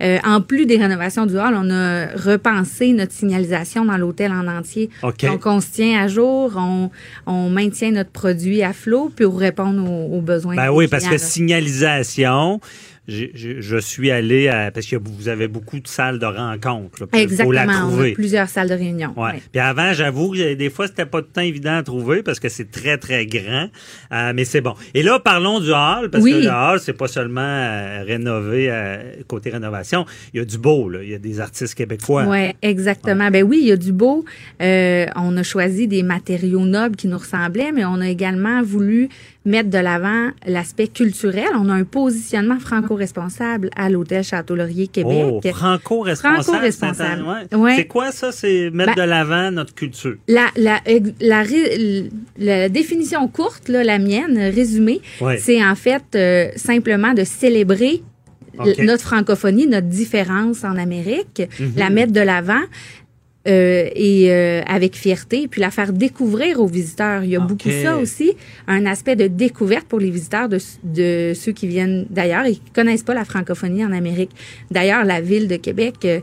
Euh, en plus des rénovations du hall, on a repensé notre signalisation dans l'hôtel en entier. OK. Donc, on se tient à jour, on, on maintient notre produit à flot pour répondre aux, aux besoins. Ben oui, parce que là. signalisation, j'ai- je suis allé à, parce que vous avez beaucoup de salles de rencontres. faut Exactement, la on a trouver. plusieurs salles de réunion. Ouais. Ouais. Puis avant, j'avoue que des fois, c'était pas tout le temps évident à trouver parce que c'est très, très grand. Euh, mais c'est bon. Et là, parlons du hall, parce Oui. que le hall, c'est pas seulement euh, rénové euh, côté rénovation. Il y a du beau, là. Il y a des artistes québécois. Oui, exactement. Ben oui, il y a du beau. Euh, on a choisi des matériaux nobles qui nous ressemblaient, mais on a également voulu mettre de l'avant l'aspect culturel. On a un positionnement franco-responsable à l'hôtel Château-Laurier Québec. Oh, franco-responsable. Franco-responsable. c'est ouais. Ouais. Quoi ça? C'est mettre Ben- de l'avant notre culture. La, la, la, définition courte, là, la mienne, résumée, Ouais. c'est en fait euh, simplement de célébrer notre francophonie, notre différence en Amérique, Mhm. la mettre de l'avant. Euh, et euh, avec fierté, puis la faire découvrir aux visiteurs. Il y a beaucoup ça aussi, un aspect de découverte pour les visiteurs de, de ceux qui viennent d'ailleurs et qui connaissent pas la francophonie en Amérique. D'ailleurs, la ville de Québec, euh,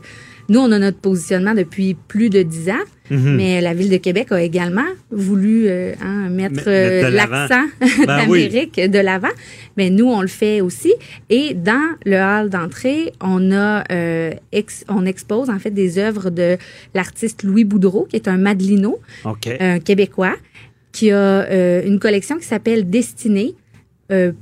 nous, on a notre positionnement depuis plus de dix ans, Mhm. mais la ville de Québec a également voulu euh, hein, mettre, euh, l'accent Ben d'Amérique de l'avant. Mais nous, on le fait aussi. Et dans le hall d'entrée, on a euh, ex- on expose en fait des œuvres de l'artiste Louis Boudreau, qui est un Madelino, un Québécois, qui a euh, une collection qui s'appelle Destinée. euh,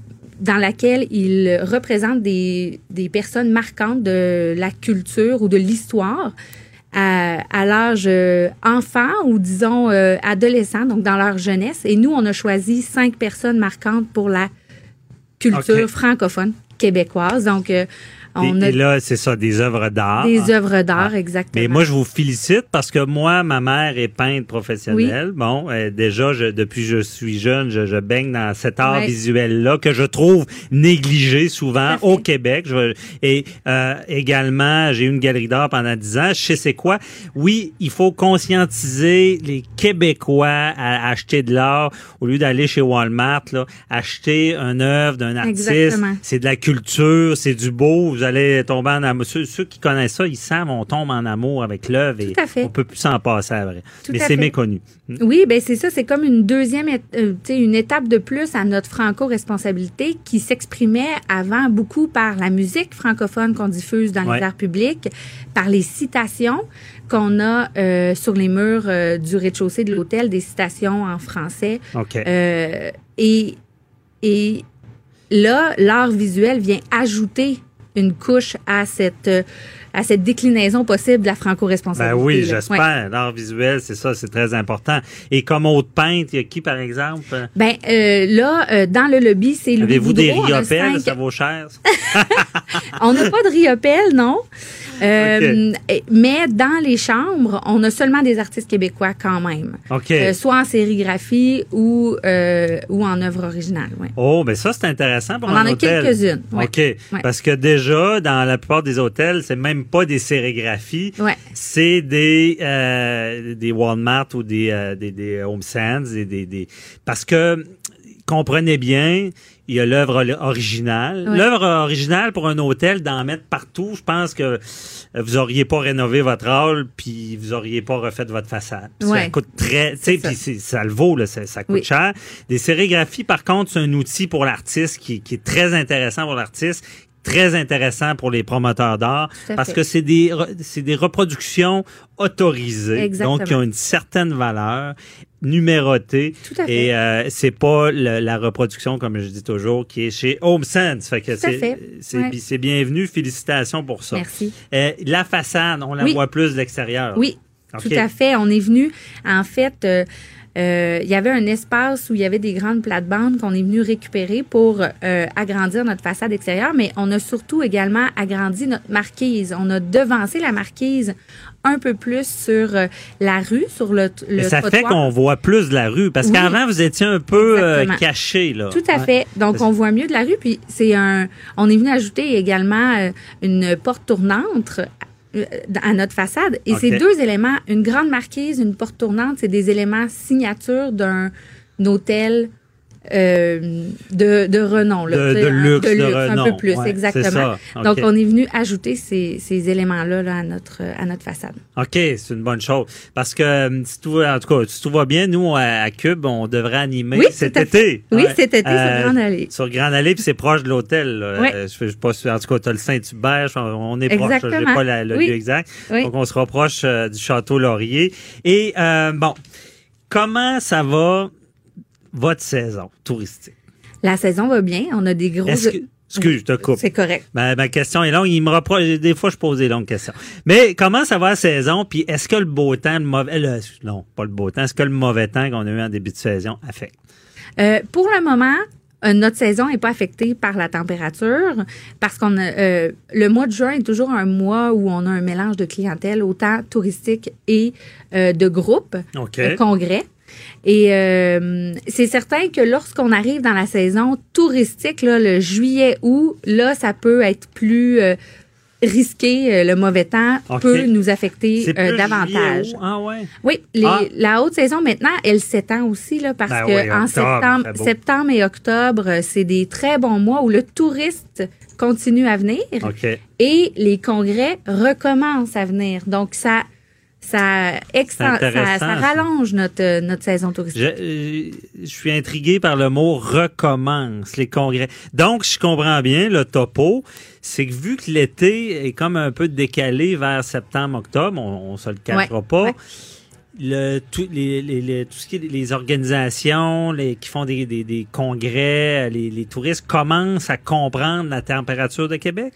dans laquelle il représente des, des personnes marquantes de la culture ou de l'histoire à, à l'âge euh, enfant ou disons euh, adolescent, donc dans leur jeunesse. Et nous, on a choisi cinq personnes marquantes pour la culture francophone québécoise. Donc, euh, on et, a et là, c'est ça, des œuvres d'art. des œuvres d'art, Ah. exactement. Mais moi, je vous félicite parce que moi, ma mère est peintre professionnelle. Bon, euh, déjà, je, depuis que je suis jeune, je, je baigne dans cet art Ouais. visuel-là que je trouve négligé souvent au Québec. Je- et euh, également, j'ai eu une galerie d'art pendant dix ans. Je sais c'est quoi. Oui, il faut conscientiser les Québécois à acheter de l'art au lieu d'aller chez Walmart, là, acheter une œuvre d'un artiste. C'est de la culture, c'est du beau. Vous allez tomber en amour. Ceux, ceux qui connaissent ça, ils savent, on tombe en amour avec l'œuvre et on peut plus s'en passer à vrai. Tout Mais c'est méconnu. Oui, ben c'est ça, c'est comme une deuxième, euh, une étape de plus à notre franco-responsabilité qui s'exprimait avant beaucoup par la musique francophone qu'on diffuse dans Ouais. les airs publics, par les citations qu'on a euh, sur les murs euh, du rez-de-chaussée de l'hôtel, des citations en français. OK. Euh, et, et là, l'art visuel vient ajouter une couche à cette, euh, à cette déclinaison possible de la Ben franco-responsabilité. oui, là. j'espère. Ouais. L'art visuel, c'est ça, c'est très important. Et comme autre peintre, il y a qui, par exemple? Ben euh, là, euh, dans le lobby, c'est Louis Avez-vous des riopelles? cinq- Ça vaut cher? ça? [LAUGHS] On n'a pas de riopelle, non? Euh, Mais dans les chambres, on a seulement des artistes québécois quand même. Euh, soit en sérigraphie ou, euh, ou en œuvre originale. Ouais. Oh, mais ça, c'est intéressant pour On un en a quelques-unes, ouais. OK. Ouais. Parce que déjà, dans la plupart des hôtels, c'est même pas des sérigraphies. Ouais. C'est des, euh, des Walmart ou des, euh, des, des Home Sense. Des, des, des- Parce que, comprenez bien, il y a l'œuvre ori- originale. L'œuvre originale pour un hôtel, d'en mettre partout, je pense que euh, vous auriez pas rénové votre hall, puis vous auriez pas refait votre façade. Ça coûte très, tu sais, ça. le vaut, là, ça, ça coûte Oui. cher. Des sérigraphies, par contre, c'est un outil pour l'artiste qui, qui est très intéressant pour l'artiste très intéressant pour les promoteurs d'art parce fait. que c'est des c'est des reproductions autorisées Exactement. donc qui ont une certaine valeur numérotée Tout à fait. et euh, c'est pas le- la reproduction comme je dis toujours qui est chez Home Sense fait que Tout à c'est Ouais. bienvenu félicitations pour ça Merci. Euh, la façade on la Oui. voit plus de l'extérieur Oui, tout à fait. On est venu, en fait, euh, euh, il y avait un espace où il y avait des grandes plates-bandes qu'on est venu récupérer pour euh, agrandir notre façade extérieure, mais on a surtout également agrandi notre marquise. On a devancé la marquise un peu plus sur euh, la rue, sur le, le ça fait qu'on voit plus de la rue parce Oui. qu'avant vous étiez un peu euh, caché là Tout à Ouais. fait. Donc, on voit mieux de la rue. Puis, c'est un. On est venu ajouter également une porte tournante à notre façade. Et ces deux éléments, une grande marquise, une porte tournante, c'est des éléments signature d'un hôtel euh, de, de renom. là, De- sais, de luxe, de un peu plus, Ouais, exactement. Donc, on est venu ajouter ces, ces éléments-là là, à, notre, à notre façade. OK, c'est une bonne chose. Parce que, euh, si tout, va- en tout cas, si tout va bien, nous, à, Cube, on devrait animer Oui, cet été. Euh, Oui, cet été, sur Grande Allée. Sur Grande Allée, puis c'est proche de l'hôtel. Oui. Euh, je pas en tout cas, tu as le Saint-Hubert, on est proche. Je n'ai pas la- le Oui. lieu exact. Donc, on se rapproche euh, du Château Laurier. Et, euh, bon, comment ça va, votre saison touristique? La saison va bien. On a des gros. Excuse, je te coupe. C'est correct. Ma, ma question est longue. Il me reproche. Des fois, je pose des longues questions. Mais comment ça va la saison? Puis est-ce que le beau temps, le mauvais. le- non, pas le beau temps. Est-ce que le mauvais temps qu'on a eu en début de saison affecte? Euh, pour le moment, euh, notre saison n'est pas affectée par la température parce qu'on a, euh, le mois de juin est toujours un mois où on a un mélange de clientèle autant touristique et euh, de groupes, de congrès. Et euh, c'est certain que lorsqu'on arrive dans la saison touristique, là, le juillet-août, là, ça peut être plus euh, risqué. euh, Le mauvais temps peut nous affecter euh, davantage. juillet, août? Ah ouais. Oui, les- Ah. la haute saison maintenant, elle s'étend aussi là, parce Ben que oui, en septembre, septembre et octobre, c'est des très bons mois où le touriste continue à venir et les congrès recommencent à venir. Donc ça, ça, extend- ça, ça ça. rallonge notre notre saison Je, touristique. euh, je suis intrigué par le mot recommence, les congrès. Donc, je comprends bien le topo. C'est que vu que l'été est comme un peu décalé vers septembre-octobre, on, on se le cachera Ouais, pas. ouais. Le, tout, les, les- les- tout ce qui est les organisations les, qui font des, des, des congrès, les, les touristes commencent à comprendre la température de Québec?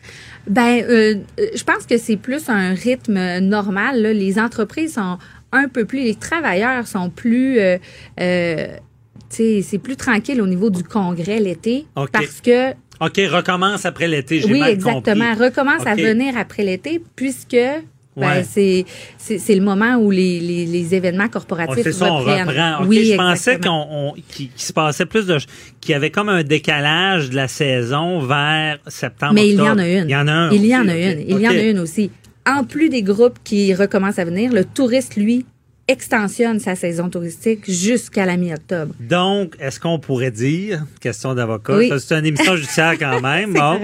Ben, euh, euh, je pense que c'est plus un rythme normal. là. Les entreprises sont un peu plus, les travailleurs sont plus, euh, euh, c'est plus tranquille au niveau du congrès l'été OK. parce que OK, recommence après l'été, j'ai oui, mal exactement, compris. recommence à venir après l'été puisque Ouais. c'est le moment où les, les, les événements On corporatifs fait ça, on reprennent. reprend. Oui, je pensais qu'on, on- qu'il, se passait plus de, qu'il y avait comme un décalage de la saison vers septembre. Mais il y en a une. Il y en a un. Il y en a une. Il y en a une aussi. En plus des groupes qui recommencent à venir, le touriste, lui, extensionne sa saison touristique jusqu'à la mi-octobre. Donc, est-ce qu'on pourrait dire, question d'avocat, Oui. ça, c'est une émission judiciaire quand [LAUGHS] même, bon,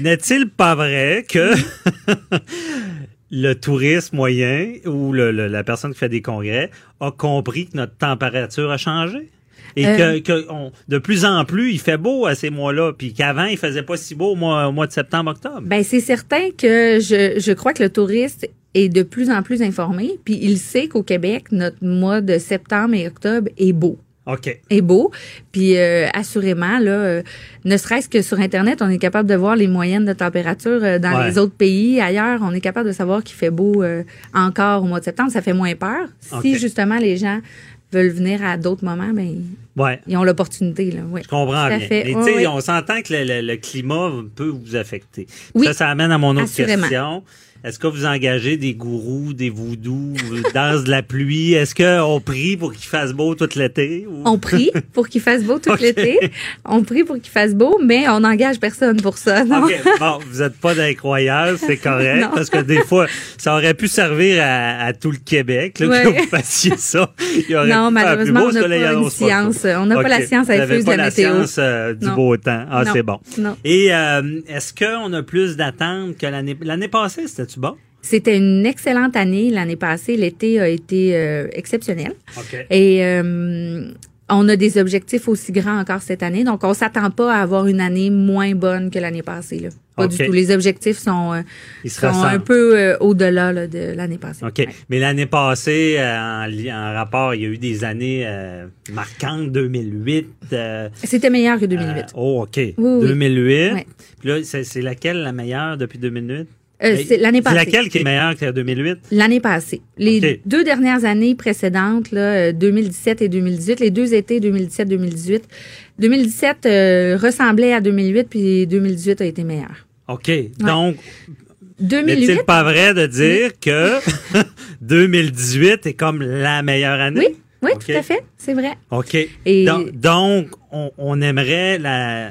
n'est-il pas vrai que [LAUGHS] le touriste moyen ou le- le- la personne qui fait des congrès a compris que notre température a changé? Et Euh. que, que on- de plus en plus, il fait beau à ces mois-là, puis qu'avant, il faisait pas si beau au mois, au mois de septembre-octobre. Ben, c'est certain que je, je crois que le touriste est de plus en plus informé, puis il sait qu'au Québec, notre mois de septembre et octobre est beau. OK. est beau. Puis euh, assurément, là, euh, ne serait-ce que sur Internet, on est capable de voir les moyennes de température euh, dans Ouais. les autres pays. Ailleurs, on est capable de savoir qu'il fait beau encore au mois de septembre. Ça fait moins peur. Si justement les gens veulent venir à d'autres moments, ben Ouais. ils ont l'opportunité. Là. Je comprends bien. fait. Oui. on s'entend que le, le- le climat peut vous affecter. Oui. Ça, ça amène à mon autre Assurément. question. Est-ce que vous engagez des gourous, des voodoo, danse de la pluie? Est-ce qu'on prie pour qu'il fasse beau tout l'été? ou- On prie pour qu'il fasse beau tout [LAUGHS] l'été. On prie pour qu'il fasse beau, mais on n'engage personne pour ça. Non? OK, bon, vous n'êtes pas d'incroyable, c'est [LAUGHS] correct, parce que des fois, ça aurait pu servir à, à tout le Québec, là, Ouais. que vous fassiez ça. Il aurait Non, pu malheureusement, beau, on n'a pas une annonce pas science. On n'a pas la science infuse de la la météo. science euh, du Non. beau temps. Ah, c'est bon. Non. Et euh, est-ce qu'on a plus d'attentes que l'année l'année passée, c'était-tu bon? C'était une excellente année l'année passée. L'été a été euh, exceptionnel. Et euh, on a des objectifs aussi grands encore cette année. Donc, on s'attend pas à avoir une année moins bonne que l'année passée. Là. Pas du tout. Les objectifs sont, euh, Ils se sont un peu euh, au-delà là, de l'année passée. OK. Mais l'année passée, euh, en, rapport, il y a eu des années marquantes, 2008. euh, C'était meilleur que 2008. euh, oh, OK. oui. 2008. Ouais. Puis là, c'est c'est laquelle la meilleure depuis 2008? Euh, c'est l'année passée. C'est laquelle qui est meilleure que 2008? L'année passée. Les deux dernières années précédentes, là, euh, 2017 et 2018, les deux étés 2017-2018, 2017 euh, ressemblait à 2008, puis 2018 a été meilleur. OK. Donc, 2008, n'est-il pas vrai de dire que 2018 est comme la meilleure année? Oui, oui, tout à fait, c'est vrai. OK. Et- Donc, donc, on, on aimerait la,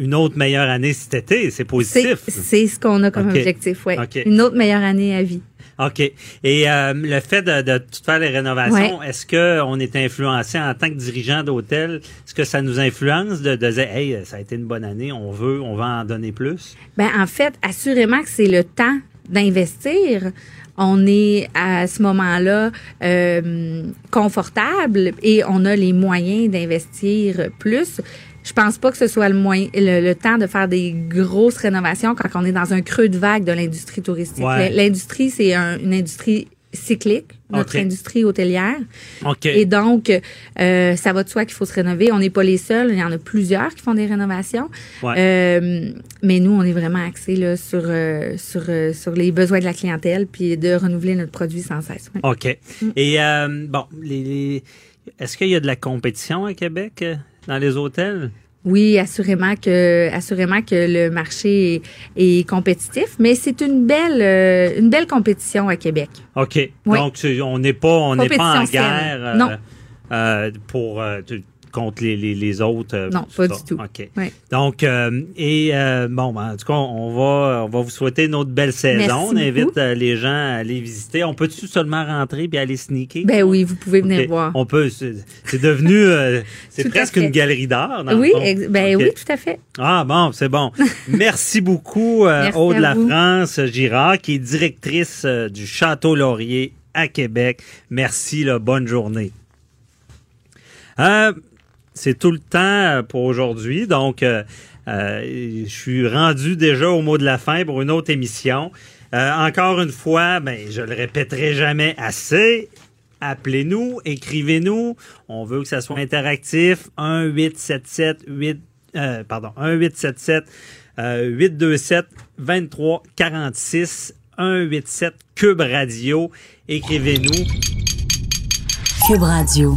une autre meilleure année cet été. C'est positif. c'est ce qu'on a comme OK. objectif. OK. Une autre meilleure année à vie. OK. Et euh, le fait de, de tout faire les rénovations, est-ce qu'on est influencé en tant que dirigeant d'hôtel? Est-ce que ça nous influence de, de dire, hey, ça a été une bonne année, on veut, on va en donner plus? Ben, en fait, assurément que c'est le temps d'investir. On est à ce moment-là euh, confortable et on a les moyens d'investir plus. Je pense pas que ce soit le, moyen, le, le temps de faire des grosses rénovations quand on est dans un creux de vague de l'industrie touristique. Ouais. L'industrie, c'est un- une industrie cyclique, notre industrie hôtelière. OK. Et donc, euh, ça va de soi qu'il faut se rénover. On n'est pas les seuls. Il y en a plusieurs qui font des rénovations. Ouais. Euh, mais nous, on est vraiment axés là, sur, euh, sur, sur les besoins de la clientèle puis de renouveler notre produit sans cesse. Ouais. OK. Et euh, bon, les, les- est-ce qu'il y a de la compétition à Québec? Dans les hôtels? Oui, assurément que, assurément que le marché est, est compétitif, mais c'est une belle, euh, une belle compétition à Québec. OK. Oui. Donc, on n'est pas, on n'est pas en guerre euh, Non. euh, pour, euh, contre les, les, les autres. euh, Non, pas ça. du tout. OK. Donc, euh, et euh, bon, ben, en tout cas, on va, on va vous souhaiter une autre belle saison. Merci on invite les gens à aller visiter. On peut-tu seulement rentrer puis aller sneaker? Ben oui, vous pouvez venir voir. On peut. C'est devenu, [LAUGHS] c'est presque une galerie d'art. Oui, ben oui, tout à fait. Ah bon, c'est bon. [LAUGHS] Merci beaucoup, Aude La. France Girard, qui est directrice du Château Laurier à Québec. Merci, là, bonne journée. Euh, c'est tout le temps euh, pour aujourd'hui. Donc, euh, euh, je suis rendu déjà au mot de la fin pour une autre émission. Encore une fois, ben, je le répéterai jamais assez. Appelez-nous, écrivez-nous. On veut que ça soit interactif. 1 877 8 euh, pardon, 1 877 euh, 827 23 46 187 Cube Radio. Écrivez-nous. Cube Radio.